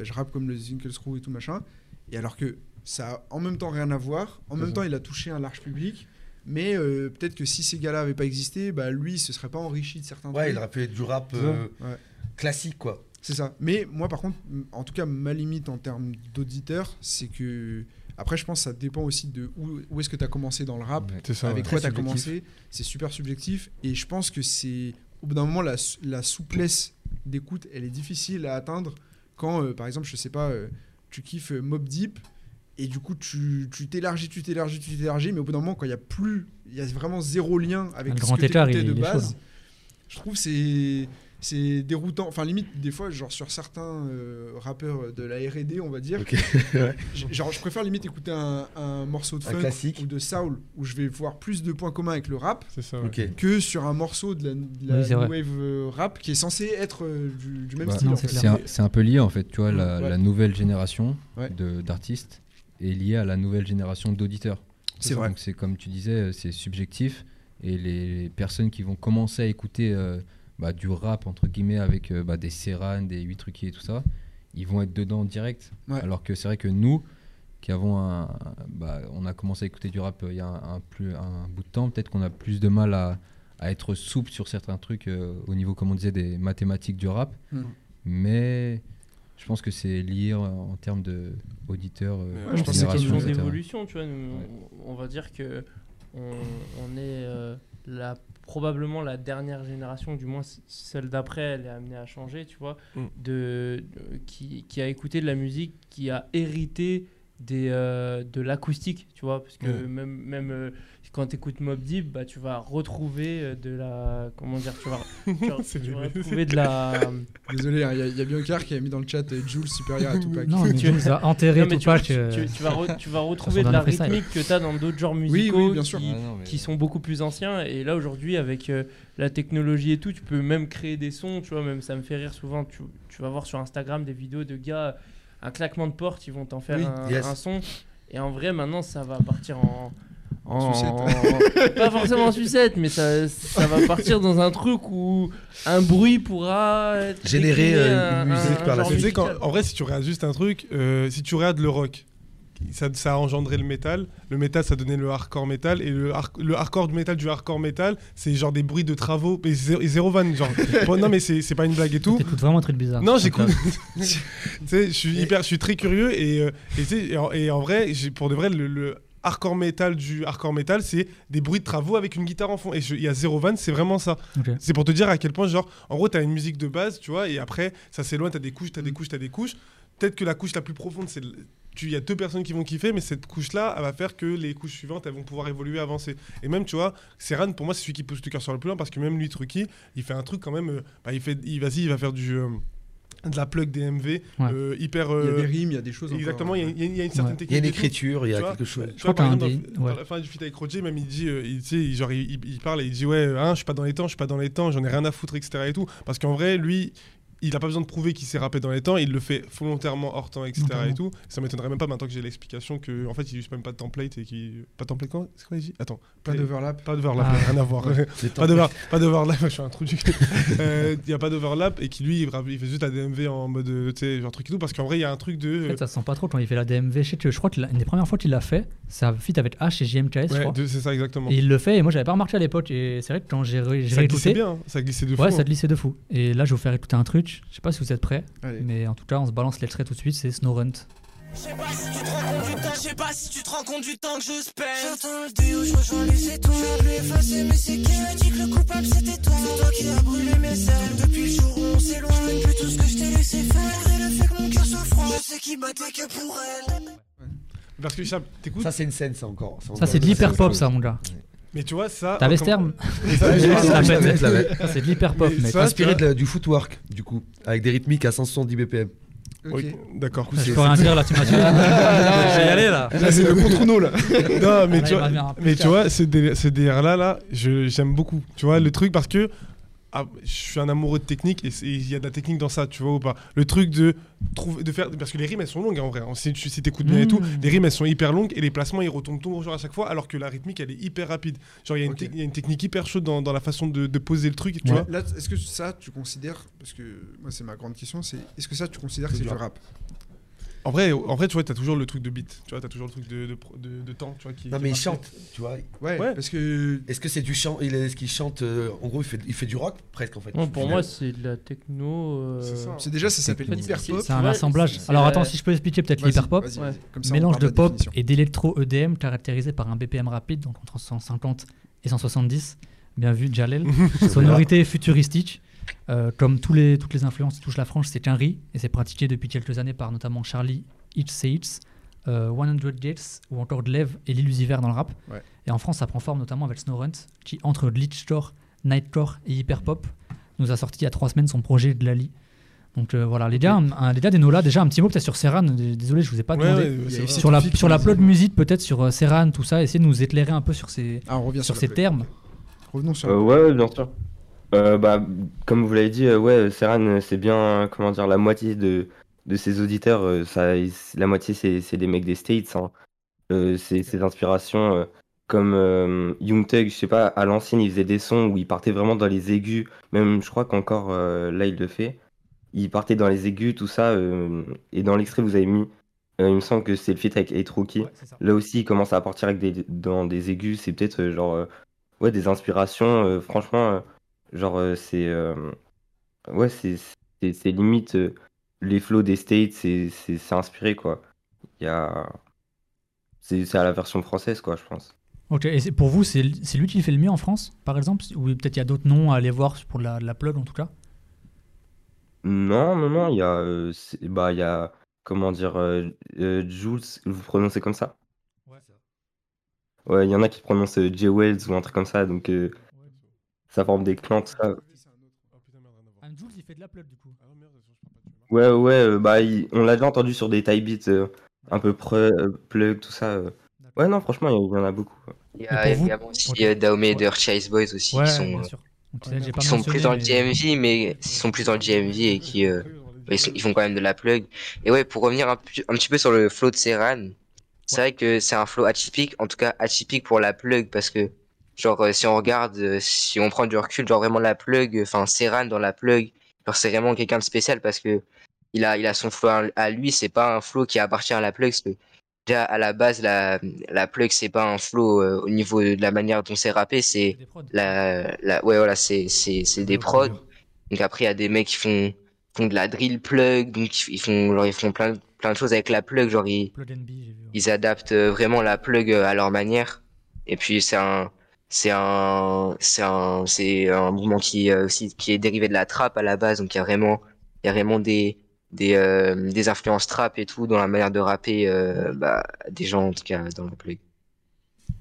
je rappe comme le Winkelscrew et tout machin. Et alors que ça a en même temps rien à voir, en même ça. temps il a touché un large public. Mais euh, peut-être que si ces gars-là n'avaient pas existé, bah lui, il se serait pas enrichi de certains Ouais, il aurait fait du rap euh, Ouais. classique, quoi. C'est ça. Mais moi, par contre, en tout cas, ma limite en termes d'auditeur, c'est que. Après, je pense que ça dépend aussi de où, où est-ce que tu as commencé dans le rap, Ouais. C'est ça. avec ouais. quoi tu as subjectif. commencé. C'est super subjectif. Et je pense que c'est. Au bout d'un moment, la souplesse d'écoute, elle est difficile à atteindre quand, euh, par exemple, je sais pas, euh, tu kiffes euh, Mob Deep. Et du coup, tu tu t'élargis, tu t'élargis, tu t'élargis, mais au bout d'un moment, quand il y a plus, il y a vraiment zéro lien avec Le ce grand écart, de base. Je trouve que c'est c'est déroutant. Enfin, limite, des fois, genre sur certains euh, rappeurs de la R&D, on va dire, Ok. Ouais. j- genre je préfère limite écouter un, un morceau de Un funk classique. ou de soul où je vais voir plus de points communs avec le rap C'est ça. ouais. Ok. que sur un morceau de la, de la Oui, wave euh, rap qui est censé être euh, du, du même Bah, style. en c'est fait. Un, peu lié en fait, tu vois, la, Ouais. la nouvelle génération Ouais. de- d'artistes est liée à la nouvelle génération d'auditeurs. C'est vrai. Donc c'est comme tu disais, c'est subjectif et les personnes qui vont commencer à écouter euh, bah, du rap entre guillemets avec euh, bah, des Serran, des 8 truquiers et tout ça, ils vont être dedans direct. Ouais. Alors que c'est vrai que nous, qui avons un, bah, on a commencé à écouter du rap euh, il y a un, un plus, un bout de temps, peut-être qu'on a plus de mal à, à être souple sur certains trucs euh, au niveau, comme on disait, des mathématiques du rap. Mm. Mais je pense que c'est lié euh, en termes de auditeurs. euh, Ouais, je pense que c'est etc. d'évolution, tu vois. nous, on, on va dire que on, on est euh, la, probablement la dernière génération, du moins celle d'après, elle est amenée à changer, tu vois, Mm. de, de- qui, qui a écouté de la musique, qui a hérité des, euh, de l'acoustique, tu vois, parce que même, même euh, quand tu écoutes Mob Deep, bah, tu vas retrouver euh, de la. Comment dire Tu vas, tu vas- vas retrouver de la. Désolé, hein, il y a- il y, a Biancar qui a mis dans le chat Jules supérieur à Tupac. Non, mais Tu- Jules a enterré Non, mais tu, Tupac. tu- tu- tu vas re- tu vas retrouver de la rythmique que tu as dans d'autres genres Oui, musicaux oui, bien sûr. qui, Ah non, mais- qui sont beaucoup plus anciens. Et là, aujourd'hui, avec euh, la technologie et tout, tu peux même créer des sons. Tu vois, même ça me fait rire souvent. Tu, tu vas voir sur Instagram des vidéos de gars, un claquement de porte, ils vont t'en faire Oui, un, yes. un son. Et en vrai, maintenant, ça va partir en. En, Sucette. pas forcément en sucette, mais ça, ça va partir dans un truc où un bruit pourra être Générer, euh, une un- musique un par la musical. en vrai, si tu regardes juste un truc, euh, si tu regardes le rock, ça, ça a engendré le métal. Le métal, ça donnait le hardcore métal. Et le, har- le hardcore du métal du hardcore métal, c'est genre des bruits de travaux. Mais zéro, et zéro van, genre. Bon, non, mais c'est c'est pas une blague et tout. T'écoutes vraiment un truc bizarre. Non, j'écoute. tu sais, je suis hyper, je suis très curieux et, euh, et, en, et en vrai, pour de vrai, le, le hardcore metal du hardcore metal, c'est des bruits de travaux avec une guitare en fond. Et il y a zéro van, c'est vraiment ça. C'est pour te dire à quel point, genre, en gros, t'as une musique de base, tu vois, et après, ça s'éloigne, t'as des couches, t'as des couches, t'as des couches. Peut-être que la couche la plus profonde, c'est. Il y a deux personnes qui vont kiffer, mais cette couche-là, elle va faire que les couches suivantes, elles vont pouvoir évoluer, avancer. Et même, tu vois, Serran, pour moi, c'est celui qui pousse le cœur sur le plus loin, parce que même lui, Trucky, il fait un truc quand même. euh, bah, il fait, il, vas-y, il va faire du. euh, de la plug DMV, Ouais. euh, hyper. Il y a euh, des rimes, il y a des choses. Exactement, il y a- ouais. il y, a- il y a une certaine Ouais. technique. Il y a une de tout. écriture, il y a vois, quelque chose. Je crois par qu'un exemple, des- dans, ouais. dans la fin du feat avec Roger, même il dit, euh, il, tu sais, il- genre, il, il- il parle et il dit ouais, hein, je suis pas dans les temps, je suis pas dans les temps, j'en ai rien à foutre, etc. Et tout, parce qu'en vrai, lui, il a pas besoin de prouver qu'il s'est rappé dans les temps, il le fait volontairement hors temps, etc. Et tout. Ça m'étonnerait même pas maintenant que j'ai l'explication que en fait il use même pas de template et qui pas de template quoi C'est quoi il dit? Attends, Pas d'overlap. Pas d'overlap, Ah. rien à voir. Pas d'over- pas d'overlap, je suis un trou du cul. Euh, Il y a pas d'overlap et qui lui il, fait juste la DMV en mode euh, tu sais genre truc et tout parce qu'en vrai il y a un truc de En fait, ça se sent pas trop quand il fait la DMV. Je, sais que- je crois que une des premières fois qu'il l'a fait, ça fit avec H et JMKS, je Ouais, crois. c'est ça exactement. Et il le fait, et moi j'avais pas remarqué à l'époque. Et c'est vrai que quand j'ai ré- j'ai Ça glissait réécouté, bien, hein, ça glissait de fou. ouais, hein. ça glissait de fou. Et là, je vais vous faire écouter un truc. Je sais pas si vous êtes prêts, Allez. mais en tout cas, on se balance l'extrait tout de suite. C'est Snowrunt. Je sais pas si tu te rends compte du temps, je sais pas si tu te rends compte du temps que je spend. J'entends le déo, je rejoins les étoiles. Je effacer, mais c'est qui a dit que le coupable c'était toi? C'est toi qui as brûlé mes ailes. Depuis le jour où on s'éloigne, plus tout ce que je t'ai laissé faire. Et le fait que mon cœur soit franc, je sais qu'il battait que pour elle. Parce que Chab, t'écoutes Ça, c'est une scène, ça encore. Ça, c'est de l'hyper pop, ça, mon gars. Mais tu vois ça. T'avais ce terme c'est de l'hyper pop, Mais mec. Inspiré tu de la- du footwork, du coup, avec des rythmiques à 170 BPM. Oui, D'accord. Je peux rien dire là, tu m'as tué. Je vais y aller là. Là, c'est le contre-nous, là. non, mais Là, tu vois, mais tu vois, ce délire, là, je- j'aime beaucoup. Tu vois, le truc, parce que ah, je suis un amoureux de technique et il y a de la technique dans ça, tu vois ou pas. Le truc de trouver, de faire, parce que les rimes elles sont longues hein, en vrai. hein. Si tu si t'écoutes bien et tout, Mm. les rimes elles sont hyper longues et les placements ils retombent toujours à chaque fois, alors que la rythmique elle est hyper rapide. Genre il y, a une y a technique hyper chaude dans, dans la façon de, de poser le truc, tu Ouais. vois. Là, est-ce que ça, tu considères, parce que moi, c'est ma grande question, c'est est-ce que ça, tu considères que C'est du rap? En vrai, en vrai, tu vois, t'as toujours le truc de beat, tu vois, t'as toujours le truc de, de, de- de temps, tu vois, qui. Non, qui mais il chante, tu vois. ouais, Ouais. parce que Est-ce que c'est du chant Est-ce qu'il chante euh, En gros, il fait, il fait du rock presque en fait. Non, pour moi, c'est de la techno. euh, C'est ça. c'est déjà, ça s'appelle hyper c'est- pop. C'est un assemblage. Alors attends, si je peux expliquer peut-être Vas-y, l'hyper pop. vas-y, Ouais. vas-y. Comme ça, on Mélange de pop définition. et d'électro EDM caractérisé par un BPM rapide, donc entre 150 et 170. Bien vu, Jalel. Sonorité futuristique. Euh, comme tous les, toutes les influences qui touchent la France, c'est un riz et c'est pratiqué depuis quelques années par notamment Charlie Hitch Seitz, euh, 100 Gates ou encore Dlev et l'illusiver dans le rap. Ouais. Et en France, ça prend forme notamment avec Snowrunt qui, entre glitchcore, nightcore et hyperpop, nous a sorti il y a trois semaines son projet de Lali. Donc euh, voilà, les gars, un- un- les gars des Nola, déjà un petit mot peut-être sur Serran. Désolé, je vous ai pas demandé. ouais, sur la, sur la exemple. musique, peut-être sur euh, Serran, tout ça, essayez de nous éclairer un peu sur ces, Ah, on sur sur, ces termes. Revenons sur Euh, ouais, bien sûr. Euh, bah, comme vous l'avez dit, euh, ouais, Serran, euh, c'est bien, euh, comment dire, la moitié de, de ses auditeurs, euh, ça, la moitié, c'est des mecs des States. Hein. Euh, c'est ses inspirations, euh, comme euh, Young Thug, je sais pas, à l'ancienne, il faisait des sons où il partait vraiment dans les aigus. Même, je crois qu'encore euh, là, il le fait. Il partait dans les aigus, tout ça. euh, et dans l'extrait, vous avez mis, euh, il me semble que c'est le feat avec Eight Rookie. Ouais. Là aussi, il commence à partir avec des, dans des aigus. C'est peut-être euh, genre euh, ouais des inspirations. euh, franchement, euh, genre euh, c'est euh, ouais c'est limite euh, les flows des States. C'est inspiré quoi. Il y a c'est à la version française quoi, je pense. Ok, et pour vous, c'est lui qui le fait le mieux en France, par exemple? Ou peut-être il y a d'autres noms à aller voir pour la, la plug en tout cas? Non non non, il y a euh, bah il y a comment dire euh, euh, Jules, vous prononcez comme ça? Ouais, il y en a qui prononcent J Wells ou un truc comme ça, donc ça forme des clans tout ça. Ah, Jules, il fait de la plug du coup. Ouais, ouais, euh, bah, il- on l'a déjà entendu sur des type beats euh, un peu pre, euh, plug, tout ça. euh. Ouais, non, franchement, il y, en a beaucoup. Il y Et a pour vous évidemment aussi Ok. euh, Dahomey et Ouais. The Chase Boys aussi Ouais, qui sont, bien euh, sûr. Donc, c'est- j'ai pas qui sont mentionné, plus dans le mais- GMV, mais ils sont plus dans le GMV et qui euh, ils, sont- ils font quand même de la plug. Et ouais, pour revenir un, pu- un petit peu sur le flow de Serran, c'est vrai que c'est un flow atypique, en tout cas atypique pour la plug parce que genre euh, si on regarde, euh, si on prend du recul, genre vraiment la plug, enfin Serran dans la plug, genre c'est vraiment quelqu'un de spécial parce que il a il a son flow à, lui, c'est pas un flow qui appartient à la plug. parce que Déjà à la base la la plug c'est pas un flow euh, au niveau de la manière dont c'est rappé, c'est la, la ouais voilà c'est c'est c'est des prods. donc après il y a des mecs qui font font de la drill plug donc ils font genre ils font plein plein de choses avec la plug genre ils ils adaptent euh, vraiment la plug euh, à leur manière. Et puis c'est un c'est un c'est un c'est un mouvement qui euh, aussi qui est dérivé de la trap à la base donc il y a vraiment il y a vraiment des des euh, des influences trap et tout dans la manière de rapper euh, bah, des gens en tout cas dans la plug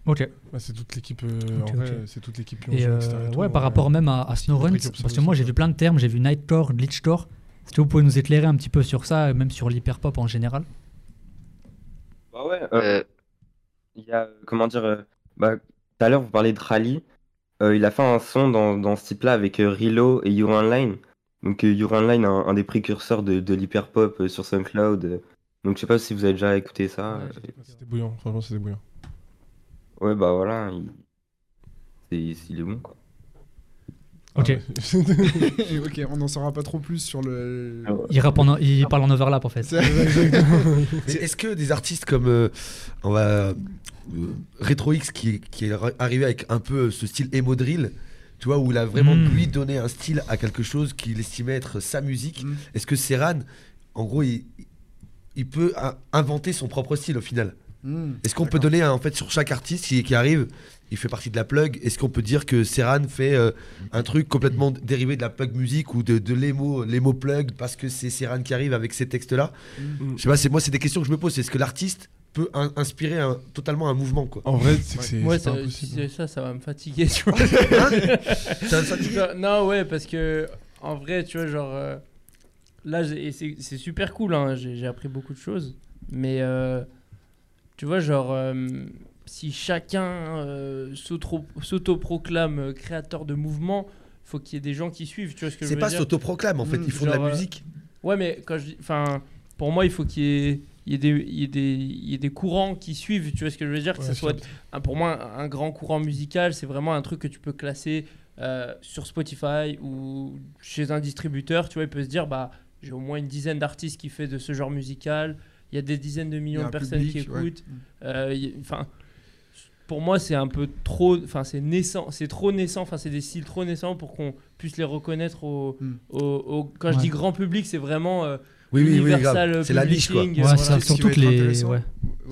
Ok. Bah, c'est toute l'équipe, euh, c'est toute l'équipe Et Lyon, euh, etc. et tout, ouais, par rapport même à, à cool, parce que moi j'ai vu plein de termes, j'ai vu Nightcore, Glitchcore. Est-ce que vous pouvez nous éclairer un petit peu sur ça, même sur l'hyperpop en général? Bah ouais, Euh, il y a, comment dire, euh, bah, tout à l'heure, vous parlez de Rally. Euh, il a fait un son dans, dans ce type-là avec euh, Rilo et You Online. Donc euh, You're Online, un, un des précurseurs de, de l'hyperpop euh, sur SoundCloud. Donc je sais pas si vous avez déjà écouté ça. Ouais. C'était bouillant, franchement, c'était bouillant. Ouais, bah voilà, il, c'est- il est bon quoi. Ok. Et ok, on n'en saura pas trop plus sur le. Ah. Il, rappe en- il parle en overlap en fait. C'est- Mais est-ce que des artistes comme euh, on va, Retro X qui, qui est arrivé avec un peu ce style emo drill, tu vois, où il a vraiment Mm. lui donné un style à quelque chose qu'il estimait être sa musique. Mm. Est-ce que Serran, en gros, il, il peut in- inventer son propre style au final? Hmm, Est-ce qu'on peut donner un- en fait sur chaque artiste qui, qui arrive, il fait partie de la plug. Est-ce qu'on peut dire que Serran fait euh, un truc complètement dérivé de la plug musique ou de, de l'emo plug parce que c'est Serran qui arrive avec ces textes-là? Mm. Je sais pas, c'est moi c'est des questions que je me pose. Est-ce que l'artiste peut in- inspirer un- totalement un mouvement quoi En vrai, c'est c'est c'est pas ça, impossible. si c'est ça, ça va me fatiguer, tu vois. Ça va fatiguer non, ouais, parce que en vrai, tu vois, genre euh, là, c'est c'est super cool, hein, j'ai appris beaucoup de choses, mais euh, tu vois, genre euh, si chacun euh, s'autoproclame créateur de mouvement, faut qu'il y ait des gens qui suivent, tu vois ce que je C'est veux pas dire s'autoproclame en fait, Mm, ils font de la musique. Ouais, mais quand je dis. Enfin, pour moi, il faut qu'il y ait. Il y, y y ait des courants qui suivent, tu vois ce que je veux dire Que Ouais, ça soit un- pour moi un grand courant musical, c'est vraiment un truc que tu peux classer euh, sur Spotify ou chez un distributeur. Tu vois, il peut se dire bah j'ai au moins une dizaine d'artistes qui fait de ce genre musical. Il y a des dizaines de millions de personnes public, qui écoutent. Euh, a- Enfin, pour moi, c'est un peu trop. Enfin, c'est naissant. C'est trop naissant. Enfin, c'est des styles trop naissants pour qu'on puisse les reconnaître au. Mm. au- au- quand je dis grand public, c'est vraiment. euh, Oui, oui, oui, Universal. C'est la niche quoi. Ouais, euh, c'est voilà. ça. Les, ouais. Ouais,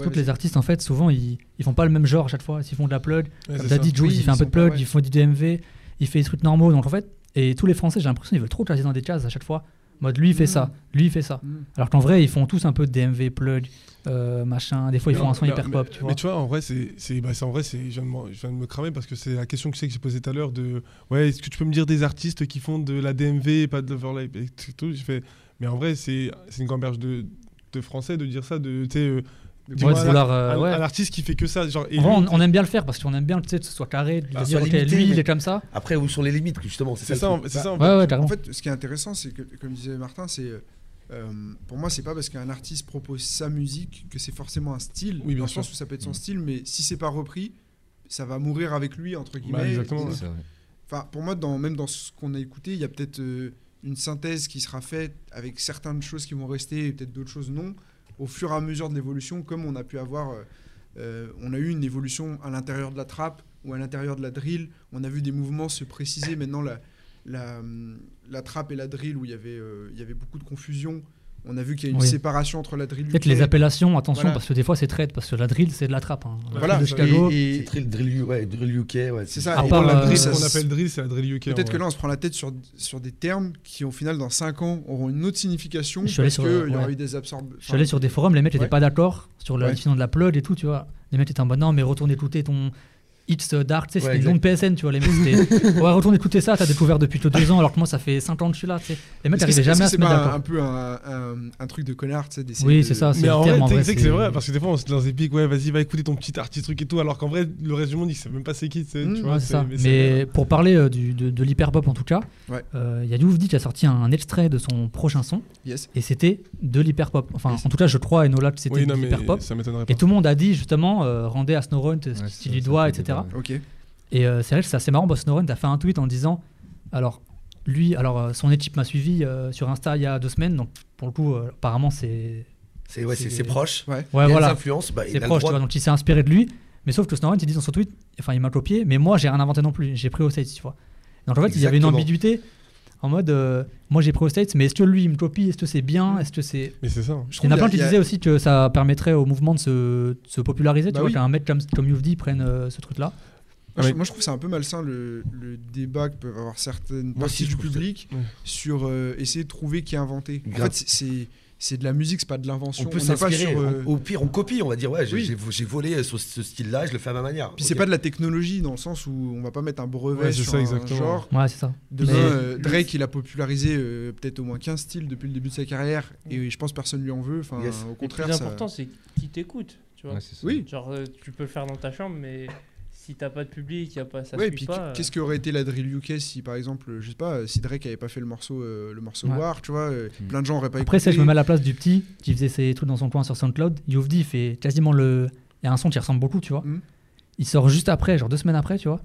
Toutes vas-y. les artistes en fait, souvent ils, ils font pas le même genre à chaque fois. S'ils font de la plug, Ouais, comme c'est t'as dit, Jules Oui, il fait un peu de plug, ouais. il fait du DMV, il fait des trucs normaux. Donc en fait, et tous les Français, j'ai l'impression ils veulent trop classer dans des cases à chaque fois. En Mode lui il fait Mm. ça, lui il fait ça. Hmm. Alors qu'en vrai, ils font tous un peu de DMV, plug, euh, machin. Des fois ils Mais font un son hyper mais- pop, tu vois. Mais tu vois, en vrai, c'est, c'est, bah, c'est- en vrai, c'est, je viens, de, m'en- je viens de me cramer parce que c'est la question que, je sais que j'ai posée tout à l'heure de, ouais, est-ce que tu peux me dire des artistes qui font de la DMV et pas de l'overlay et tout. J'ai fait, mais en vrai, c'est, une gamberge de, de français de dire ça, de, euh, Ouais, un- euh, un, ouais. un artiste qui fait que ça, genre. et En vrai, lui, on, on aime bien le faire parce qu'on aime bien que ce soit carré, de Bah, dire limité, lui il est comme ça. Après, où sont les limites justement c'est ça, ça. en Ouais, fait. ouais. En fait, ce qui est intéressant, c'est que, comme disait Martin, c'est. euh, pour moi, c'est pas parce qu'un artiste propose sa musique que c'est forcément un style. Oui, bien dans sûr. le sens où ça peut être son Mm. style, mais si c'est pas repris, ça va mourir avec lui, entre guillemets. Bah, exactement. Enfin, pour moi, dans, même dans ce qu'on a écouté, il y a peut-être euh, une synthèse qui sera faite avec certaines choses qui vont rester et peut-être d'autres choses non, au fur et à mesure de l'évolution, comme on a pu avoir. euh, euh, on a eu une évolution à l'intérieur de la trappe ou à l'intérieur de la drill. On a vu des mouvements se préciser. Maintenant, la, la, hum, la trappe et la drill, où il y avait, euh, il y avait beaucoup de confusion. On a vu qu'il y a une Oui. séparation entre la drill. Peut-être les appellations, attention, Voilà. parce que des fois c'est traite, parce que la drill c'est de la trappe. Hein. La Voilà. de Chicago. Et- drill, drill, ouais, drill UK, ouais. C'est ça. À Et part, la euh, drill, ça se- appelle drill, c'est la drill UK. Peut-être que là, on se prend la tête sur, sur des termes qui, au final, dans 5 ans, auront une autre signification. Je suis allé parce sur, qu'il euh, y aura ouais. eu des absorbes. Je suis allé sur des forums, les mecs n'étaient Ouais. pas d'accord sur la Ouais. définition de la plug et tout, tu vois. Les mecs étaient en mode non, mais retourne écouter ton Hits Dark, tu sais, Ouais, c'était une PSN, tu vois. Les mecs c'était ouais, retourne écouter ça, t'as découvert depuis que deux ans, alors que moi ça fait 5 ans que je suis là, tu sais. Les mecs n'arrivaient jamais à se mettre c'est un, peu un, un- un truc de connard, tu sais, d'essayer Oui, de- c'est ça, c'est en vrai, en tu vrai, sais que c'est vrai, parce que des fois on se lance des pics, ouais, vas-y, va écouter ton petit artiste, truc et tout, alors qu'en vrai, le reste du monde, il sait même pas c'est qui, tu Mmh, tu Ouais, vois. Mais pour parler euh, du, de, de l'hyperpop en tout cas, il Ouais. y a Youvdi qui a sorti un extrait de son prochain son Yes. et c'était de l'hyperpop. Enfin, en tout cas, je crois, Enola, que c'était de l'hyperpop. ça m'étonnerait pas. Et tout le monde a dit justement, euh, rendez à Snowrun ce qu'il lui doit, etc. Ok. Et euh, c'est vrai que c'est assez marrant, parce que Snowrun a fait un tweet en disant alors lui, alors euh, son équipe m'a suivi euh, sur Insta il y a deux semaines, donc pour le coup, euh, apparemment c'est C'est ouais, proche. Ouais. ouais Il voilà, influences, bah, c'est proche, tu vois, donc il s'est inspiré de lui. Mais sauf que Snowrun, il dit dans son tweet, enfin il m'a copié, mais moi j'ai rien inventé non plus, j'ai pris au States, tu vois. Donc en fait, il y avait une ambiguïté en mode euh, moi j'ai pris au States, mais est-ce que lui il me copie, est-ce que c'est bien, est-ce que c'est Mais c'est ça. Je il y en a plein qui disaient aussi que ça permettrait au mouvement de se, de se populariser, Bah tu vois, oui. qu'un mec comme, comme Youvdi prenne euh, ce truc-là. Moi, Ah, je, mais- moi, je trouve ça un peu malsain le, le débat que peuvent avoir certaines Moi parties aussi, du public Ouais. sur euh, essayer de trouver qui a inventé. En Grave. fait, c'est- c'est de la musique, c'est pas de l'invention. On peut s'inspirer. sur, euh, Au pire, on copie, on va dire ouais, j'ai Oui. volé ce, ce style-là, je le fais à ma manière. Puis c'est pas de la technologie dans le sens où on va pas mettre un brevet Ouais, c'est sur ça, un exactement. genre. Ouais, c'est ça. Demain, euh, Drake, il a popularisé euh, peut-être au moins 15 styles depuis le début de sa carrière et je pense que personne lui en veut. Enfin, Yes. au Le contraire, plus ça- important, c'est qui t'écoute, tu vois. Ouais, c'est ça. Oui. Genre, euh, tu peux le faire dans ta chambre, mais si t'as pas de public, y a pas, ça Ouais, et suit puis pas. euh. qu'est-ce qu'aurait été la drill UK si par exemple, je sais pas, si Drake avait pas fait le morceau, euh, le morceau Ouais. War, tu vois, euh, Mm. plein de gens auraient pas Après, ça, écouté. je me mets à la place du petit qui faisait ses trucs dans son coin sur SoundCloud. Youvdi, il fait quasiment le. Il y a un son qui ressemble beaucoup, tu vois. Mm. Il sort juste après, genre deux semaines après, tu vois.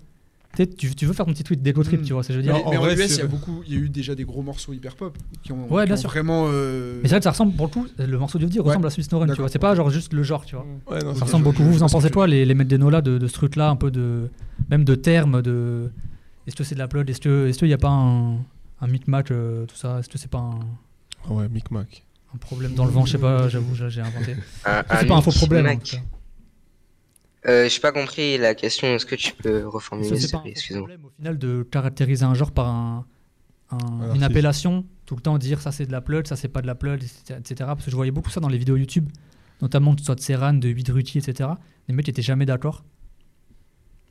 Tu sais, tu, tu veux faire ton petit tweet d'égo trip, Mm. tu vois, ce que je veux Mais, dire. en mais en, vrai, US, il c'est- y a beaucoup, il y a eu déjà des gros morceaux hyper pop qui ont, Ouais, qui bien ont sûr. vraiment. euh, Mais c'est vrai que ça ressemble, pour le coup, le morceau de Youvdi ressemble à Swiss Noren, tu vois. C'est pas genre juste le genre, tu vois. Mm. Ouais, non, Ça c'est- ressemble beaucoup. je- Vous, en pensez quoi, les, les mettre des là de, de ce truc-là, un peu de. Même de termes, de. Est-ce que c'est de la plug Est-ce que- est-ce qu'il n'y a pas un, un micmac, euh, tout ça Est-ce que c'est pas un, Ah ouais, micmac. un problème dans le vent Je sais pas, j'avoue, j'ai inventé. Un, C'est pas un faux problème. en micmac. tout cas. Euh, j'ai pas compris la question. Est-ce que tu peux reformuler, c'est un problème au final de caractériser un genre par un, un- une appellation, tout le temps dire ça c'est de la plug, ça c'est pas de la plug, etc., etc. Parce que je voyais beaucoup ça dans les vidéos YouTube, notamment que ce soit de Serran, de Vidruti, etc. Les mecs étaient jamais d'accord.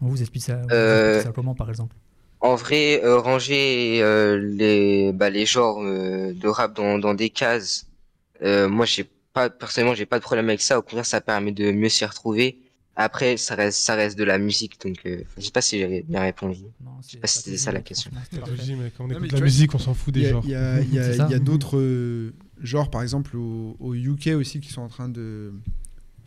On vous explique ça, Euh, ça comment par exemple En vrai, euh, ranger euh, les, bah, les genres euh, de rap dans, dans des cases, euh, moi j'ai pas personnellement j'ai pas de problème avec ça. Au contraire, ça permet de mieux s'y retrouver. Après, ça reste ça reste de la musique, donc euh, je sais pas si j'ai bien répondu. Non, Je sais pas si c'était ça la question. Pédagogie, mec, quand on Non, écoute mais la musique, on s'en fout y des a, genres. il y a- y y d'autres euh, genres, par exemple au, au UK aussi, qui sont en train de.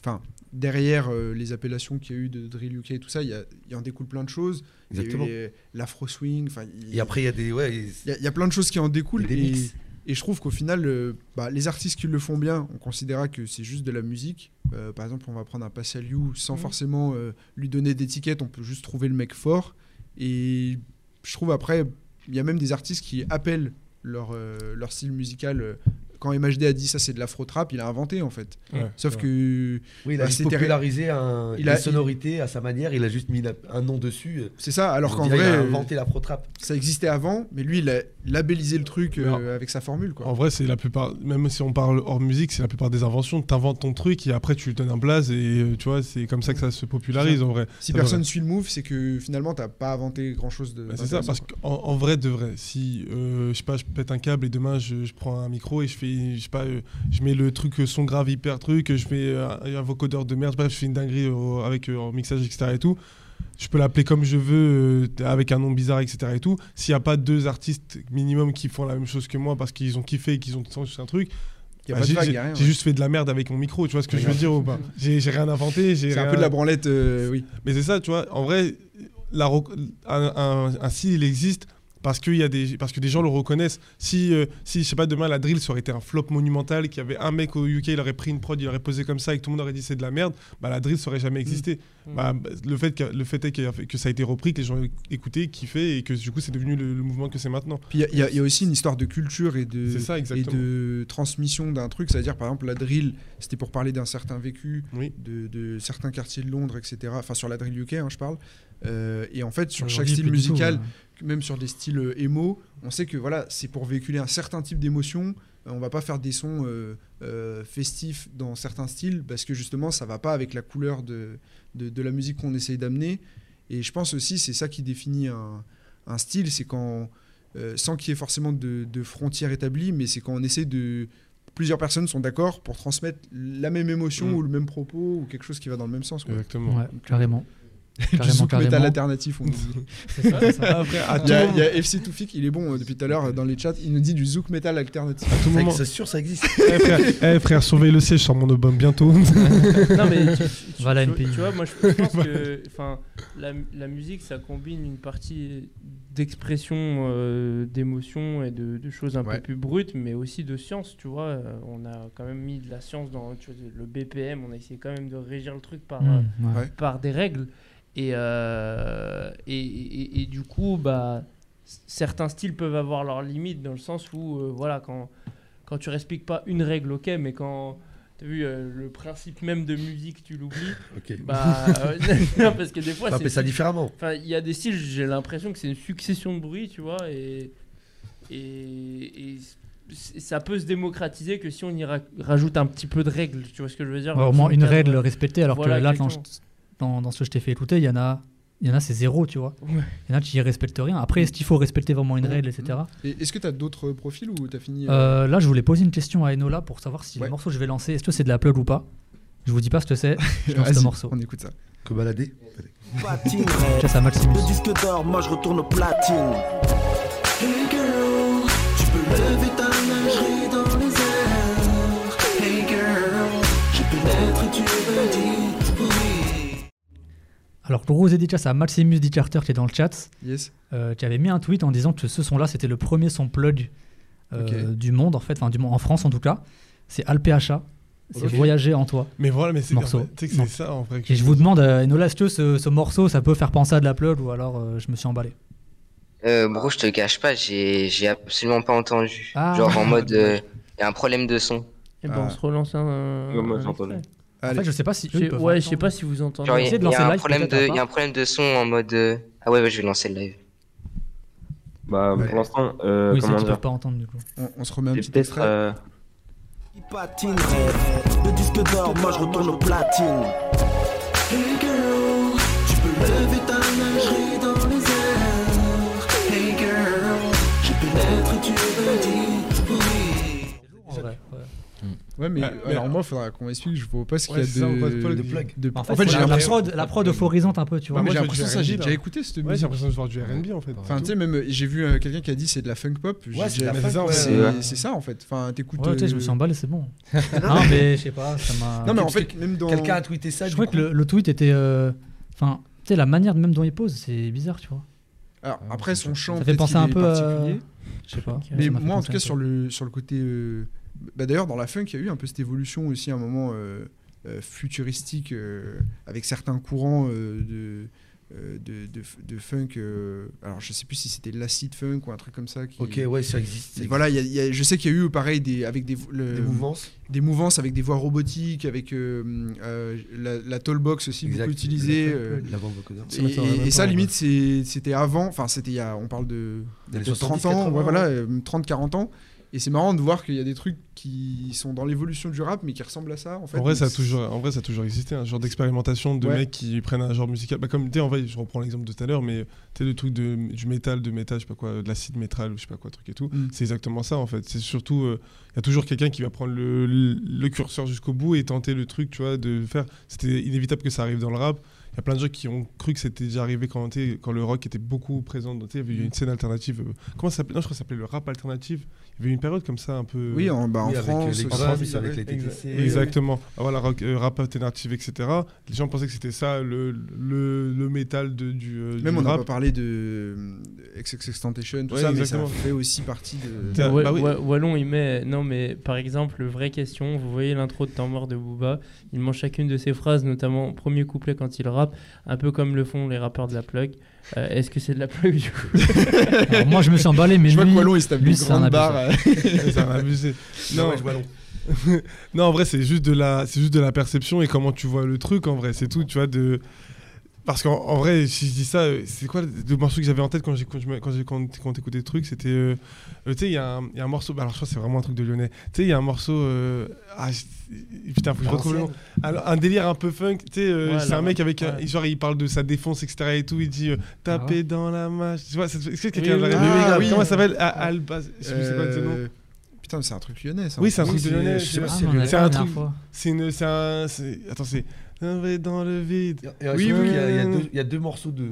Enfin, derrière euh, les appellations qu'il y a eu de drill UK et tout ça, il, y a- il en découle plein de choses. Il y a eu Exactement. l'afro swing. Et après, il y a des. Ouais, y, y a plein de choses qui en y a découlent. des Et, mix. et je trouve qu'au final, euh, bah, les artistes qui le font bien, on considérera que c'est juste de la musique. Euh, par exemple, on va prendre un Pascal You sans Mhm. forcément euh, lui donner d'étiquette, on peut juste trouver le mec fort. Et je trouve après, il y a même des artistes qui appellent leur, euh, leur style musical. Euh, quand MHD a dit ça, c'est de l'afro-trap, il a inventé en fait. Ouais, Sauf que Oui, il a Bah, popularisé un, il une a- sonorité à sa manière, il a juste mis la- un nom dessus. c'est ça, alors qu'en vrai, il a euh, inventé la pro-trap. ça existait avant, mais lui, il a labellisé le truc euh, avec sa formule. Quoi. En vrai, c'est la plupart, même si on parle hors musique, c'est la plupart des inventions. T'inventes ton truc et après tu lui donnes un blaze et euh, tu vois, c'est comme ça que ça se popularise en vrai. Si Ça personne devrait- suit le move, c'est que finalement, t'as pas inventé grand chose de. Bah, c'est ça, parce qu'en en vrai, de vrai, si euh, je sais pas, je pète un câble et demain je, je prends un micro et je fais, je sais pas, euh, je mets le truc euh, son grave hyper truc, je mets euh, un, vocodeur de merde, bref, je fais une dinguerie avec en mixage etc et tout. Je peux l'appeler comme je veux, avec un nom bizarre, etc. et tout. S'il n'y a pas deux artistes minimum qui font la même chose que moi parce qu'ils ont kiffé et qu'ils ont senti un truc, bah, j'ai ouais. juste fait de la merde avec mon micro, tu vois ce que je veux dire ou pas J'ai rien inventé. C'est un peu de la branlette, euh, oui. mais c'est ça, tu vois. En vrai, la un, un, un style, il existe parce, qu'il y a des, parce que des gens le reconnaissent. Si, euh, si, je sais pas, demain, la drill, ça aurait été un flop monumental, qu'il y avait un mec au UK, il aurait pris une prod, il aurait posé comme ça et que tout le monde aurait dit c'est de la merde, bah, la drill, ça aurait jamais existé. Mm. Bah, le, fait que, le fait est que, que ça a été repris, que les gens ont écouté, kiffé et que du coup, c'est devenu le, le mouvement que c'est maintenant. Puis il y a- y, y aussi une histoire de culture et de, ça, et de transmission d'un truc. C'est-à-dire, par exemple, la drill, c'était pour parler d'un certain vécu, Oui. de, de certains quartiers de Londres, etc. Enfin, sur la drill UK, hein, je parle. Euh, et en fait, sur chaque style tout, musical, ouais. Même sur des styles euh, émo, on sait que voilà, c'est pour véhiculer un certain type d'émotion. Euh, on va pas faire des sons euh, euh, festifs dans certains styles parce que justement, ça va pas avec la couleur de, de, de la musique qu'on essaye d'amener. Et je pense aussi, c'est ça qui définit un, un style, c'est quand, euh, sans qu'il y ait forcément de, de frontières établies, mais c'est quand on essaie de. Plusieurs personnes sont d'accord pour transmettre la même émotion Mm. ou le même propos ou quelque chose qui va dans le même sens. Quoi. Exactement. Ouais, carrément. Du Carrément, souk métal alternatif, on nous dit. C'est ça. Après, à Il y, a, il y a FC Toufik, il est bon euh, depuis tout à l'heure euh, dans les chats, il nous dit du zouk metal alternatif. à tout moment. C'est sûr, ça existe. Eh, frère, eh, frère, surveille le siège sur mon album bientôt. non mais tu, tu- Voilà, tu- tu vois moi je, je pense que enfin la, la musique ça combine une partie d'expression euh, d'émotion et de, de choses un Ouais. peu plus brutes mais aussi de science tu vois Euh, on a quand même mis de la science dans tu vois, le BPM on a essayé quand même de régir le truc par Mmh. Ouais. par des règles et, euh, et, et- et du coup bah certains styles peuvent avoir leurs limites dans le sens où euh, voilà quand quand tu respectes pas une règle ok mais quand T'as vu euh, le principe même de musique, tu l'oublies. Ok. Bah, euh, non, parce que des fois, On ça différemment. Enfin, il y a des styles, j'ai l'impression que c'est une succession de bruits, tu vois, et, et, ça peut se démocratiser que si on y ra- rajoute un petit peu de règles, tu vois ce que je veux dire? Dans au moins une cadre. règle respectée, alors Voilà, que là, quand je-. Dans, dans ce que je t'ai fait écouter, il y en a, il y en a c'est zéro, tu vois. Ouais. Il y en a qui respectent rien. Après, est-ce qu'il faut respecter vraiment une règle, etc. Et Est-ce que tu as d'autres profils ou tu as fini euh, Euh, là, je voulais poser une question à Enola pour savoir si Ouais. le morceau que je vais lancer, est-ce que c'est de la plug ou pas? Je vous dis pas ce que c'est, je lance le morceau. on écoute ça. Que balader Patine, ça Maximus. Le disque d'or, moi je retourne au platine. Hey girl, tu peux lever ta lingerie dans les airs. Hey girl, je pénètre et tu. Alors, gros dédicace à Maximus D. Carter qui est dans le chat. Yes. euh, qui avait mis un tweet en disant que ce son-là, c'était le premier son plug euh, du monde, en fait, enfin, du monde, en France en tout cas. C'est Alpha. C'est. Voyager en toi. Mais voilà, mais c'est morceau. en fait, tu sais c'est ça en vrai. que Et je vous demande, euh, Enola, est-ce que ce, ce morceau, ça peut faire penser à de la plug ou alors euh, je me suis emballé? Euh, bro, je te cache pas, j'ai absolument pas entendu. Ah. Genre en mode, il y a un problème de son. Et ben, Ah. on se relance un. Ouais, moi, En fait, je sais pas si. eux, peuvent ouais, je sais entendre. pas si vous entendez. Genre, il y, y lancer a un live, problème de, y a un problème de son en mode. euh, Ah ouais, ouais, je vais lancer le live. Bah, Ouais. pour l'instant, euh, Oui, c'est comment qu'ils dire pas entendre du coup. On, on se remet un petit extrait. euh, Patine, le disque d'or, moi je retourne au platine. Hey girl, tu peux lever ta lingerie dans les airs. Hey girl, je pénètre et tu me dis oui. Vrai, ouais. Ouais, mais Ouais, mais- alors moi, il faudra qu'on m'explique. Je vois pas ce qu'il y a de, de, plug. de- En fait, En fait, c'est j'ai la, la prod, la prod euphorisante un peu, tu vois. Moi, j'ai l'impression ça, j'ai déjà écouté cette Ouais, j'ai musique. l'impression de voir du R&B en fait. Enfin, tu sais, même j'ai vu euh, quelqu'un qui a dit c'est de la funk pop. Ouais, c'est ouais. ça en fait. Enfin, t'écoutes. Ouais, tu sais, je me euh, suis emballé, c'est bon. non, mais je sais pas, ça m'a. Non, mais en fait, même dans. Quelqu'un a tweeté ça. je coup. que le, tweet était. euh, Enfin, tu sais, la manière même dont il pose, c'est bizarre, tu vois. Alors, après, son chant. Ça fait penser un est peu. Je sais pas. Mais fait moi, en tout cas, peu. sur le, sur le côté. Bah, D'ailleurs, dans la funk, il y a eu un peu cette évolution aussi à un moment euh, euh, futuristique euh, avec certains courants de, de, de, de funk. euh, alors, je sais plus si c'était l'acid funk ou un truc comme ça. Qui... Ok, ouais, ça existe. voilà, il y a- il y a- je sais qu'il y a eu pareil des, avec des, le-. Des mouvances. des mouvances avec des voix robotiques, avec euh, euh, la, la tollbox aussi Exact. beaucoup utilisée. La et, et- ça, limite, c'était avant, enfin, c'était il y a, on parle de, de 30 ans, 70, ouais, 80, voilà, euh, 30-40 ans. Et c'est marrant de voir qu'il y a des trucs qui sont dans l'évolution du rap, mais qui ressemblent à ça, en fait. En vrai, ça a toujours, en vrai, ça a toujours existé, un genre d'expérimentation de Ouais. mecs qui prennent un genre musical. Bah, comme tu en vrai, je reprends l'exemple de tout à l'heure, mais tu sais, le truc de, du métal, de métal, je sais pas quoi, de l'acide métal, ou je sais pas quoi, truc et tout. Mm. C'est exactement ça, en fait. C'est surtout, euh, il y a toujours quelqu'un qui va prendre le, le, le curseur jusqu'au bout et tenter le truc, tu vois, de faire. C'était inévitable que ça arrive dans le rap. Il y a plein de gens qui ont cru que c'était déjà arrivé quand, quand le rock était beaucoup présent. Il y eu une scène alternative. euh, comment ça s'appelait? Non, je crois que ça s'appelait le rap alternative. Il y avait une période comme ça, un peu. Oui, en, bah, en Oui, avec, euh, France. ouais. avec les Exact. TTC. Exactement. Ah, voilà, rock, euh, rap alternative, etc. Les gens pensaient que c'était ça, le, le, le métal de, du, euh, Même du on n'a pas parlé de de XXXTentacion, tout Ouais, ça, mais ça fait aussi partie de. Ouais, bah oui. ouais, Wallon, il met. Non, mais par exemple, vraie question. Vous voyez l'intro de Temps mort de Booba. Il mange chacune de ses phrases, notamment premier couplet quand il rappe, un peu comme le font les rappeurs de la plug. Euh, Est-ce que c'est de la plug du coup Alors, moi, je me suis emballé, mais Je vois lui, que Wallon, il se tape lui, une c'est un grande abusé. C'est un abusé. Non, ouais, je vois long. non, en vrai, c'est juste de la, c'est juste de la perception et comment tu vois le truc. En vrai, c'est tout. Tu vois de. Parce qu'en en vrai, si je dis ça, euh, c'est quoi le, morceau que j'avais en tête quand j'ai quand, quand j'ai quand, quand t'écoutais le truc, c'était, euh, tu sais, il y, a un- il y a un morceau. bah, Alors, je crois que c'est vraiment un truc de Lyonnais. Tu sais, il y a un morceau. euh, ah, putain, faut que je retrouve le nom. Alors, un délire un peu funk. Tu sais, euh, Ouais, c'est un mec avec, un- ouais. genre, il parle de sa défense, etc. Et tout. Il dit euh, taper dans la mâche. Tu vois, est-ce que quelqu'un Oui, l'a oui, rêvé oui, oui. Comment ça s'appelle? Ah, Alba. Je sais nom. euh, Putain, c'est un truc lyonnais, ça. Oui, c'est un truc lyonnais. Je sais c'est- pas Ah, un truc-. C'est une, un, attends, c'est dans le vide. Oui, oui. Il y, a- deux- morceaux de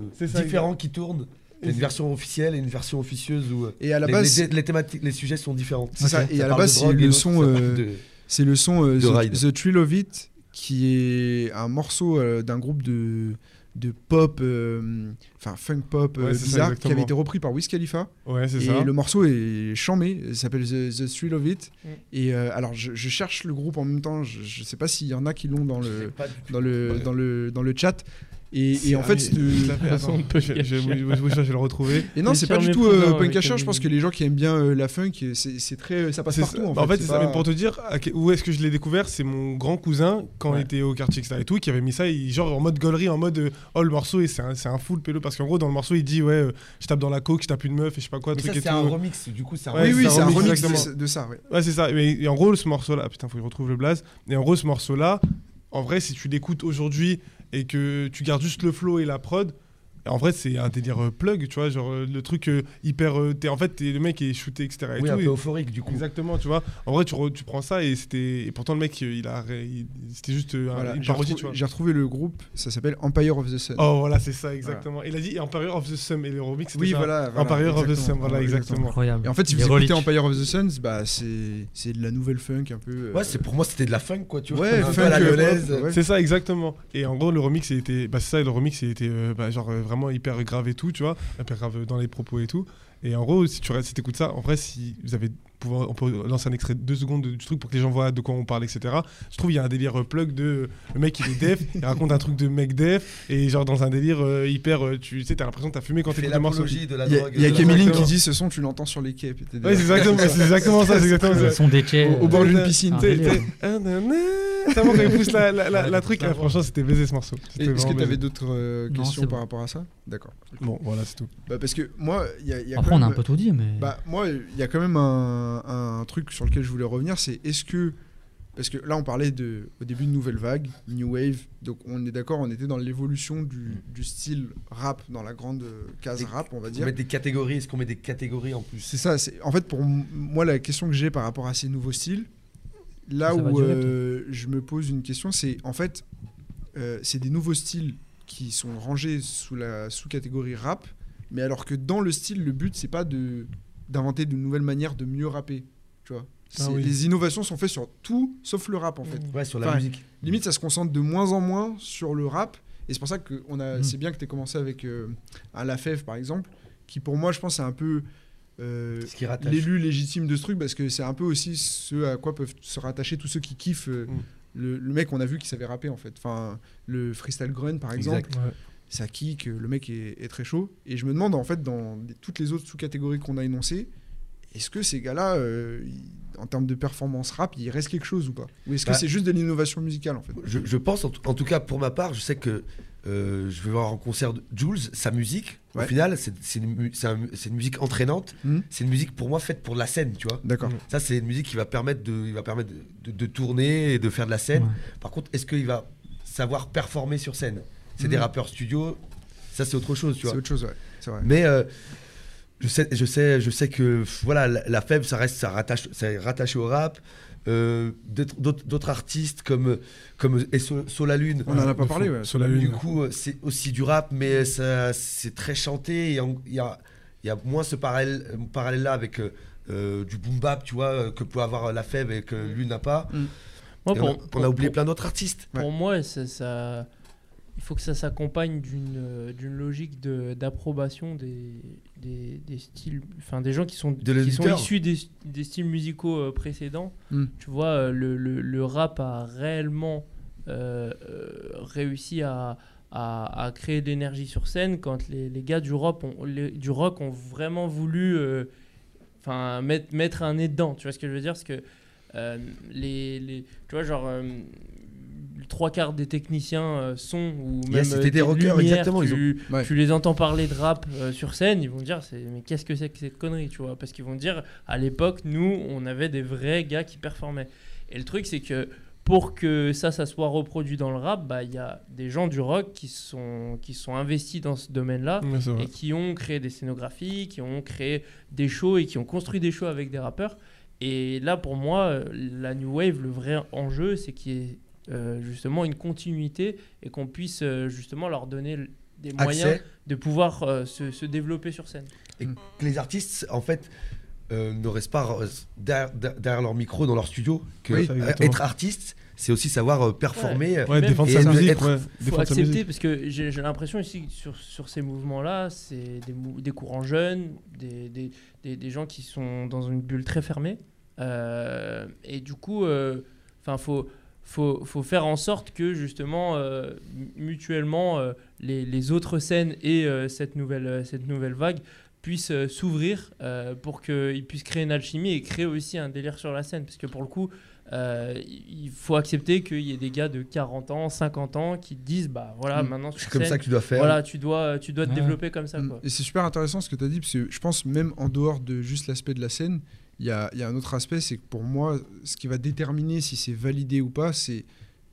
différents qui tournent. Il y a une version officielle et une version officieuse où euh, Et à la les, base, les- les thématiques, les sujets sont différents. C'est ça, et à la base, drogue le son, euh, de- c'est le son euh, The. The Thrill of It, qui est un morceau euh, d'un groupe de, de pop, euh, enfin funk pop euh, Ouais, ça, bizarre, qui avait été repris par Wiz Khalifa. Ouais, c'est Et ça. le morceau est chambé, il s'appelle The, The Thrill of It. Mm. Et euh, alors, je, je cherche le groupe en même temps, je, je sais pas s'il y en a qui l'ont dans le, dans le, dans le, dans le chat. Et, en ah fait, oui, c'est de- je attends, vais le retrouver. Et non, c'est pas du tout euh, Punk je pense que les gens qui aiment bien euh, la funk, c'est c'est très, ça passe partout. ça. En Bah, fait, c'est c'est ça, pas- même pour te dire où est-ce que je l'ai découvert, c'est mon grand cousin quand Ouais. il était au quartier etc. et tout qui avait mis ça, il- genre en mode gaulerie, en mode euh, oh le morceau et c'est un, c'est un full pélo parce qu'en gros dans le morceau il dit ouais euh, je tape dans la coke, je tape une meuf et je sais pas quoi Mais truc ça, et c'est tout. un remix. Du coup, c'est un Ouais, oui, oui, c'est un remix de, ça. Ouais. C'est ça. Mais, et en gros, ce morceau-là, putain, faut que je retrouve le blaze. Et en gros, ce morceau-là, en vrai, si tu l'écoutes aujourd'hui et que tu gardes juste le flow et la prod, En vrai, c'est un délire euh, plug, tu vois, genre euh, le truc euh, hyper. t'es- en fait, t'es le mec qui est shooté, etc. et Oui, tout, un peu et- euphorique du coup. Exactement, tu vois. En vrai, tu, re- tu prends ça et c'était. Et pourtant, le mec, il a. il- C'était juste un- une j'ai parodie, retrouvé- tu vois. J'ai retrouvé le groupe, ça s'appelle Empire of the Sun. Oh, voilà, c'est ça, exactement. Il a dit Empire of the Sun et le remix, c'était Oui, ça. voilà, voilà, Empire of the. Sun, voilà, exactement. Incroyable. Et en fait, si vous écoutez Empire of the Suns, bah, c'est c'est de la nouvelle funk un peu. euh, Ouais, c'est pour moi c'était de la funk quoi, tu vois. Ouais, un peu funk, à la lyonnaise. pop, ouais. C'est ça, exactement. Et en gros, le remix, il était. Bah, c'est ça, le remix, il était euh, bah, genre euh, hyper grave et tout, tu vois. Hyper grave dans les propos et tout. Et en gros, si tu si écoutes ça, en vrai, si vous avez. On peut lancer un extrait de deux secondes du truc pour que les gens voient de quoi on parle, etc. Je trouve il y a un délire euh, plug de. Le mec, il est def, il raconte un truc de mec def, et genre dans un délire euh, hyper. euh, tu sais, t'as l'impression que t'as fumé quand morceau. l'apologie de la Il y a, drogue. il y a la Exactement. qui dit ce son, tu l'entends sur les quais. t'es Ouais, c'est exactement, c'est exactement ça, c'est exactement ça. son des quais. Au- au bord d'une piscine. T'es- t'es- Ah. Tellement quand il pousse la, la, la, la truc, franchement, c'était baisé ce morceau. Est-ce que vraiment tu avais baisé. d'autres euh, questions par bon. rapport à ça? D'accord. Bon, voilà, c'est tout. Bah, parce que moi, il y a, il y a Après, quand on a un peu tout dit, mais. Bah, moi, il y a quand même un, un truc sur lequel je voulais revenir, c'est est-ce que... Parce que là, on parlait de, au début de Nouvelle Vague, New Wave, donc on est d'accord, on était dans l'évolution du, du style rap, dans la grande case rap, on va On dire. met des catégories, est-ce qu'on met des catégories en plus? C'est ça, c'est en fait pour moi la question que j'ai par rapport à ces nouveaux styles, là Ça où durer, euh, je me pose une question, c'est en fait euh, c'est des nouveaux styles qui sont rangés sous la sous-catégorie rap, mais alors que dans le style, le but c'est pas de d'inventer de nouvelles manières de mieux rapper, tu vois. Ah oui. Les innovations sont faites sur tout sauf le rap en fait. Ouais, sur la Enfin, musique. Limite, ça se concentre de moins en moins sur le rap. Et c'est pour ça que on a, Mhm. c'est bien que tu aies commencé avec euh, un Lafèvre, par exemple, qui pour moi, je pense, c'est un peu euh, l'élu légitime de ce truc, parce que c'est un peu aussi ce à quoi peuvent se rattacher tous ceux qui kiffent euh, Mhm. le, le mec, on a vu qui savait rapper, en fait. Enfin, le freestyle grunt, par exemple, Exact. Ouais. Ça kick, le mec est, est très chaud. Et je me demande, en fait, dans toutes les autres sous-catégories qu'on a énoncées, est-ce que ces gars-là, euh, en termes de performance rap, il reste quelque chose ou pas Ou est-ce que Bah, c'est juste de l'innovation musicale, en fait Je, je pense, en tout, en tout cas pour ma part, je sais que euh, je vais voir en concert de Jules, sa musique, au final, c'est une, un- musique entraînante. Mhm. C'est une musique pour moi faite pour la scène, tu vois. D'accord. Ça, c'est une musique qui va permettre de, il va permettre de, de- de tourner et de faire de la scène. Ouais. Par contre, est-ce qu'il va savoir performer sur scène? C'est des Mhm. rappeurs studio, ça c'est autre chose, tu C'est vois. autre chose, ouais. C'est vrai. Mais euh, je sais, je sais, je sais que voilà, la, la faible, ça reste, ça rattache, ça est rattaché au rap. Euh, d'autres- D'autres d'autres artistes comme comme et Sol la Lune. On en a pas parlé, ouais. Sur la Du lune. coup, euh, c'est aussi du rap, mais ça, c'est très chanté. Il y a, il y a moins ce parallèle, parallèle-là avec euh, du boom bap, tu vois, que peut avoir la fève et que lui n'a pas. Moi, pour- on, a, on pour- a oublié pour- plein d'autres artistes. Pour moi, ça, ça- il faut que ça s'accompagne d'une euh, d'une logique de- d'approbation des, des, des styles, enfin des gens qui sont, De qui sont issus des, des styles musicaux euh, précédents. Mm. Tu vois, euh, le, le- le rap a réellement euh, euh, réussi à, à, à créer de l'énergie sur scène quand les, les gars du rock ont, les- du rock ont vraiment voulu euh, enfin mettre, mettre un nez dedans. Tu vois ce que je veux dire? Parce que euh, les, les, tu vois, genre, euh, trois quarts des techniciens euh, son ou même Yes, euh, des rockers, lumières, exactement, ils Tu, Ouais. tu les entends parler de rap euh, sur scène, ils vont dire mais qu'est-ce que c'est que cette connerie, tu vois? Parce qu'ils vont dire à l'époque, nous, on avait des vrais gars qui performaient. Et le truc, c'est que pour que ça, ça soit reproduit dans le rap, bah, il y a des gens du rock qui sont, qui sont investis dans ce domaine-là Ouais, et qui ont créé des scénographies, qui ont créé des shows et qui ont construit des shows avec des rappeurs. Et là, pour moi, la New Wave, le vrai enjeu, c'est qu'il y ait justement une continuité et qu'on puisse euh, justement leur donner des moyens Accès. de pouvoir euh, se, se développer sur scène. Et que les artistes, en fait, euh, ne restent pas euh, derrière, derrière leur micro dans leur studio. Que Oui, euh, exactement. être artiste, c'est aussi savoir euh, performer. Ouais. Ouais, défendre et sa être- musique, être- ouais. faut accepter musique. parce que j'ai l'impression ici que sur, sur ces mouvements-là, c'est des, mou- des courants jeunes, des, des, des, des gens qui sont dans une bulle très fermée. Euh, et du coup, enfin, faut, faut, faut faire en sorte que justement, euh, mu- mutuellement, euh, les, les autres scènes et euh, cette, nouvelle, euh, cette nouvelle vague puissent euh, s'ouvrir euh, pour qu'ils puissent créer une alchimie et créer aussi un délire sur la scène. Parce que pour le coup, euh, il faut accepter qu'il y ait des gars de 40 ans, 50 ans qui te disent bah voilà, Mm. maintenant C'est comme scène, ça que tu dois faire. voilà, tu dois, tu dois te Ouais. développer comme ça. Mm. Quoi. Et c'est super intéressant ce que tu as dit, parce que je pense même en dehors de juste l'aspect de la scène, il y a, il y a un autre aspect, c'est que pour moi, ce qui va déterminer si c'est validé ou pas, c'est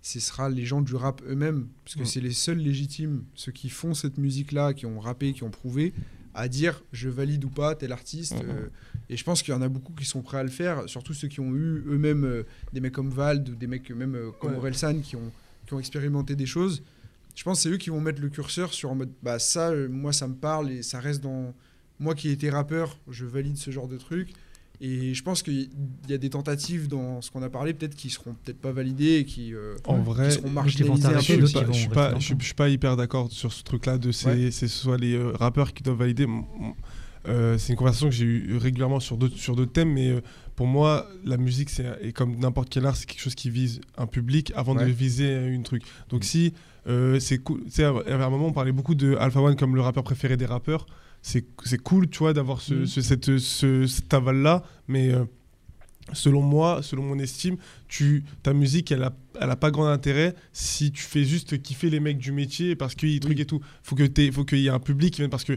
ce sera les gens du rap eux-mêmes, parce que Mm. c'est les seuls légitimes, ceux qui font cette musique-là, qui ont rappé, qui ont prouvé, à dire je valide ou pas tel artiste. Mhm. euh, et je pense qu'il y en a beaucoup qui sont prêts à le faire, surtout ceux qui ont eu eux-mêmes euh, des mecs comme Vald ou des mecs même euh, comme Ouais. Orelsan qui ont, qui ont expérimenté des choses. Je pense que c'est eux qui vont mettre le curseur sur en mode bah ça, moi ça me parle et ça reste dans. Moi qui ai été rappeur, je valide ce genre de truc. Et je pense qu'il y a des tentatives dans ce qu'on a parlé, peut-être qui seront peut-être pas validées et qui, euh, En vrai, qui seront marginalisées un peu. je suis pas, je suis- longtemps. je suis pas hyper d'accord sur ce truc-là de c'est Ouais. soit les euh, rappeurs qui doivent valider. Euh, c'est une conversation que j'ai eue régulièrement sur d'autres sur d'autres thèmes, mais euh, pour moi, la musique c'est et comme n'importe quel art, c'est quelque chose qui vise un public avant de viser une truc. Donc si euh, c'est cool, tu sais, à à un moment on parlait beaucoup de Alpha One comme le rappeur préféré des rappeurs. C'est c'est cool, tu vois, d'avoir ce, ce- cette ce, cet aval là, mais euh, selon moi, selon mon estime, tu, ta musique, elle a, elle a pas grand intérêt si tu fais juste kiffer les mecs du métier parce qu'il y a truc et tout. Faut que faut qu'il y ait un public qui vienne parce que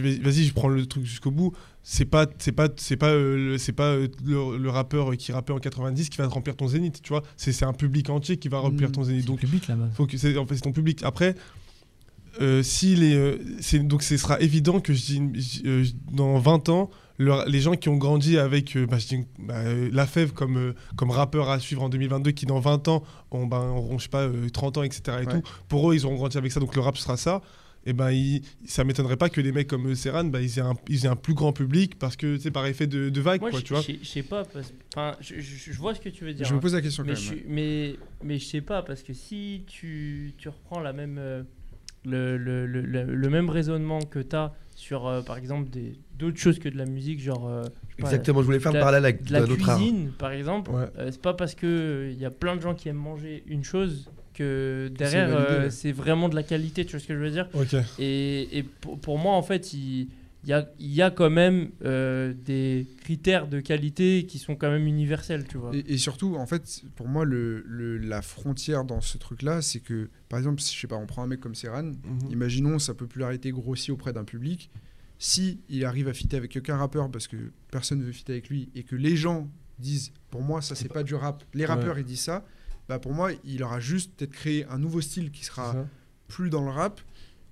vas-y, je prends le truc jusqu'au bout. C'est pas, c'est pas, c'est pas, euh, le- c'est pas euh, le, le rappeur qui rappait en 90 qui va te remplir ton zénith, tu vois. C'est, c'est un public entier qui va remplir Mm. ton zénith. C'est Donc public là-bas. faut que c'est en fait c'est ton public après euh, si les euh, c'est donc ce sera évident que je euh, j- dans 20 ans le- les gens qui ont grandi avec euh, bah, je dis, bah, La Fève comme euh, comme rappeur à suivre en 2022 qui dans 20 ans ont ben auront je sais pas euh, 30 ans etc et Ouais. tout pour eux ils auront grandi avec ça donc le rap sera ça et ben il- ça m'étonnerait pas que les mecs comme Serran bah, ils, aient un, ils aient un plus grand public parce que c'est par effet de, de vague Moi, quoi je tu vois je- je sais pas. parce- Enfin, je, je- je vois ce que tu veux dire. Je me hein. pose la question quand mais, même. je, mais, mais je sais pas, parce que si tu, tu reprends la même, euh, le, le, le, le- même raisonnement que tu as sur, euh, par exemple, des- d'autres choses que de la musique, genre. euh, je sais pas, Exactement, je voulais faire la- parallèle avec de la un art. cuisine, par exemple, Ouais. euh, c'est pas parce que il y a plein de gens qui aiment manger une chose que derrière c'est vraiment de la qualité, tu vois ce que je veux dire? Et, et pour, pour moi, en fait, il, il y, a, il y a quand même euh, des critères de qualité qui sont quand même universels, tu vois. Et, et surtout, en fait, pour moi, le, le- la frontière dans ce truc-là, c'est que, par exemple, si, je sais pas, on prend un mec comme Serran, Mhm. imaginons sa popularité grossit auprès d'un public. Si il arrive à fitter avec aucun rappeur parce que personne ne veut fitter avec lui et que les gens disent, pour moi, ça c'est pas du rap, les rappeurs ils disent ça, bah pour moi, il aura juste peut-être créé un nouveau style qui sera plus dans le rap.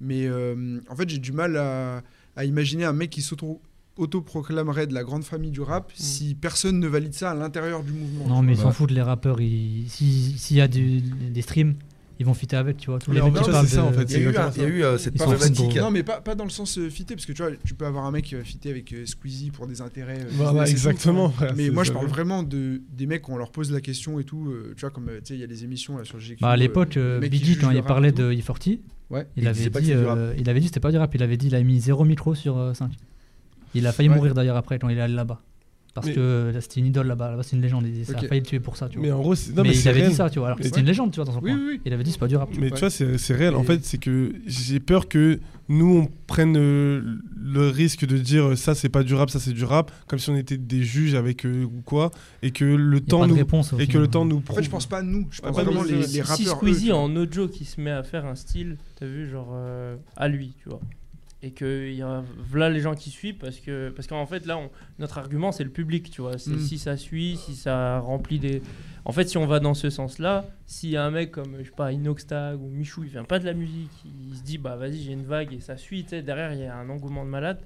Mais euh, en fait, j'ai du mal à, à imaginer un mec qui s'auto autoproclamerait de la grande famille du rap si personne ne valide ça à l'intérieur du mouvement. Non, mais ils s'en foutent, les rappeurs. ils- si- S'il y a du- des streams, ils vont fitter avec, tu vois. Tous Mais les mecs même qui temps, parlent c'est ça, de- en fait, Il y a eu, exactement un- il y a eu euh, cette problématique. Non, mais pas, pas dans le sens euh, fitter, parce que tu vois, tu peux avoir un mec euh, fitter avec euh, Squeezie pour des intérêts. euh, Voilà, tout. exactement, frère, mais moi, je parle vraiment de, des mecs, on leur pose la question et tout. euh, tu vois, comme tu sais, il y a des émissions là sur GQ. Bah, à l'époque, euh, Biggie, quand le il parlait de E40, Ouais. il, avait dit, euh, il avait dit c'était pas du rap. Il avait dit il a mis zéro micro sur 5. Il a failli mourir d'ailleurs après quand il est allé là-bas. Parce Mais- que euh, c'était une idole là-bas. Là-bas, c'est une légende. Il ça Ok. a failli le tuer pour ça, tu vois. mais en gros c'est- non, mais, mais il avait réel. dit ça, tu vois. Alors que c'était une légende, tu vois, dans son Oui, coin. oui, oui. Il avait dit c'est pas du rap. Mais tu vois, c'est c'est réel. En fait, c'est que j'ai peur que nous, on prenne euh, le risque de dire euh, ça, c'est pas du rap, ça, c'est du rap, comme si on était des juges avec euh, ou quoi, et que le temps nous. réponse, et que le temps nous En fait, je pense pas à nous. Je pense pas vraiment les, les si rappeurs. Squeezie en audio qui se met à faire un style, t'as vu, genre euh, à lui, tu vois. Et que y a voilà les gens qui suivent parce que parce qu'en fait là on- notre argument c'est le public, tu vois. C'est Mm. si ça suit, si ça remplit des. En fait, si on va dans ce sens-là, s'il y a un mec comme je sais pas Inoxtag ou Michou, il vient pas de la musique, il se dit bah vas-y j'ai une vague et ça suit, derrière il y a un engouement de malade,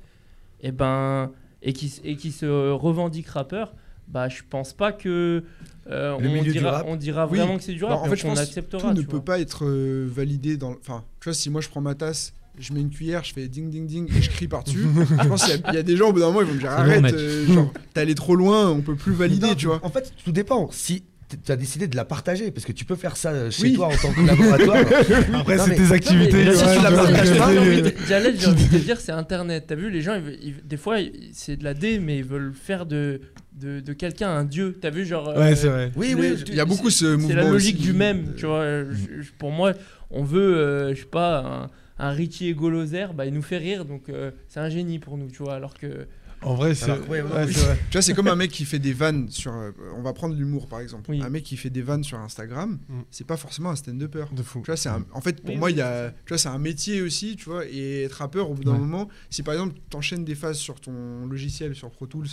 et ben et qui et qui se revendique rappeur. Bah, je pense pas que euh, on, dira, on dira Oui. vraiment que c'est du Bah, rap, en et fait, je qu'on pense que acceptera. tout ne peut pas être euh, validé dans. Enfin, tu vois, si moi je prends ma tasse, je mets une cuillère, je fais ding ding ding et je crie par-dessus. je pense qu'il y a- il y, a des gens au bout d'un moment ils vont me dire arrête, euh, genre t'es allé trop loin, on peut plus valider, Non, tu vois. En fait, tout dépend. Si tu as décidé de la partager, parce que tu peux faire ça euh, chez Oui. toi en tant que laboratoire. Après, c'est tes activités. Si tu la partages pas, de te dire, c'est Internet. T'as vu, les gens, ils veulent- ils- des fois, c'est de la D, mais ils veulent faire de, de, de quelqu'un un dieu. T'as vu, genre. euh, Ouais, c'est vrai. Oui, le- oui. Il y a beaucoup ce mouvement. C'est la logique aussi. du même, tu vois. Je- je- pour moi, on veut, euh, je sais pas, un, un Richie Egolozer, bah, il nous fait rire, donc euh, c'est un génie pour nous, tu vois. Alors que. En vrai, c'est ouais, ouais, ouais. Tu vois, c'est comme un mec qui fait des vannes sur. euh, on va prendre l'humour par exemple. Oui. Un mec qui fait des vannes sur Instagram, Mm. c'est pas forcément un stand-upper. de fou. Tu vois, c'est un- en fait, pour Oui, moi, oui, il y a, tu vois, c'est un métier aussi, tu vois, et être rappeur, au bout d'un Ouais. moment, si par exemple, tu enchaînes des phases sur ton logiciel, sur Pro Tools,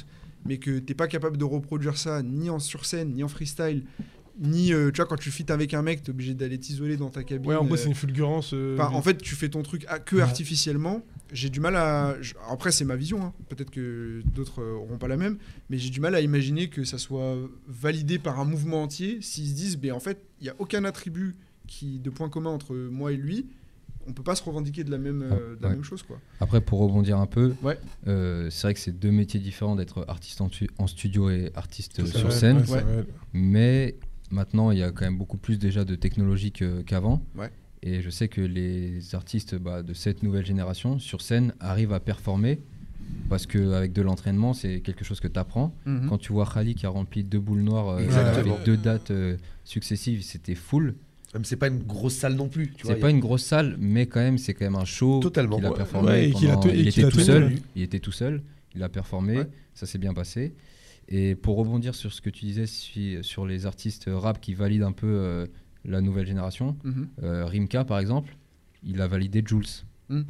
mais que t'es pas capable de reproduire ça ni en sur scène, ni en freestyle, ni euh, tu vois quand tu fites avec un mec t'es obligé d'aller t'isoler dans ta cabine Ouais, en gros, euh, c'est une fulgurance. euh, Enfin, en fait, tu fais ton truc à- que Ouais. artificiellement. J'ai du mal à. je- Après, c'est ma vision. hein. Peut-être que d'autres euh, auront pas la même. Mais j'ai du mal à imaginer que ça soit validé par un mouvement entier s'ils se disent, ben en fait, il n'y a aucun attribut qui de point commun entre moi et lui. On peut pas se revendiquer de la même, euh, de la Ouais. même chose, quoi. Après, pour rebondir un peu, Ouais. euh, c'est vrai que c'est deux métiers différents d'être artiste en, tu- en studio et artiste sur vrai, scène. ouais. Mais maintenant, il y a quand même beaucoup plus déjà de technologie que- qu'avant. Ouais. Et je sais que les artistes bah, de cette nouvelle génération sur scène arrivent à performer parce qu'avec de l'entraînement, c'est quelque chose que tu apprends. Mhm. Quand tu vois Khali qui a rempli deux boules noires euh, avec deux dates euh, successives, c'était full. Même c'est pas une grosse salle non plus. C'est il pas a- une grosse salle, mais quand même, c'est quand même un show Totalement. qu'il a performé. Ouais, et qu'il a pendant- te- et il était a tout seul. Il était tout seul. Il a performé. Ouais. Ça s'est bien passé. Et pour rebondir sur ce que tu disais si- sur les artistes rap qui valident un peu euh, la nouvelle génération, Mhm. euh, Rimka par exemple, il a validé Jules.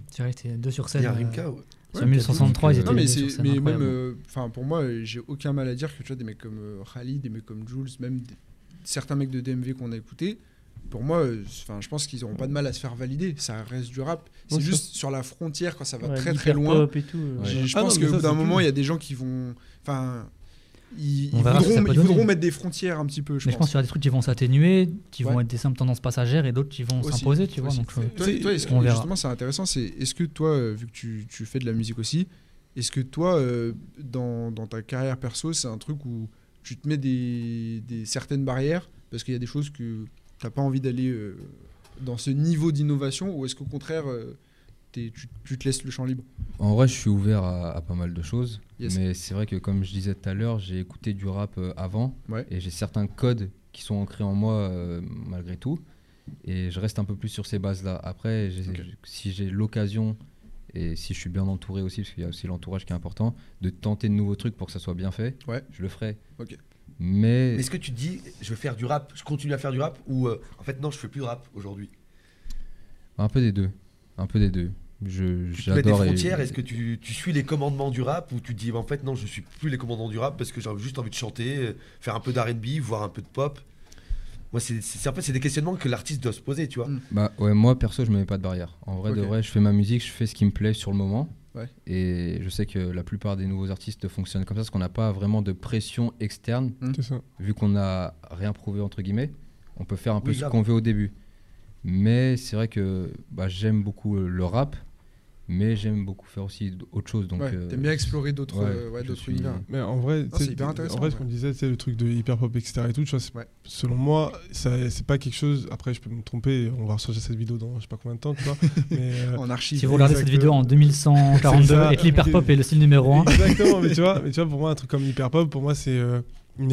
C'est vrai, c'était deux sur Il scène. y a euh, Rimka, ouais. Sur Ouais, 1063, ils euh, étaient Non, mais, sur scène. mais même, euh, enfin, pour moi, euh, j'ai aucun mal à dire que tu vois des mecs comme euh, Khalid, des mecs comme Jules, même des- certains mecs de DMV qu'on a écoutés. Pour moi, euh, enfin, je pense qu'ils n'auront pas de mal à se faire valider. Ça reste du rap. C'est juste sur la frontière quand ça va Ouais, très très loin. tout. euh. Ouais. Je Ah pense qu'au bout d'un moment, il y a des gens qui vont. Enfin. Ils, ils voudront, ils mettre des frontières un petit peu, je Mais je pense pense. qu'il y aura des trucs qui vont s'atténuer, qui vont être des simples tendances passagères et d'autres qui vont s'imposer, tu vois. aussi. Donc, euh, Toi, toi, que- justement, c'est intéressant. C'est est-ce que toi, euh, vu que tu, tu fais de la musique aussi, est-ce que toi, euh, dans, dans ta carrière perso, c'est un truc où tu te mets des, des certaines barrières parce qu'il y a des choses que t'as pas envie d'aller euh, dans ce niveau d'innovation, ou est-ce qu'au contraire, euh, tu, tu te laisses le champ libre En vrai, je suis ouvert à, à pas mal de choses. Yes. Mais c'est vrai que, comme je disais tout à l'heure, j'ai écouté du rap euh, avant. Ouais. Et j'ai certains codes qui sont ancrés en moi euh, malgré tout. Et je reste un peu plus sur ces bases-là. Après, si j'ai l'occasion, et si je suis bien entouré aussi, parce qu'il y a aussi l'entourage qui est important, de tenter de nouveaux trucs pour que ça soit bien fait, Ouais. je le ferai. Ok. Mais Mais Est-ce que tu te dis, je vais faire du rap, je continue à faire du rap, ou euh, en fait non, je fais plus de rap aujourd'hui? Un peu des deux. Un peu des deux. Je, Tu te mets des et- frontières, est-ce que tu, tu suis les commandements du rap, ou tu te dis, en fait non, je suis plus les commandements du rap parce que j'ai juste envie de chanter, euh, faire un peu d'R&B, voire un peu de pop? Moi, c'est en fait, c'est des questionnements que l'artiste doit se poser, tu vois. Mm. Bah ouais, moi perso, je me mets pas de barrière. En vrai de vrai, je fais ma musique, je fais ce qui me plaît sur le moment. Ouais. Et je sais que la plupart des nouveaux artistes fonctionnent comme ça, parce qu'on n'a pas vraiment de pression externe, C'est ça. vu qu'on n'a rien prouvé entre guillemets. On peut faire un peu Oui, ce qu'on veut au début. Mais c'est vrai que bah, j'aime beaucoup euh, le rap, mais j'aime beaucoup faire aussi autre chose. Donc Ouais, euh, T'aimes bien explorer d'autres ouais, euh, ouais, je d'autres suis- univers. Mais en vrai, sais, c'est hyper intéressant, En vrai, ce qu'on disait, c'est le truc de hyper pop, etc. et tout, tu vois, c'est- Ouais. selon moi, ça- c'est pas quelque chose. Après, je peux me tromper, on va ressortir cette vidéo dans je sais pas combien de temps, tu vois. mais, euh, En archive. Si vous regardez cette vidéo en 2142 C'est ça. et que l'hyperpop est le style numéro 1, Exactement, mais tu vois, mais tu vois, pour moi, un truc comme hyper pop, pour moi, c'est euh,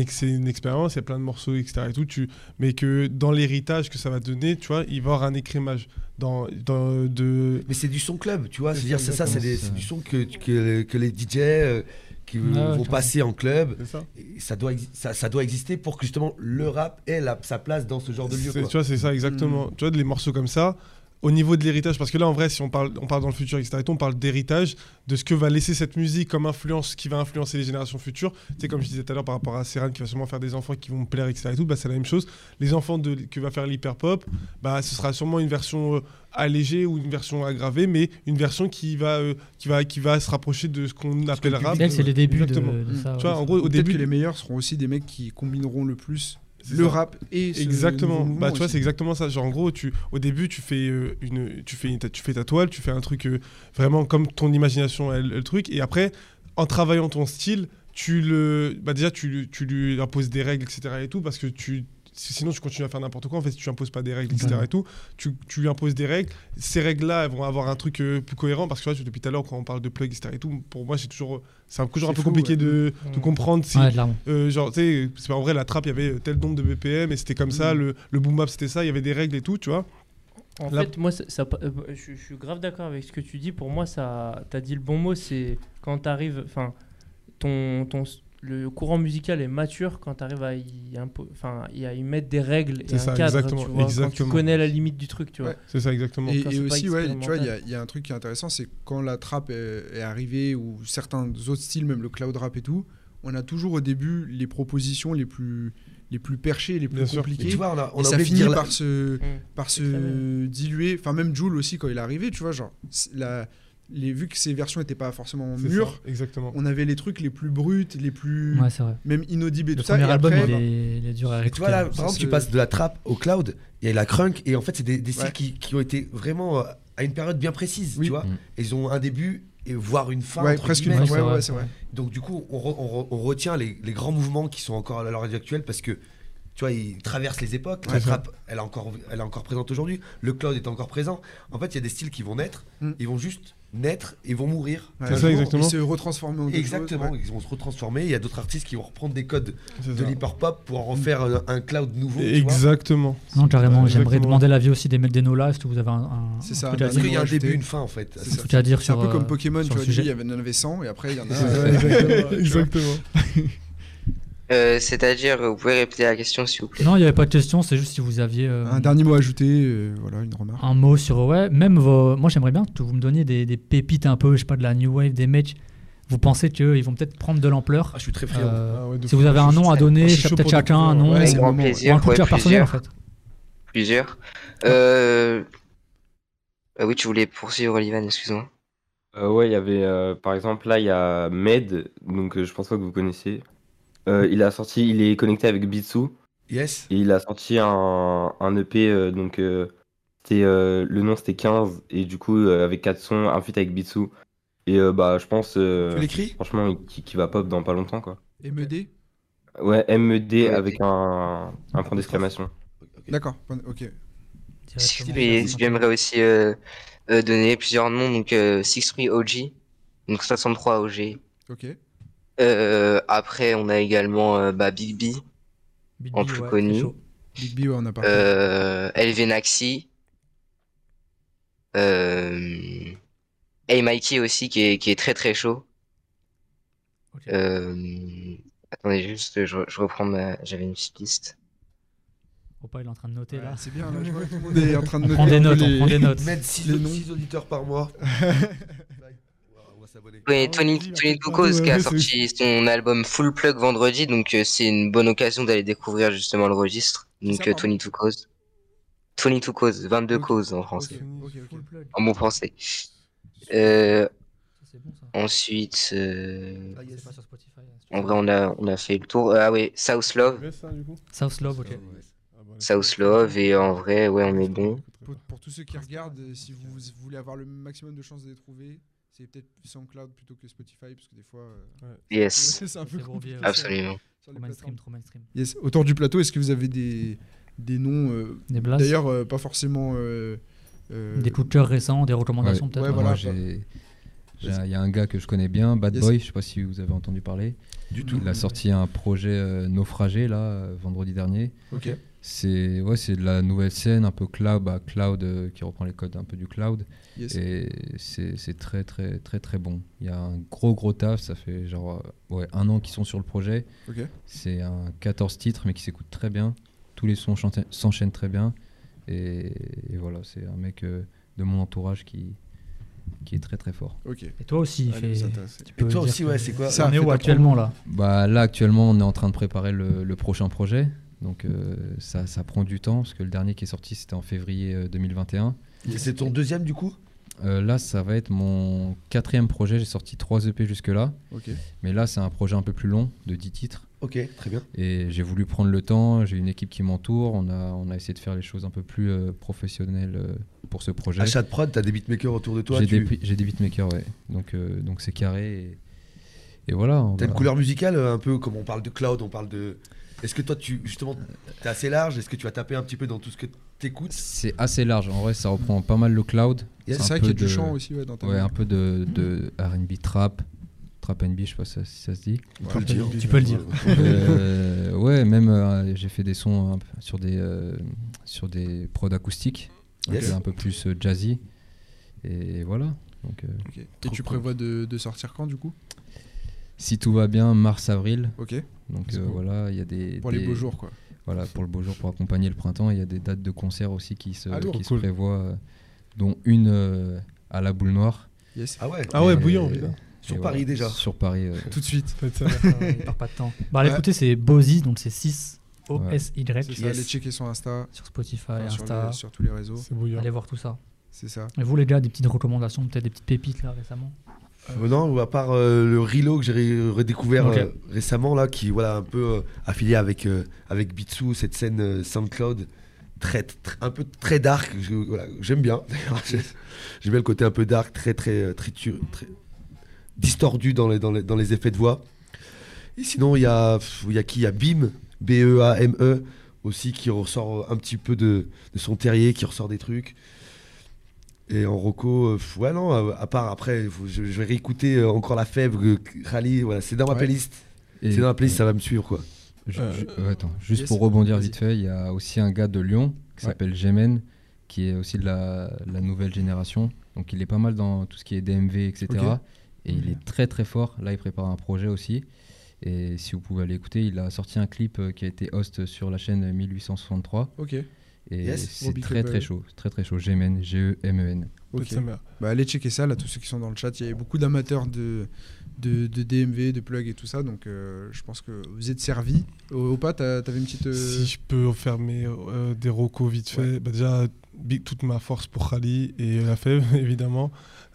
c'est une expérience, il y a plein de morceaux, etc. Et tout, tu, mais que dans l'héritage que ça va donner, tu vois, il va y avoir un écrémage. Dans, dans, de... Mais c'est du son club, tu vois. C'est C'est-à-dire, c'est ça, c'est des- du son que, que, que les DJ euh, qui vont passer en club. Ça. Et ça, doit ça, ça doit exister pour que justement le rap ait la- sa place dans ce genre de lieu. C'est- quoi. Tu vois, c'est ça exactement. Mm. Tu vois, les morceaux comme ça, au niveau de l'héritage, parce que là, en vrai, si on parle, on parle dans le futur, etc., et tout, on parle d'héritage, de ce que va laisser cette musique comme influence, qui va influencer les générations futures. Tu sais, comme je disais tout à l'heure par rapport à Serran, qui va sûrement faire des enfants qui vont me plaire, etc., et tout, bah, c'est la même chose. Les enfants de, que va faire l'hyper pop, bah, ce sera sûrement une version euh, allégée ou une version aggravée, mais une version qui va, euh, qui va, qui va se rapprocher de ce qu'on appelle le rap. c'est c'est les débuts de, Exactement. de ça. Tu vois, ouais. en gros, au début, que les meilleurs seront aussi des mecs qui combineront le plus le ça. rap et ce Exactement. Bah tu vois c'est exactement ça. Genre en gros tu au début tu fais euh, une tu fais une- tu fais ta toile, tu fais un truc euh, vraiment comme ton imagination elle, le truc et après en travaillant ton style, tu le bah déjà tu, tu lui imposes des règles etc et tout parce que tu sinon tu continues à faire n'importe quoi en fait si tu imposes pas des règles etc Ouais. et tout tu, tu lui imposes des règles ces règles là elles vont avoir un truc euh, plus cohérent parce que tu vois, depuis tout à l'heure quand on parle de plug etc et tout pour moi c'est toujours c'est un- toujours un peu fou, compliqué ouais. de, de Mm. comprendre si Ouais, euh, genre, tu sais, c'est pas en vrai, la trappe, il y avait tel nombre de BPM et c'était comme ça, Mhm. le, le boom bap c'était ça, il y avait des règles et tout, tu vois. En Là- fait, moi, ça, ça- euh, je, je suis grave d'accord avec ce que tu dis. Pour moi, ça, t'as dit le bon mot. C'est quand t'arrives, enfin, ton, ton, le courant musical est mature quand t'arrives à y, enfin, y- à y mettre des règles et un ça, cadre. exactement, tu vois, Quand tu connais la limite du truc, tu vois. Ouais. C'est ça, exactement. Et, aussi, ouais, tu vois, il y a- y, un truc qui est intéressant, c'est quand la trap est, est arrivée, ou certains autres styles, même le cloud rap et tout, on a toujours au début les propositions les plus, les plus perchés, les plus compliqués. Mais tu vois, on a- on et a ça finit la- par se, Mm. par se diluer. Enfin, même Joule aussi, quand il est arrivé, tu vois, genre, la, les, vu que ces versions n'étaient pas forcément mûres, ça, exactement. on avait les trucs les plus bruts, les plus. Ouais, c'est vrai. Même inaudibles et Le tout ça. premier et album, après, il, est, il est dur à Et écouter. tu vois là, par exemple, tu se- passes de la trap au cloud, il y a la crunk, et en fait, c'est des, des styles Ouais. qui, qui ont été vraiment euh, à une période bien précise, Oui. tu vois. Mm. Et ils ont un début et voire une fin. Ouais, presque une Ouais, vrai. Donc du coup, on, re- on re- on retient les, les grands mouvements qui sont encore à l'heure actuelle parce que tu vois, ils traversent les époques. La trap, elle est encore, elle est encore présente aujourd'hui. Le cloud est encore présent. En fait, il y a des styles qui vont naître, Mm. ils vont juste naître et vont mourir. Ouais, C'est ça, exactement. Ils se retransformer en Exactement, choses, ouais. ils vont se retransformer. Il y a d'autres artistes qui vont reprendre des codes de l'hyperpop pour en refaire un, un cloud nouveau. tu vois. Exactement. Non, carrément. J'aimerais demander l'avis aussi des, des no. Si vous avez un, un, C'est ça, un à Parce qu'il dire, y a un début, une fin en fait. C'est truc à dire C'est un peu comme euh, Pokémon, tu sur vois, le sujet. il y avait 100 et après il y en a. Euh, exactement. Euh, C'est-à-dire, vous pouvez répéter la question s'il vous plaît. Non, il n'y avait pas de question. C'est juste si vous aviez euh, Un dernier mot à ajouter, euh, voilà, une remarque. un mot sur ouais. Même vos. Moi, j'aimerais bien que vous me donniez des, des pépites un peu, je sais pas, de la new wave, des mecs. Vous pensez qu'ils vont peut-être prendre de l'ampleur? Ah, je suis très friand. Euh, Ah ouais, de Si fou. vous avez un nom à je- donner, je suis chaud peut-être pour chacun un nom ouais. Ou grand plaisir. un coup de ouais, cœur personnel en plusieurs. fait. Plusieurs. Euh... ah oui, tu voulais poursuivre, Olivan, excuse-moi. Euh, ouais, il y avait, euh, par exemple, là, il y a Med, donc euh, je pense pas que vous connaissez. Euh, il a sorti, il est connecté avec Bitsu, Yes. et il a sorti un, un EP, euh, donc euh, c'était, euh, le nom c'était 15, et du coup, euh, avec 4 sons, un feat avec Bitsu. Et euh, bah, je pense, euh, Tu l'écris? franchement, il- qui, qui va pop dans pas longtemps, quoi. MED Ouais, MED Ouais. avec un, un point d'exclamation. D'accord, ok. J'aimerais aussi euh, euh, donner plusieurs noms. Donc, euh, 63 OG, donc 63 OG. Ok. Euh, après, on a également euh, bah, Big B, Big en B, plus ouais, connu. Big B, ouais, on a parlé. euh, LV Naxi, euh, Hey Mikey aussi, qui est, qui est très très chaud. Euh, attendez juste, je, je reprends ma... J'avais une petite liste. Opa, il est en train de noter Ouais, là. c'est bien, là, je vois que tout le monde est en train de On noter. prend des notes, on les- prend des notes. Mettre 6 Les noms. auditeurs par mois. Oui, Ah, Tony, Tony tout, qui a sorti son album Full Plug vendredi, donc euh, c'est une bonne occasion d'aller découvrir justement le registre. Donc euh, Tony Tucos. Tony Tucos, 22 Ok. causes en français, Ok, ok, ok. en bon français. Euh, ensuite, euh, Ah, yes. Hein, en vrai, on a, on a fait le tour. Ah ouais, South Love, Ouais, ça, du coup South Love, ok. Ah, bah, South Love, et en vrai, ouais, on est bon. Pour, pour tous ceux qui regardent, si vous voulez avoir le maximum de chances de les trouver, c'est peut-être SoundCloud plutôt que Spotify, parce que des fois. euh, Yes, c'est un peu compliqué. absolument. sur mainstream, trop mainstream. Yes. Autour du plateau, est-ce que vous avez des, des noms euh, Des blasts D'ailleurs, euh, pas forcément. euh, euh, Des coups de cœur récents, des recommandations Ouais. peut-être Ouais, voilà. Moi, j'ai- j'ai- Il y a un gars que je connais bien, Bad Yes. Boy, je sais pas si vous avez entendu parler. Du tout. Il a sorti un projet euh, naufragé là, vendredi dernier. Ok. C'est ouais, c'est de la nouvelle scène, un peu cloud, bah, cloud euh, qui reprend les codes un peu du cloud. Yes. Et c'est c'est très très très très bon. Il y a un gros gros taf, ça fait genre euh, ouais, un an qu'ils sont sur le projet. C'est un 14 titres mais qui s'écoute très bien. Tous les sons s'enchaînent très bien. Et, et voilà, c'est un mec euh, de mon entourage qui, qui est très très fort. Ok. Et toi aussi, Allez, fait. tu Et peux toi dire aussi, ouais, c'est quoi Ça, On est où actuellement là? Bah, là actuellement on est en train de préparer le, le prochain projet. Donc euh, ça, ça prend du temps parce que le dernier qui est sorti c'était en février euh, 2021. Et C'est ton deuxième du coup? Euh, là ça va être mon quatrième projet. J'ai sorti 3 EP jusque-là. Ok. Mais là c'est un projet un peu plus long de 10 titres. Ok, très bien. Et j'ai voulu prendre le temps, j'ai une équipe qui m'entoure, on a, on a essayé de faire les choses un peu plus euh, professionnelles euh, pour ce projet. Achat de prod, t'as des beatmakers autour de toi. J'ai tu des, des beatmakers, ouais. Donc euh, donc c'est carré. Et, et voilà. on as une couleur musicale euh, un peu comme on parle de cloud, on parle de. Est-ce que toi, tu justement, t'es assez large? Est-ce que tu vas taper un petit peu dans tout ce que t'écoutes? C'est assez large. En vrai, ça reprend pas mal le cloud. C'est vrai qu'il y a du de- chant aussi ouais, dans ta Ouais, main. un peu de, de R&B trap, trap R&B, je sais pas si ça, si ça se dit. On peut le dire. Tu peux le dire. Euh, ouais, même euh, j'ai fait des sons peu sur des euh, sur des prods acoustiques, Yes. un peu plus euh, jazzy. Et voilà. Donc, euh. Et tu prévois de, de sortir quand du coup? Si tout va bien, mars avril. Ok. Donc euh, cool. voilà, il y a des Pour des- les beaux jours quoi. Voilà, pour le beau jour, pour accompagner le printemps, il y a des dates de concert aussi qui se, Ah, qui se prévoient, euh, dont une euh, à la boule noire. Yes. Ah ouais. Ah ouais, bouillant, putain. Sur Paris déjà. Sur Paris. euh, Tout de suite. Il perd pas de temps. Bah, Ouais. écoutez, c'est Bozy, donc c'est 6 O-S-Y. C'est ça, allez checker son Insta. Sur Spotify, Enfin, sur Insta. les- sur tous les réseaux. C'est bouillant. Allez voir tout ça. C'est ça. Et vous, les gars, des petites recommandations, peut-être des petites pépites là récemment Euh, non, ou à part euh, le Rilo que j'ai redécouvert euh, récemment là, qui voilà un peu affilié avec avec Bitsu, cette scène SoundCloud très, très- un peu très dark. je- voilà, j'aime bien. J'aime bien le côté un peu dark, très très très distordu dans les, dans les dans les effets de voix. Et sinon, il y a y a qui? Il y a Bim, B E A M E aussi qui ressort un petit peu de, de son terrier, qui ressort des trucs. Et en Rocco, euh, ouais, non, euh, à part après, faut- je, je vais réécouter euh, encore la fèvre, Rally, voilà, c'est dans ma Ouais. playlist. C'est dans ma playlist, ça va me suivre, quoi. Euh, euh, attends, juste yes, pour rebondir vite fait, il y a aussi un gars de Lyon qui Ouais. s'appelle Jemen, qui est aussi de la, la nouvelle génération. Donc il est pas mal dans tout ce qui est DMV, etc. Et il est très très fort. Là, il prépare un projet aussi. Et si vous pouvez aller écouter, il a sorti un clip qui a été host sur la chaîne 1863. Ok. Et Yes, c'est très très chaud. Très très chaud. Gemen, E G-E-M-E-N. Bah, allez checker ça, là, tous ceux qui sont dans le chat. Il y a beaucoup d'amateurs de, de, de DMV, de plug et tout ça. Donc, euh, je pense que vous êtes servis. T'as- t'avais une petite. euh, Si je peux faire mes, euh, des rocos vite fait, bah déjà, big- toute ma force pour Khali et la fève, évidemment.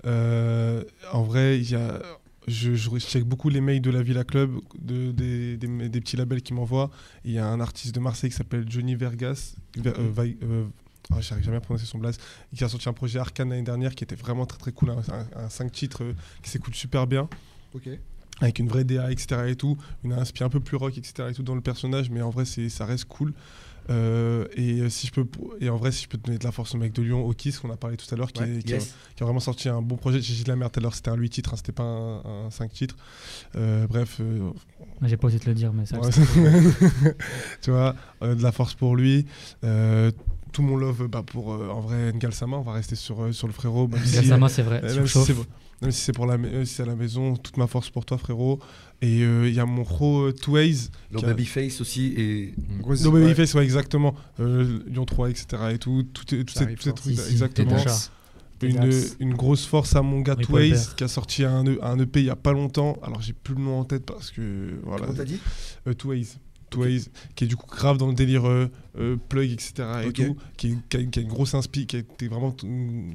Euh, en vrai, il y a, je, je check beaucoup les mails de la Villa Club, de, des, des- des petits labels qui m'envoient. Il y a un artiste de Marseille qui s'appelle Johnny Vergas. Ver- euh, euh, ah, J'arrive jamais à prononcer son blaze. Qui a sorti un projet Arcane l'année dernière qui était vraiment très très cool. Un, 5 titres euh, qui s'écoute super bien Ok. avec une vraie DA, etc. et tout, une inspiration un peu plus rock, etc. et tout dans le personnage, mais en vrai, ça reste cool. Euh, et euh, si je peux, et en vrai, si je peux te donner de la force au mec de Lyon, Okis, qu'on a parlé tout à l'heure, qui, Ouais, est- qui yes. a, qui a vraiment sorti un bon projet. J'ai dit de la merde tout à l'heure, c'était un 8 titres, hein, c'était pas un, 5 titres. Euh, bref, euh, J'ai pas osé te le dire, mais ça. Ouais, tu vois, euh, de la force pour lui. Euh, tout mon love bah, pour euh, en vrai Ngal Sama, on va rester sur, euh, sur le frérot. même Ngal Sama, c'est vrai, Même me si c'est pour- si la, si c'est à la maison, toute ma force pour toi, frérot. Et euh, il y a mon pro euh, Tways. No Babyface aussi et. No ouais. Babyface, ouais, exactement. Euh, Lyon 3, etc. Et tout, tout, tout Ça ces- trucs, Ici, exactement. Une, une grosse force à mon gars Tways Walber. qui a sorti un, un EP il y a pas longtemps. Alors j'ai plus le nom en tête parce que voilà. Comment t'as dit? Euh, Tways. Tways, qui est du coup grave dans le délire euh, euh, plug, etc. Et tout, qui, est- qui a, qui a une grosse inspi, qui a été vraiment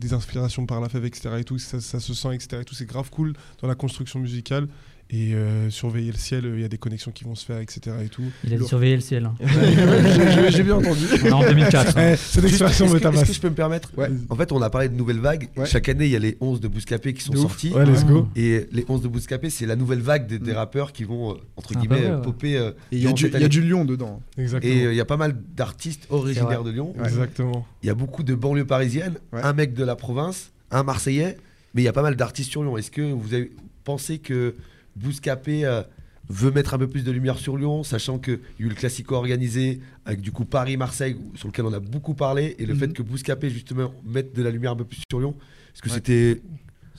des inspirations par la fève, etc. Et tout, ça, ça se sent, etc. Et tout, c'est grave cool dans la construction musicale. Et euh, surveiller le ciel, il y a des connexions qui vont se faire, etc. Et tout. Il a dit surveiller le ciel. hein. J'ai- bien entendu. On est en 2004. hein. Eh, c'est Juste, l'expression Est-ce de que, est-ce je peux me permettre Ouais. En fait, on a parlé de nouvelle vague. Ouais. Chaque année, il y a les 11 de Bouscapé qui sont sortis. Ouais, let's go. Et les 11 de Bouscapé, c'est la nouvelle vague des, des Mm. rappeurs qui vont, euh, entre Ah, guillemets, bah ouais, euh, ouais. popper. euh, il y, a du- cette il y a année. du lion dedans. Exactement. Et euh, il y a pas mal d'artistes originaires de Lyon. Ouais. Exactement. Il y a beaucoup de banlieues parisiennes, Ouais. un mec de la province, un Marseillais, mais il y a pas mal d'artistes sur Lyon. Est-ce que vous avez pensé que Bouscapé euh, veut mettre un peu plus de lumière sur Lyon, sachant qu'il y a eu le Classico organisé avec du coup Paris-Marseille, sur lequel on a beaucoup parlé, et le Mhm. fait que Bouscapé justement mette de la lumière un peu plus sur Lyon Est-ce que Ouais. c'était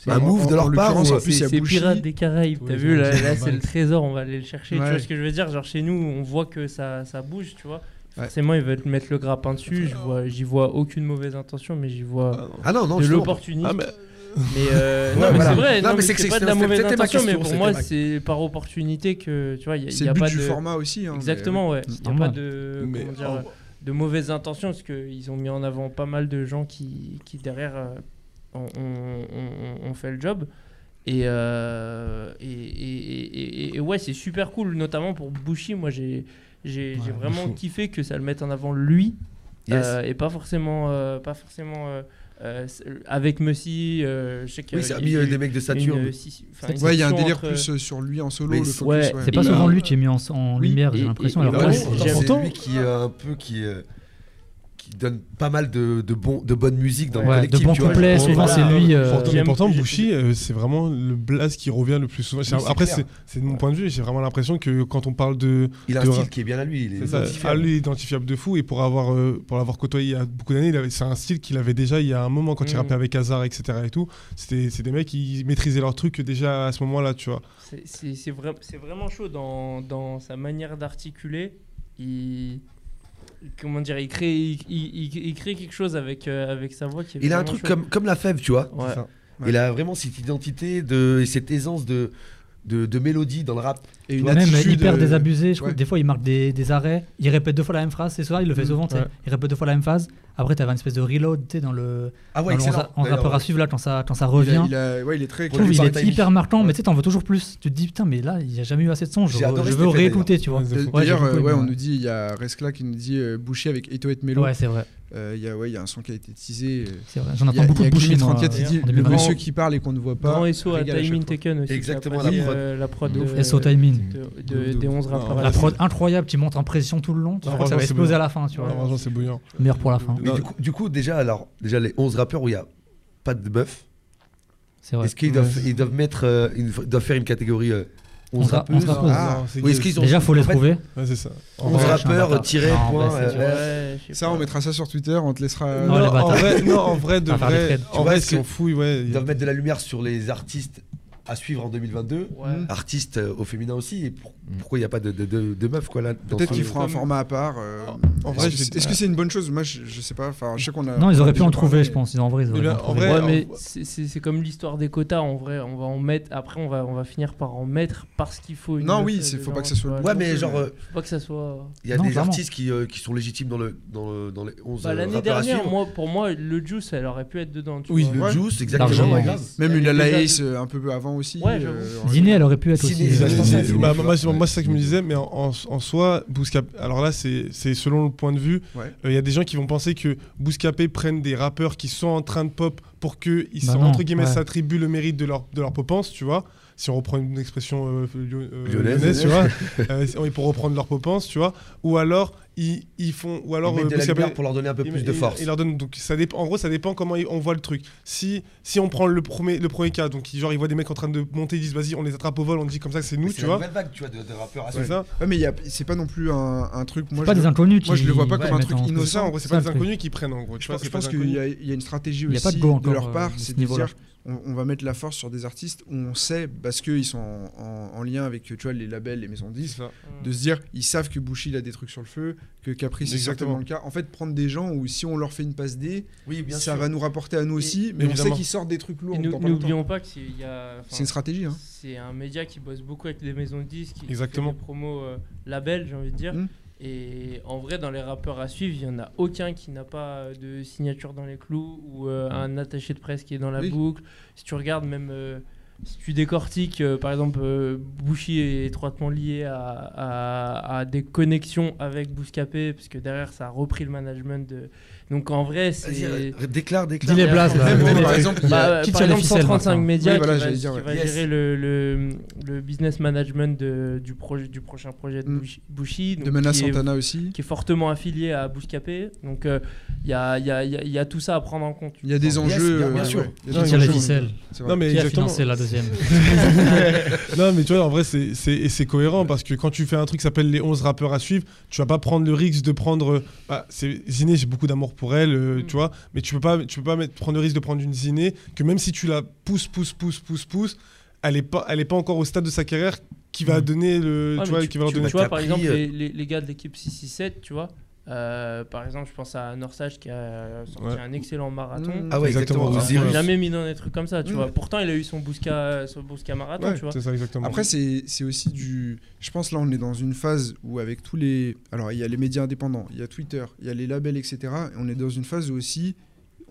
un move de en leur part ou- en plus, il y a C'est Bushi. Pirates des Caraïbes, t'as vu là, c'est le trésor, on va aller le chercher. Tu Ouais. vois ce que je veux dire Genre chez nous, on voit que ça, ça bouge, tu vois. Ouais. Forcément, ils veulent te mettre le grappin dessus. Vois, j'y vois aucune mauvaise intention, mais j'y vois Ah non, non, de l'opportunisme. Ah, mais- euh, Ouais, non, mais voilà. c'est vrai, Non, non, mais mais c'est que pas de la mauvaise intention, mais pour moi, ma- c'est par opportunité que tu vois, il y a, but pas de format aussi. hein, mais, exactement, ouais. Il y a pas de de mauvaises intentions parce qu'ils ont mis en avant pas mal de gens qui, qui derrière euh, ont, ont fait le job. Et, euh, et, et- et- et- et ouais, c'est super cool, notamment pour Bushi. Moi, j'ai j'ai Ouais, vraiment kiffé que ça le mette en avant lui Yes. euh, et pas forcément, euh, pas forcément euh, euh, avec Messi. euh, je sais qu'il y Oui, ça a mis des mecs de Saturne. euh, si- Ouais, il y a un délire entre- plus sur lui en solo, Mais le focus. ouais, C'est pas souvent lui qui est mis en, en Oui, lumière, j'ai l'impression. c'est- lui qui euh, un peu qui euh, qui donne pas mal de, de, bon, de bonne musique dans Ouais, le de bons couplets, souvent, voilà. c'est lui, euh, Pourtant, mais J'aime- pourtant, j'ai- Bushi, euh, c'est vraiment le blaze qui revient le plus souvent. Oui, Après, c'est de mon point de vue. J'ai vraiment l'impression que quand on parle de. Il a un style qui est bien à lui. Il est C'est ça, identifiable. à lui identifiable de fou et pour avoir euh, pour l'avoir côtoyé il y a beaucoup d'années, c'est un style qu'il avait déjà il y a un moment quand il Mm. rappelait avec Hazard etc et tout. C'était c'est des mecs qui maîtrisaient leur truc déjà à ce moment-là, tu vois. C'est- vra- c'est vraiment chaud dans, dans sa manière d'articuler. Il, comment dire, il crée, il, crée quelque chose avec, euh, avec sa voix. Il a un truc comme, comme la fève, tu vois. Il a vraiment cette identité et cette aisance de, de mélodie dans le rap. Et une même hyper euh, désabusé. Des fois, il marque des, arrêts. Il répète deux fois la même phrase. C'est ça, il le fait mm, souvent. Il répète deux fois la même phrase. Après, t'avais une espèce de reload dans le. Ah ouais, dans le, On, rappeur à suivre là quand ça, quand ça revient. Il, il, est très. Il est hyper marquant, mais tu sais, t'en veux toujours plus. Tu te dis, putain, mais là, il n'y a jamais eu assez de son. Je, veux réécouter, tu vois. D'ailleurs, euh, on nous dit, il y a Rescla qui nous dit euh, Boucher avec Etoet Melo. Ouais, c'est vrai. Euh, il ouais, y a un son qui a été teasé. J'en entends beaucoup de boucher. il dit le monsieur qui parle et qu'on ne voit pas. Grand SO à Timing Taken aussi. Exactement, la prod. SO Timing. Des 11 rapports. La prod incroyable, tu montes en pression tout le long. Tu crois que ça va exploser à la fin. Tu c'est bouillant. Meilleur pour la fin. Du coup, déjà, les 11 rappeurs où il n'y a pas de meuf. C'est vrai. Est-ce qu'ils doivent, doivent, euh, doivent faire une catégorie euh, 11 rappeurs ah, oui, -ce Déjà, faut les trouver. Ouais, c'est ça. 11 ouais, rappeurs, tiré, point. Bah, euh, ouais, ça, on mettra ça sur Twitter, on te laissera. Non, non, en, vrai, non en vrai, de vrai, en vrai, si on fouille, ouais. Ils doivent mettre de la lumière sur les artistes à suivre en 2022. Ouais. Artiste euh, au féminin aussi. Et pourquoi il n'y a pas de, de, quoi Peut-être qu'ils feront un format à part. Euh, ah. Est-ce que c'est une bonne chose? Moi, je, je, sais pas. Enfin, je sais qu'on a. Non, ils auraient pu en trouver, je pense. En vrai, mais c'est comme l'histoire des quotas. En vrai, on va en mettre. Après, on va finir par en mettre parce qu'il faut. Une non, oui, euh, il faut pas que ça soit. Ouais, mais genre. Faut euh, pas que ça soit. Il y a des artistes qui, sont légitimes dans le dans, les 11 bah, L'année dernière, moi, pour moi, le Juice, elle aurait pu être dedans. Oui, le Juice, exactement. Même une Laïs un peu avant aussi. Ouais, euh, elle aurait pu être aussi. Euh, bah, moi, moi c'est ça que je me disais, mais en, soi, Bouscapé. Alors là, c'est selon le point de vue. Euh, il y a des gens qui vont penser que Bouscapé prennent des rappeurs qui sont en train de pop pour qu'ils bah entre guillemets s'attribuent le mérite de leur, de leur popance, tu vois si on reprend une expression euh, euh, lyonnaise, tu vois, euh, pour reprendre leur popence, tu vois, ou alors ils, font ou alors ils euh, appelle, pour leur donner un peu plus de force. Ils leur donnent, donc ça dépend en gros ça dépend comment on voit le truc. Si si on prend le premier le premier cas donc genre ils voient des mecs en train de monter ils disent vas-y on les attrape au vol on dit comme ça que c'est nous tu vois. C'est vague tu vois de, de rappeurs ouais. ça. Ouais, mais c'est pas non plus un, un truc moi pas le, des inconnus qui... Moi je le vois pas comme un truc innocent en gros c'est pas des inconnus qui prennent en gros je pense qu'il y a une stratégie aussi de leur part c'est de dire on, on, va mettre la force sur des artistes où on sait, parce qu'ils sont en, en, en, lien avec tu vois, les labels, les maisons de disques, de se dire, ils savent que Bushi il a des trucs sur le feu, que Caprice c'est exactement le cas. En fait, prendre des gens où si on leur fait une passe D, oui, ça sûr. va nous rapporter à nous aussi, mais évidemment. on sait qu'ils sortent des trucs lourds. N'oublions pas, pas que c'est une stratégie. Hein. C'est un média qui bosse beaucoup avec les maisons de disques, qui exactement. fait des promos euh, labels, j'ai envie de dire. Mmh. Et en vrai, dans les rappeurs à suivre, il n'y en a aucun qui n'a pas euh, de signature dans les clous ou euh, un attaché de presse qui est dans la boucle. Si tu regardes même euh, si tu décortiques, euh, par exemple, euh, Bouchy est étroitement lié à, à, à des connexions avec Bouscapé, puisque derrière, ça a repris le management de. Donc en vrai, c'est. Euh, déclare, déclare. Dis les places, là. Par euh, exemple, il y a... bah, qui par exemple, 135 médias oui, voilà, qui va, dire, ouais. yes. gérer le, le, le, business management de, du, projet, du prochain projet de mm. Bouchy. Donc, de Mena Santana est, aussi. Qui est fortement affilié à Bouscapé. Donc euh, il euh, y, a, y, a, y, y, a, tout ça à prendre en compte. Il y a des enjeux, bien sûr. Il y a la ficelle. Non, mais exactement. C'est la deuxième non, mais tu vois, en vrai, c'est cohérent parce que quand tu fais un truc qui s'appelle les 11 rappeurs à suivre, tu vas pas prendre le risque de prendre. Euh, bah, Ziné, j'ai beaucoup d'amour pour elle, euh, mm. tu vois, mais tu peux pas, tu peux pas mettre, prendre le risque de prendre une Ziné que même si tu la pousses, pousses, pousses, pousses, pousses, elle est pas, elle est pas encore au stade de sa carrière qui va mm. donner le. Tu vois, qui va donner tu vois, par exemple, les, les, les gars de l'équipe 667, tu vois. Euh, par exemple, je pense à Norsage qui a sorti un excellent marathon. Mmh. Ah ouais, exactement. exactement. jamais mis dans des trucs comme ça, tu mmh. vois. Pourtant, il a eu son Bousca, marathon, ouais, tu vois. Ça, exactement. Après, c'est aussi du. Je pense là, on est dans une phase où avec tous les. Alors, il y a les médias indépendants, il y a Twitter, il y a les labels, etc. Et on est dans une phase où aussi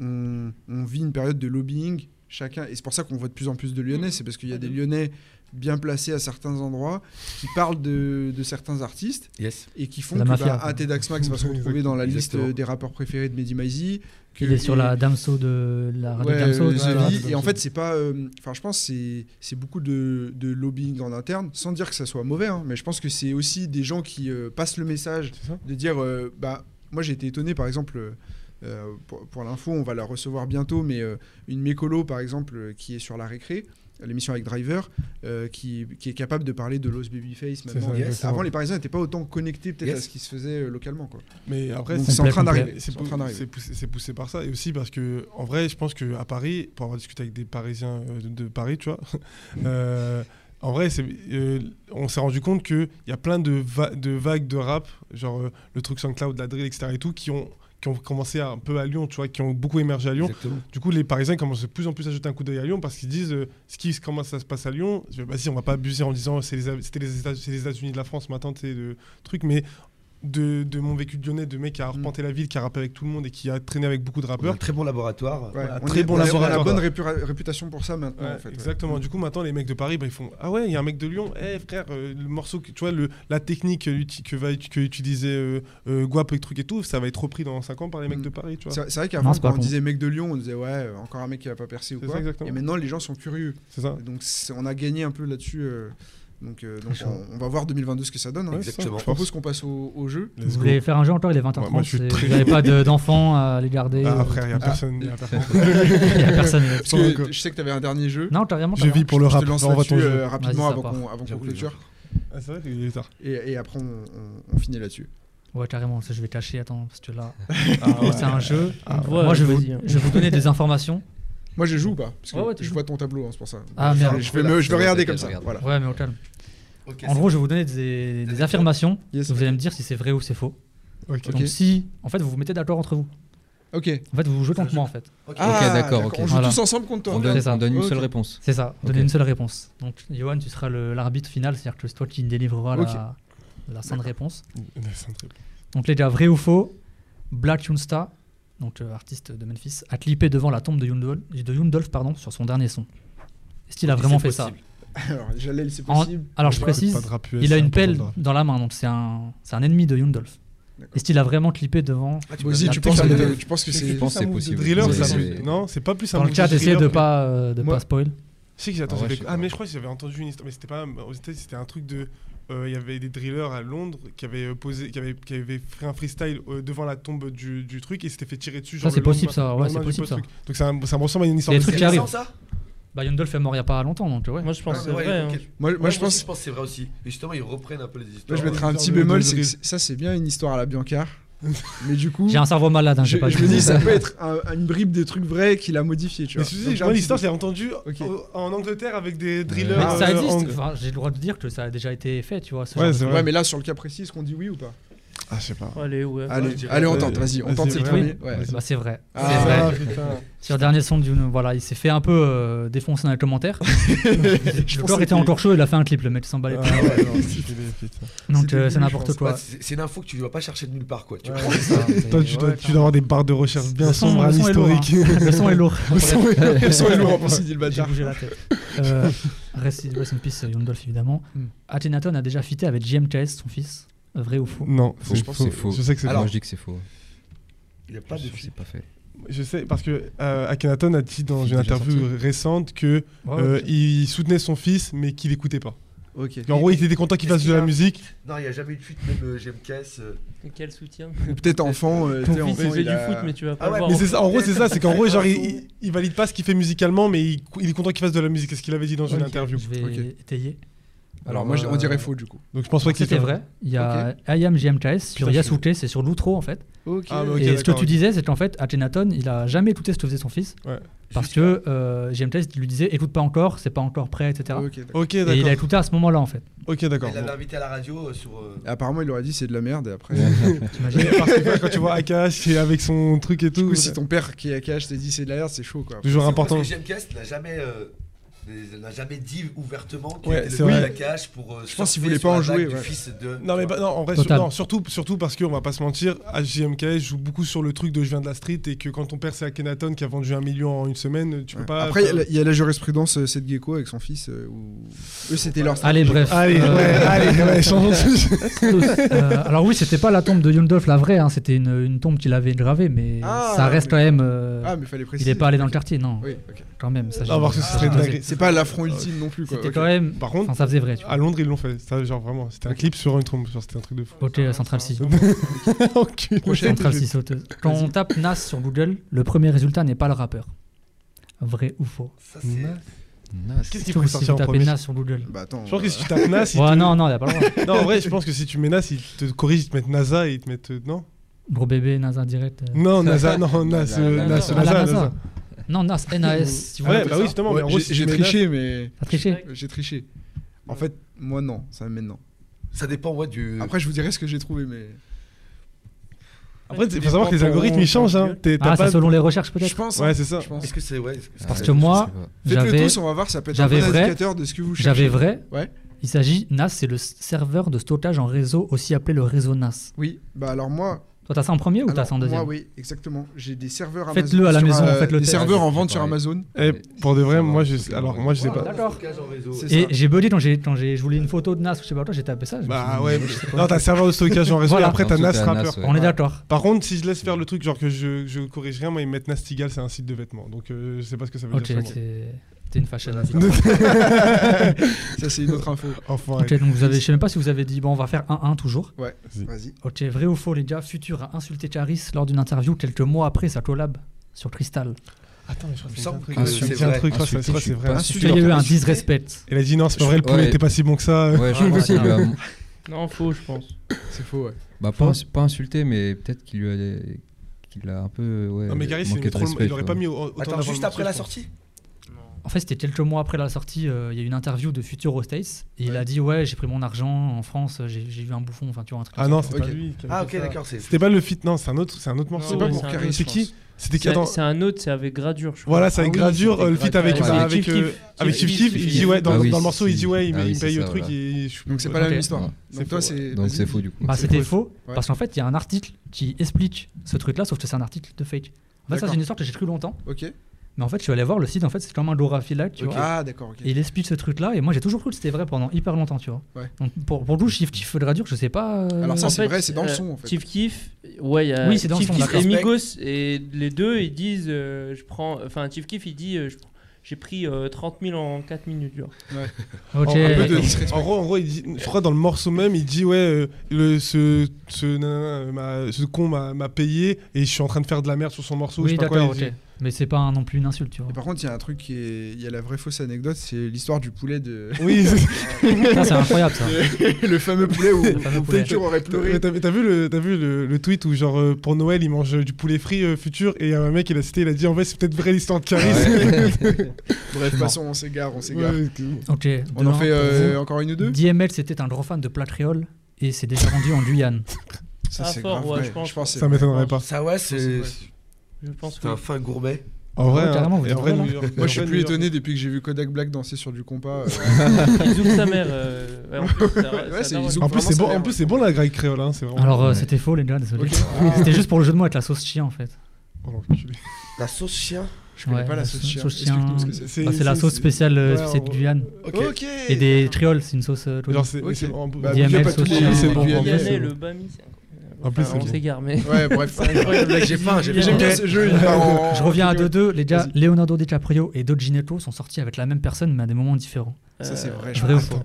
on, vit une période de lobbying. Chacun. Et c'est pour ça qu'on voit de plus en plus de Lyonnais. Mmh. C'est parce qu'il y a des Lyonnais bien placés à certains endroits, qui parlent de, certains artistes et qui font la que mafia, bah, Max va se retrouver dans la liste des rappeurs préférés de Mehdi Maizi. Il est sur la Damso de la de euh, la Et en fait, c'est pas. Euh, enfin, je pense c'est c'est beaucoup de, lobbying en interne, sans dire que ça soit mauvais, hein, mais je pense que c'est aussi des gens qui euh, passent le message de dire bah moi j'ai été étonné par exemple. pour, pour l'info, on va la recevoir bientôt, mais une mécolo, par exemple, qui est sur la récré, l'émission avec Driver, euh, qui, qui, est capable de parler de Los Babyface maintenant. Avant, les Parisiens n'étaient pas autant connectés peut-être à ce qui se faisait euh, localement. Quoi. Mais après, c'est en train d'arriver. C'est poussé, poussé, par ça. Et aussi parce que, en vrai, je pense qu'à Paris, pour avoir discuté avec des Parisiens euh, de, Paris, tu vois, en vrai, euh, on s'est rendu compte qu'il y a plein de, de, vagues de rap, genre le truc SoundCloud, la drill, etc. et tout, qui ont qui ont commencé un peu à Lyon, tu vois, qui ont beaucoup émergé à Lyon. Du coup, les Parisiens commencent de plus en plus à jeter un coup d'œil à Lyon parce qu'ils disent euh, ce qui commence ça se passe à Lyon. Bah si, on va pas abuser en disant c'était les, États, c'est les États-Unis de la France maintenant, tu sais, le truc. Mais de, de, mon vécu de lyonnais, de mec qui a arpenté mm. la ville, qui a rappé avec tout le monde et qui a traîné avec beaucoup de rappeurs. Très bon laboratoire. Ouais. On très bon laboratoire. A la bonne réputation pour ça maintenant. Exactement. Du coup, maintenant, les mecs de Paris, bah, ils font Ah ouais, il y a un mec de Lyon, eh frère, euh, le morceau, tu vois, le, la technique euh, que, va, que euh, Guap et truc et tout, ça va être repris dans 5 ans par les mecs mm. de Paris. tu vois. C'est vrai qu'avant, quand on disait mec de Lyon, on disait Ouais, encore un mec qui va pas percer ou quoi. Ça, et maintenant, les gens sont curieux. C'est ça. Donc, on a gagné un peu là-dessus. Donc, euh, on, va voir 2022 ce que ça donne. Ouais, Exactement. Ça, je propose qu'on passe au, jeu. Vous voulez faire un jeu encore Il est 20h30. Ouais, moi, vous n'avez pas d'enfants à les garder ah, euh, Après, il n'y a, ah. a personne. je sais que tu avais un dernier jeu. Non, carrément. Je vis pour le rap. Je te lance euh, rapidement avant qu'on clôture. Ah, c'est vrai qu'il est tard. Et, après, on, finit là-dessus. Ouais, carrément, ça je vais cacher, attends, parce que là, ah, oh, c'est un jeu. Ouais. Moi, je vais, je vous donner des informations. Moi, je joue ou pas? Parce que je vois ton tableau, hein, c'est pour ça. Ah, merde. Je, vais, je vais regarder comme ça. Ouais, mais au calme. En gros, je vais vous donner des, affirmations. Vous allez me dire si c'est vrai ou c'est faux. Donc si, en fait, vous vous mettez d'accord entre vous. Ok. En fait, vous jouez contre moi, en fait. Ok, ah, d'accord. On joue tous ensemble contre toi. On donne, une seule réponse. C'est ça. Donne une seule réponse. Donc, Johan, tu seras l'arbitre final, c'est-à-dire que c'est toi qui délivreras la, la sainte réponse. Donc les gars, vrai ou faux, Black Youngsta, donc euh, artiste de Memphis, a clippé devant la tombe de Yundolf, de Yundolf pardon, sur son dernier son. Est-ce qu'il a vraiment fait ça alors, Jalel, c'est possible. En... Alors, je précise, il a une pelle dans la main, donc c'est un, un ennemi de Yundolf. Est-ce qu'il a vraiment clippé devant ah, tu, tu, penses tu, penses que c'est possible Driller. Non, c'est pas plus Dans un le chat, essaye de pas euh, de Moi... pas spoil. Si, ah, ouais, ah mais je crois que j'avais entendu une histoire, mais c'était pas aux États-Unis, c'était un truc de euh, il y avait des drillers à Londres qui avaient euh, posé qui avaient, qui avaient fait un freestyle euh, devant la tombe du, du truc et s'étaient fait tirer dessus genre, Ça c'est possible ça, ouais, c'est possible ça. Donc ça, ça me ressemble à une histoire. Il y a des trucs qui arrivent. Bayern Dolph est mort il n'y a pas longtemps, donc ouais. Moi je pense ah, c'est vrai. Hein. Moi, je pense, aussi, je pense c'est vrai aussi. Et justement, ils reprennent un peu les histoires. Moi, je mettrais un petit bémol, c'est que ça c'est bien une histoire à la Biancar. mais du coup, j'ai un cerveau malade. Hein, je, pas je me dis, ça peut être une bribe des trucs vrais qu'il a modifié. Tu vois. Mais moi, l'histoire, j'ai entendu en Angleterre avec des drillers. Mais ça euh, existe. J'ai le droit de dire que ça a déjà été fait, tu vois. Ouais, genre de... ouais, mais là, sur le cas précis, est-ce qu'on dit oui ou pas? Ah, je sais pas. Allez, ouais. Allez, ouais, allez on tente, vas-y, on tente, c'est oui. ouais. bah, C'est vrai. Ah, c'est vrai. Ah, Sur le dernier son, du, voilà, il s'est fait un peu euh, défoncer dans les commentaires. le corps était encore chaud, il a fait un clip, le mec s'en bat les ah, Donc, c'est euh, n'importe quoi. C'est une info que tu vas pas chercher de nulle part, quoi. Tu Toi, tu dois avoir des barres de recherche bien sombres, historiques. Hein. Le son est lourd. Le son est lourd, on dit le bâtard. Euh, rest in peace, Yondolf, évidemment. Hmm. Akhenaton a déjà fité avec JM Chase, son fils. Vrai ou faux Non, je pense que c'est faux. Je sais que c'est Alors, moi je dis que c'est faux. Il n'y a pas de C'est pas fait. Je sais, parce que euh, a dit dans une interview récente que euh, soutenait son fils, mais qu'il n'écoutait pas. Ok. En gros, il était content qu'il fasse de la musique. Non, il n'y a jamais eu de fuite, même euh, GMKS. Euh. Quel soutien? Peut-être enfant. Ton fils, il fait du foot, mais tu vas pas ah voir, En gros, c'est ça, c'est qu'en gros, genre, il, il, valide pas ce qu'il fait musicalement, mais il, est content qu'il fasse de la musique. C'est ce qu'il avait dit dans une interview. Je vais okay. étayer. Alors, moi, on dirait faux du coup. Donc, je pense pas que c'était vrai. Il y a Ayam GMKS sur Yasute, c'est sur l'outro en fait. et ah, ce que tu disais, c'est qu'en fait, Akhenaton, il a jamais écouté ce que faisait son fils. Parce que euh, GMKS lui disait écoute pas encore, c'est pas encore prêt, etc. Ok, Et il a écouté à ce moment-là en fait. Ok, d'accord. Il l'avait invité à la radio euh, sur. Euh, apparemment, il aurait dit c'est de la merde et après. Parce que Quand tu vois Akash avec son truc et tout. Si ton père qui est Akash t'a dit c'est de la merde, c'est chaud quoi. Toujours important. GMKS n'a jamais il n'a jamais dit ouvertement qu'il ouais, était le la cache pour. Euh, je pense qu'il voulait pas en jouer. Ouais. Fils de, non, mais non, en vrai, non, surtout, surtout parce qu'on va pas se mentir, HJMK joue beaucoup sur le truc de je viens de la street et que quand ton père c'est Akhenaton qui a vendu un million en une semaine, tu ouais. peux pas. Après, il y, a la jurisprudence euh, cette Gecko avec son fils euh. Eux, c'était leur. Allez, bref. Allez, euh... allez, allez changeons de euh, Alors, oui, c'était pas la tombe de Yundolf, la vraie, hein, c'était une, tombe qu'il avait gravée, mais ah, ça reste quand même. Ah, mais fallait préciser. Il est pas allé dans le quartier, non. Oui, Quand même. Ça, voir que ce serait c'est pas l'affront ultime non plus. quoi. C'était quand même. Par contre, ça faisait vrai, à Londres, ils l'ont fait. C'était genre vraiment, c'était un clip sur une trompe. C'était un truc de fou. Ok, la centrale 6. Enculé. Prochaine. Centrale 6 sauteuse. Quand on tape Nas sur Google, le premier résultat n'est pas le rappeur. Vrai ou faux Ça, c'est. Qu'est-ce qu'il faut Surtout si sortir vous Nas sur Google. Bah attends. Je pense que si tu euh, tapes Nas, Ouais, non, non, il a pas le droit. Non, en vrai, je pense que si tu mets Nas, ils te corrigent, ils te mettent NASA et ils te mettent. Euh, non Gros bébé, NASA direct. Euh. Non, NASA, non, Nas, Nas, NASA, NASA, NASA. Non, NAS, NAS. si vous ouais, bah oui, justement. en gros, J'ai triché, mais. T'as triché J'ai triché. En fait, moi, non, ça m'amène non. Ça dépend, ouais, du. Après, je vous dirai ce que j'ai trouvé, mais. Après, il faut savoir que les algorithmes ils changent. Hein. Ah, pas- c'est selon les recherches peut-être Je pense. Hein. Ouais, c'est ça. je pense. Est-ce que c'est. Ouais, Parce que moi, Faites le j'avais tous, on va voir, ça peut être j'avais vrai, indicateur de ce que vous cherchez. j'avais vrai. Ouais. Il s'agit, NAS, c'est le serveur de stockage en réseau, aussi appelé le réseau NAS. Oui, bah alors moi, T'as ça en premier ou t'as ça en deuxième Moi, oui, exactement. J'ai des serveurs Amazon. Faites-le à la maison, euh, faites-le Des serveurs en vente sur Amazon. Eh, et pour de vrai, moi, je, alors moi, je sais pas. D'accord. Et j'ai bugué quand j'ai, quand j'ai, je voulais une photo de NAS ou je sais pas quoi, j'ai tapé ça. Bah ouais, non, t'as serveur de stockage en réseau et après t'as Nas Rapper. On est d'accord. Par contre, si je laisse faire le truc, genre que je, je corrige rien, moi ils mettent Nastigal, c'est un site de vêtements. Donc euh, je sais pas ce que ça veut dire. sur moi. c'est- c'était une fashion. Hein, ça, c'est une autre info. Enfoiré. Ok, donc vous avez, je sais même pas si vous avez dit, bon, on va faire 1-1 toujours. Ouais, vas-y. Ok, vrai ou faux, les gars, Futur a insulté Charis lors d'une interview quelques mois après sa collab sur Crystal. Attends, mais je crois que c'est un truc. C'est vrai. Il y a eu un disrespect. Il a dit non, c'est pas vrai, le poulet était pas si bon que ça. Non, faux, je pense. C'est faux, ouais. Bah, pas, insulté, mais peut-être qu'il lui a, qu'il a un peu. Ouais, non, mais Gary, il, trop, il aurait pas mis autant Attends, juste après la sortie en fait, c'était quelques mois après la sortie, euh, il y a eu une interview de Futuro States. Et il a dit Ouais, j'ai pris mon argent en France, j'ai vu un bouffon, enfin, tu vois, un truc. Ah non, c'est pas lui. Ah, ok, d'accord. C'est, C'était pas le fit, non, c'est un autre, c'est un autre morceau. Ouais, c'est pas C'est qui c'est un autre, c'est avec Gradure. Je crois. Voilà, c'est ah avec ah Gradure, euh, le feat avec, avec, Kif, avec il dit ouais, ah dans, le morceau, il dit ouais, il, ah paye le truc. Donc c'est pas la même histoire. Donc c'est. Faux du coup. Bah, c'était faux, parce qu'en fait, il y a un article qui explique ce truc-là, sauf que c'est un article de fake. En fait, c'est une histoire que j'ai cru longtemps. Ok. Mais en fait, je suis allé voir le site, en fait, c'est comme un Dorafila, tu vois. Ah, d'accord. Et il explique ce truc-là, et moi j'ai toujours cru que c'était vrai pendant hyper longtemps, tu vois. Pour, pour le coup, Shift Kiff de je sais pas. Euh, Alors ça, c'est vrai, c'est dans le euh, son, en fait. Chief Kiff, ouais, y a Oui, dans et Migos, et les deux, ils disent, euh, je prends. Enfin, Chief Kiff, il dit, j'ai pris 30 000 en 4 minutes. Ouais. En, gros, en gros il dit, je crois dans le morceau même, il dit ouais, ce, ce, con m'a payé et je suis en train de faire de la merde sur son morceau. Oui, je sais. Mais c'est pas non plus une insulte, tu vois. Par contre, il y a un truc qui est. Il y a la vraie fausse anecdote, c'est l'histoire du poulet de. Oui, c'est incroyable ça. le fameux poulet où Futur aurait pleuré. T'as vu, le, as vu le, tweet où, genre, euh, pour Noël, il mange euh, du poulet frit euh, futur et un mec, il a cité, il a dit en vrai c'est peut-être vrai l'histoire de Caris. Ouais. Bref, passons, on s'égare, on s'égare. Ouais, okay. on en fait encore une ou deux DML, c'était un gros fan de Platriol et s'est déjà rendu en Guyane. Ça, ah, c'est ouais, je pense. Je pense ça m'étonnerait pas. Ça, ouais, c'est. Je pense C'était oui. un fin gourmet. En vrai, ouais, carrément, en vrai, moi je suis plus étonné depuis que j'ai vu Kodak Black danser sur du compas. Euh. ils ouvrent sa mère. Euh... Ouais, en plus, ouais, c'est bon, bon la grecque créole. Hein, vraiment... Alors euh, c'était faux les gars, désolé. Okay. c'était juste pour le jeu de mots avec la sauce chien en fait. La sauce chien? Je connais ouais, pas la sauce chien. C'est bah, la sauce spéciale, euh, spéciale ouais, Guyane. Et des trioles, c'est une sauce. Euh, c'est okay. bah, pas sauce chien. C'est le bami. En plus, on s'égare, mais. Ouais, bref, j'ai faim, j'ai J'aime bien ce jeu. Je reviens à 2-2. Les gars, Leonardo DiCaprio et Doginetto sont sortis avec la même personne, mais à des moments différents. Ça, c'est vrai. Euh, vrai ou faux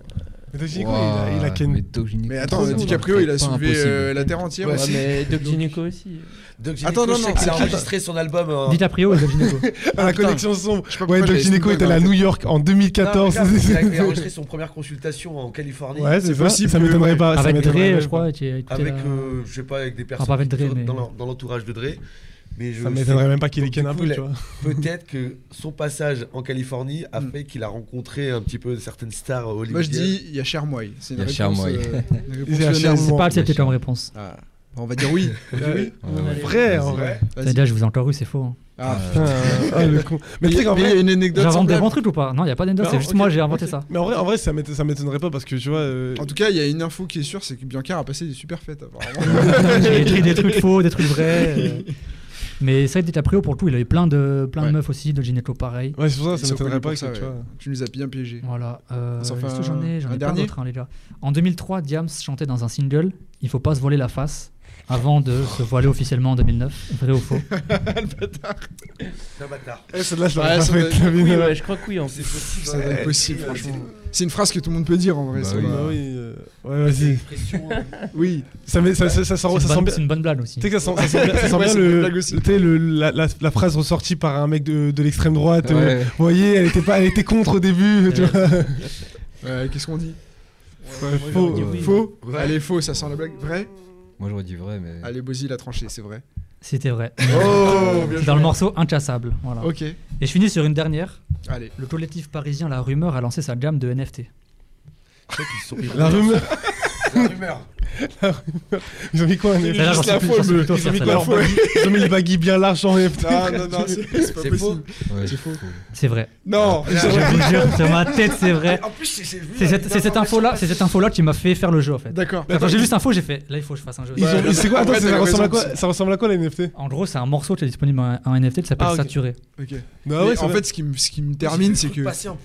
mais Doc Gynéco, il a, Mais, attends, DiCaprio, il a pas soulevé euh, la Terre entière mais Doc Gynéco aussi. Doc Gynéco, Attends, non, non, qu'il a enregistré son album. en- et Doc Gynéco. Ah, la connexion sombre. Je Ouais, était allé à New York en 2014. il a- enregistré son première consultation en Californie. ouais, c'est possible Ça que- m'étonnerait pas. Avec Dre, je crois. Avec, euh, je sais pas, avec des personnes dans l'entourage de Dre. Mais je ça m'étonnerait même pas qu'il déconne un peu, tu vois. Peut-être que son passage en Californie a mm. fait qu'il a rencontré un petit peu certaines stars hollywoodiennes. Moi, je dis, il y a Chermoy. Il y a euh, Chermoy. C'est pas accepté comme réponse. Ah, on va dire oui. vrai, en vrai. Déjà, je vous ai encore eu, c'est faux. Hein. Ah. Euh, ah mais tu sais qu'en vrai, il y a une anecdote. J'invente des bons trucs ou pas? Non, il n'y a pas d'anecdote, c'est juste moi, j'ai inventé ça. Mais en vrai, en vrai ça m'étonnerait pas parce que tu vois. Euh, en tout cas, il y a une info qui est sûre, c'est que Bianca a passé des super fêtes apparemment. j'ai écrit des trucs faux, des trucs vrais. Mais ça, a été DiCaprio, pour le coup, il avait plein de, plein de meufs aussi, de Ginetto pareil. Ouais, c'est pour ça, ça ne m'étonnerait pas que ça, tu, tu nous as bien piégés. Voilà. Euh, j'en ai, j'en ai plein d'autres, hein, les gars. En 2003, Diams chantait dans un single Il faut pas se voler la face avant de se voiler officiellement en 2009. Vrai ou faux? Le bâtard Eh, je. Je crois que oui, C'est possible, franchement. C'est une phrase que tout le monde peut dire en vrai. Bah oui, bah oui, euh, ouais, vas-y. Hein. oui, ça, ça, sent bien. C'est une bonne blague aussi. Tu sais que ça sent, bien, le, la, phrase ressortie par un mec de, de l'extrême droite. Euh, vous voyez, elle était, pas, elle était contre au début. tu vois. Qu'est-ce qu'on dit Faux. Faux. Allez, faux, ça sent la blague. Vrai Moi j'aurais dit vrai, mais. Allez, Bozy, la a tranché, c'est vrai. C'était vrai. Oh, bien dans le morceau Inchassable. Voilà. Ok, Et je finis sur une dernière. allez. Le collectif parisien La Rumeur a lancé sa jam de NFT. La rumeur. La rumeur. La rumeur. Ils ont mis quoi un NFT Là, j'en sais plus, j'en sais plus, toi, Ils ont mis quoi baggy- Ils ont mis baggy bien larges en NFT. Non, non, non, c'est pas possible. C'est faux. C'est vrai. Non, Je vous jure, sur ma tête, c'est vrai. En plus, c'est cette, c'est cette info-là, c'est cette info-là qui m'a fait faire le jeu en fait. D'accord. Quand j'ai vu cette info, j'ai fait là il faut que je fasse un jeu. Ils ont- C'est quoi Attends, ça ressemble à quoi Ça ressemble à quoi les NFT En gros, c'est un morceau qui est disponible en, en NFT qui s'appelle Ah. Saturé. Ok. Non, en fait, ce qui, me- ce qui me termine, c'est que en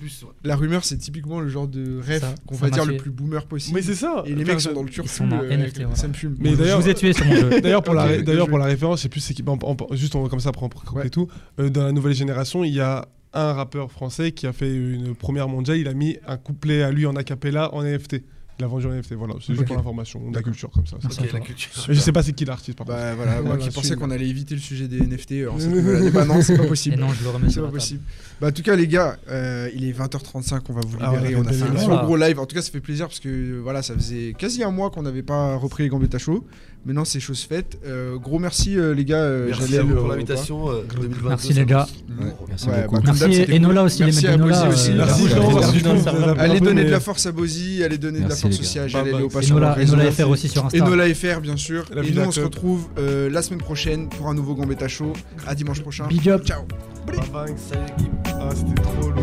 la rumeur, c'est typiquement le genre de rêve qu'on va dire le plus boomer possible. Mais c'est ça. Et les mecs sont dans le Ils turfu. sont dans NFT, voilà. Ça me fume. Mais Je d'ailleurs- vous ai tué sur mon jeu. D'ailleurs pour la pour référence, je sais plus c'est qui juste on- comme ça pour en couper Ouais. et tout. euh, dans la nouvelle génération, il y a un rappeur français qui a fait une première mondiale. Il a mis un couplet à lui en acapella en NFT. Il a vendu en NFT. Voilà, c'est juste pour l'information, la culture comme ça. à la culture. Je sais pas c'est qui l'artiste par contre. Bah voilà, moi qui pensais qu'on allait éviter le sujet des NFT, alors ça voilà, bah non, c'est pas Et possible. non, je le remets C'est sur pas la possible. Bah, en tout cas, les gars, euh, il est 20h35, on va vous Ah ouais, libérer. on a on a fait un gros, live. En tout cas, ça fait plaisir parce que voilà, ça faisait quasi un mois qu'on n'avait pas repris les Gambetta Show. Maintenant, c'est chose faite. Euh, gros merci, euh, les gars. euh, Merci Jalel, à vous pour l'invitation. euh, 2022, Merci, les gars. lourd. Merci Ouais, beaucoup. bah, d'hab, Merci Enola aussi, les Merci mecs à d'Enola. Bozy aussi. euh, Merci, Jean, Allez donner de la force à Bozy, allez donner de la force les aussi à Jalel et au bye. passage. Enola, Enola FR aussi sur Insta. Enola FR, bien sûr. La Et nous, on se retrouve la semaine prochaine pour un nouveau Gambetta Show. À dimanche prochain. Big up. Ciao. Bye bye, salut l'équipe. Ah, c'était trop lourd.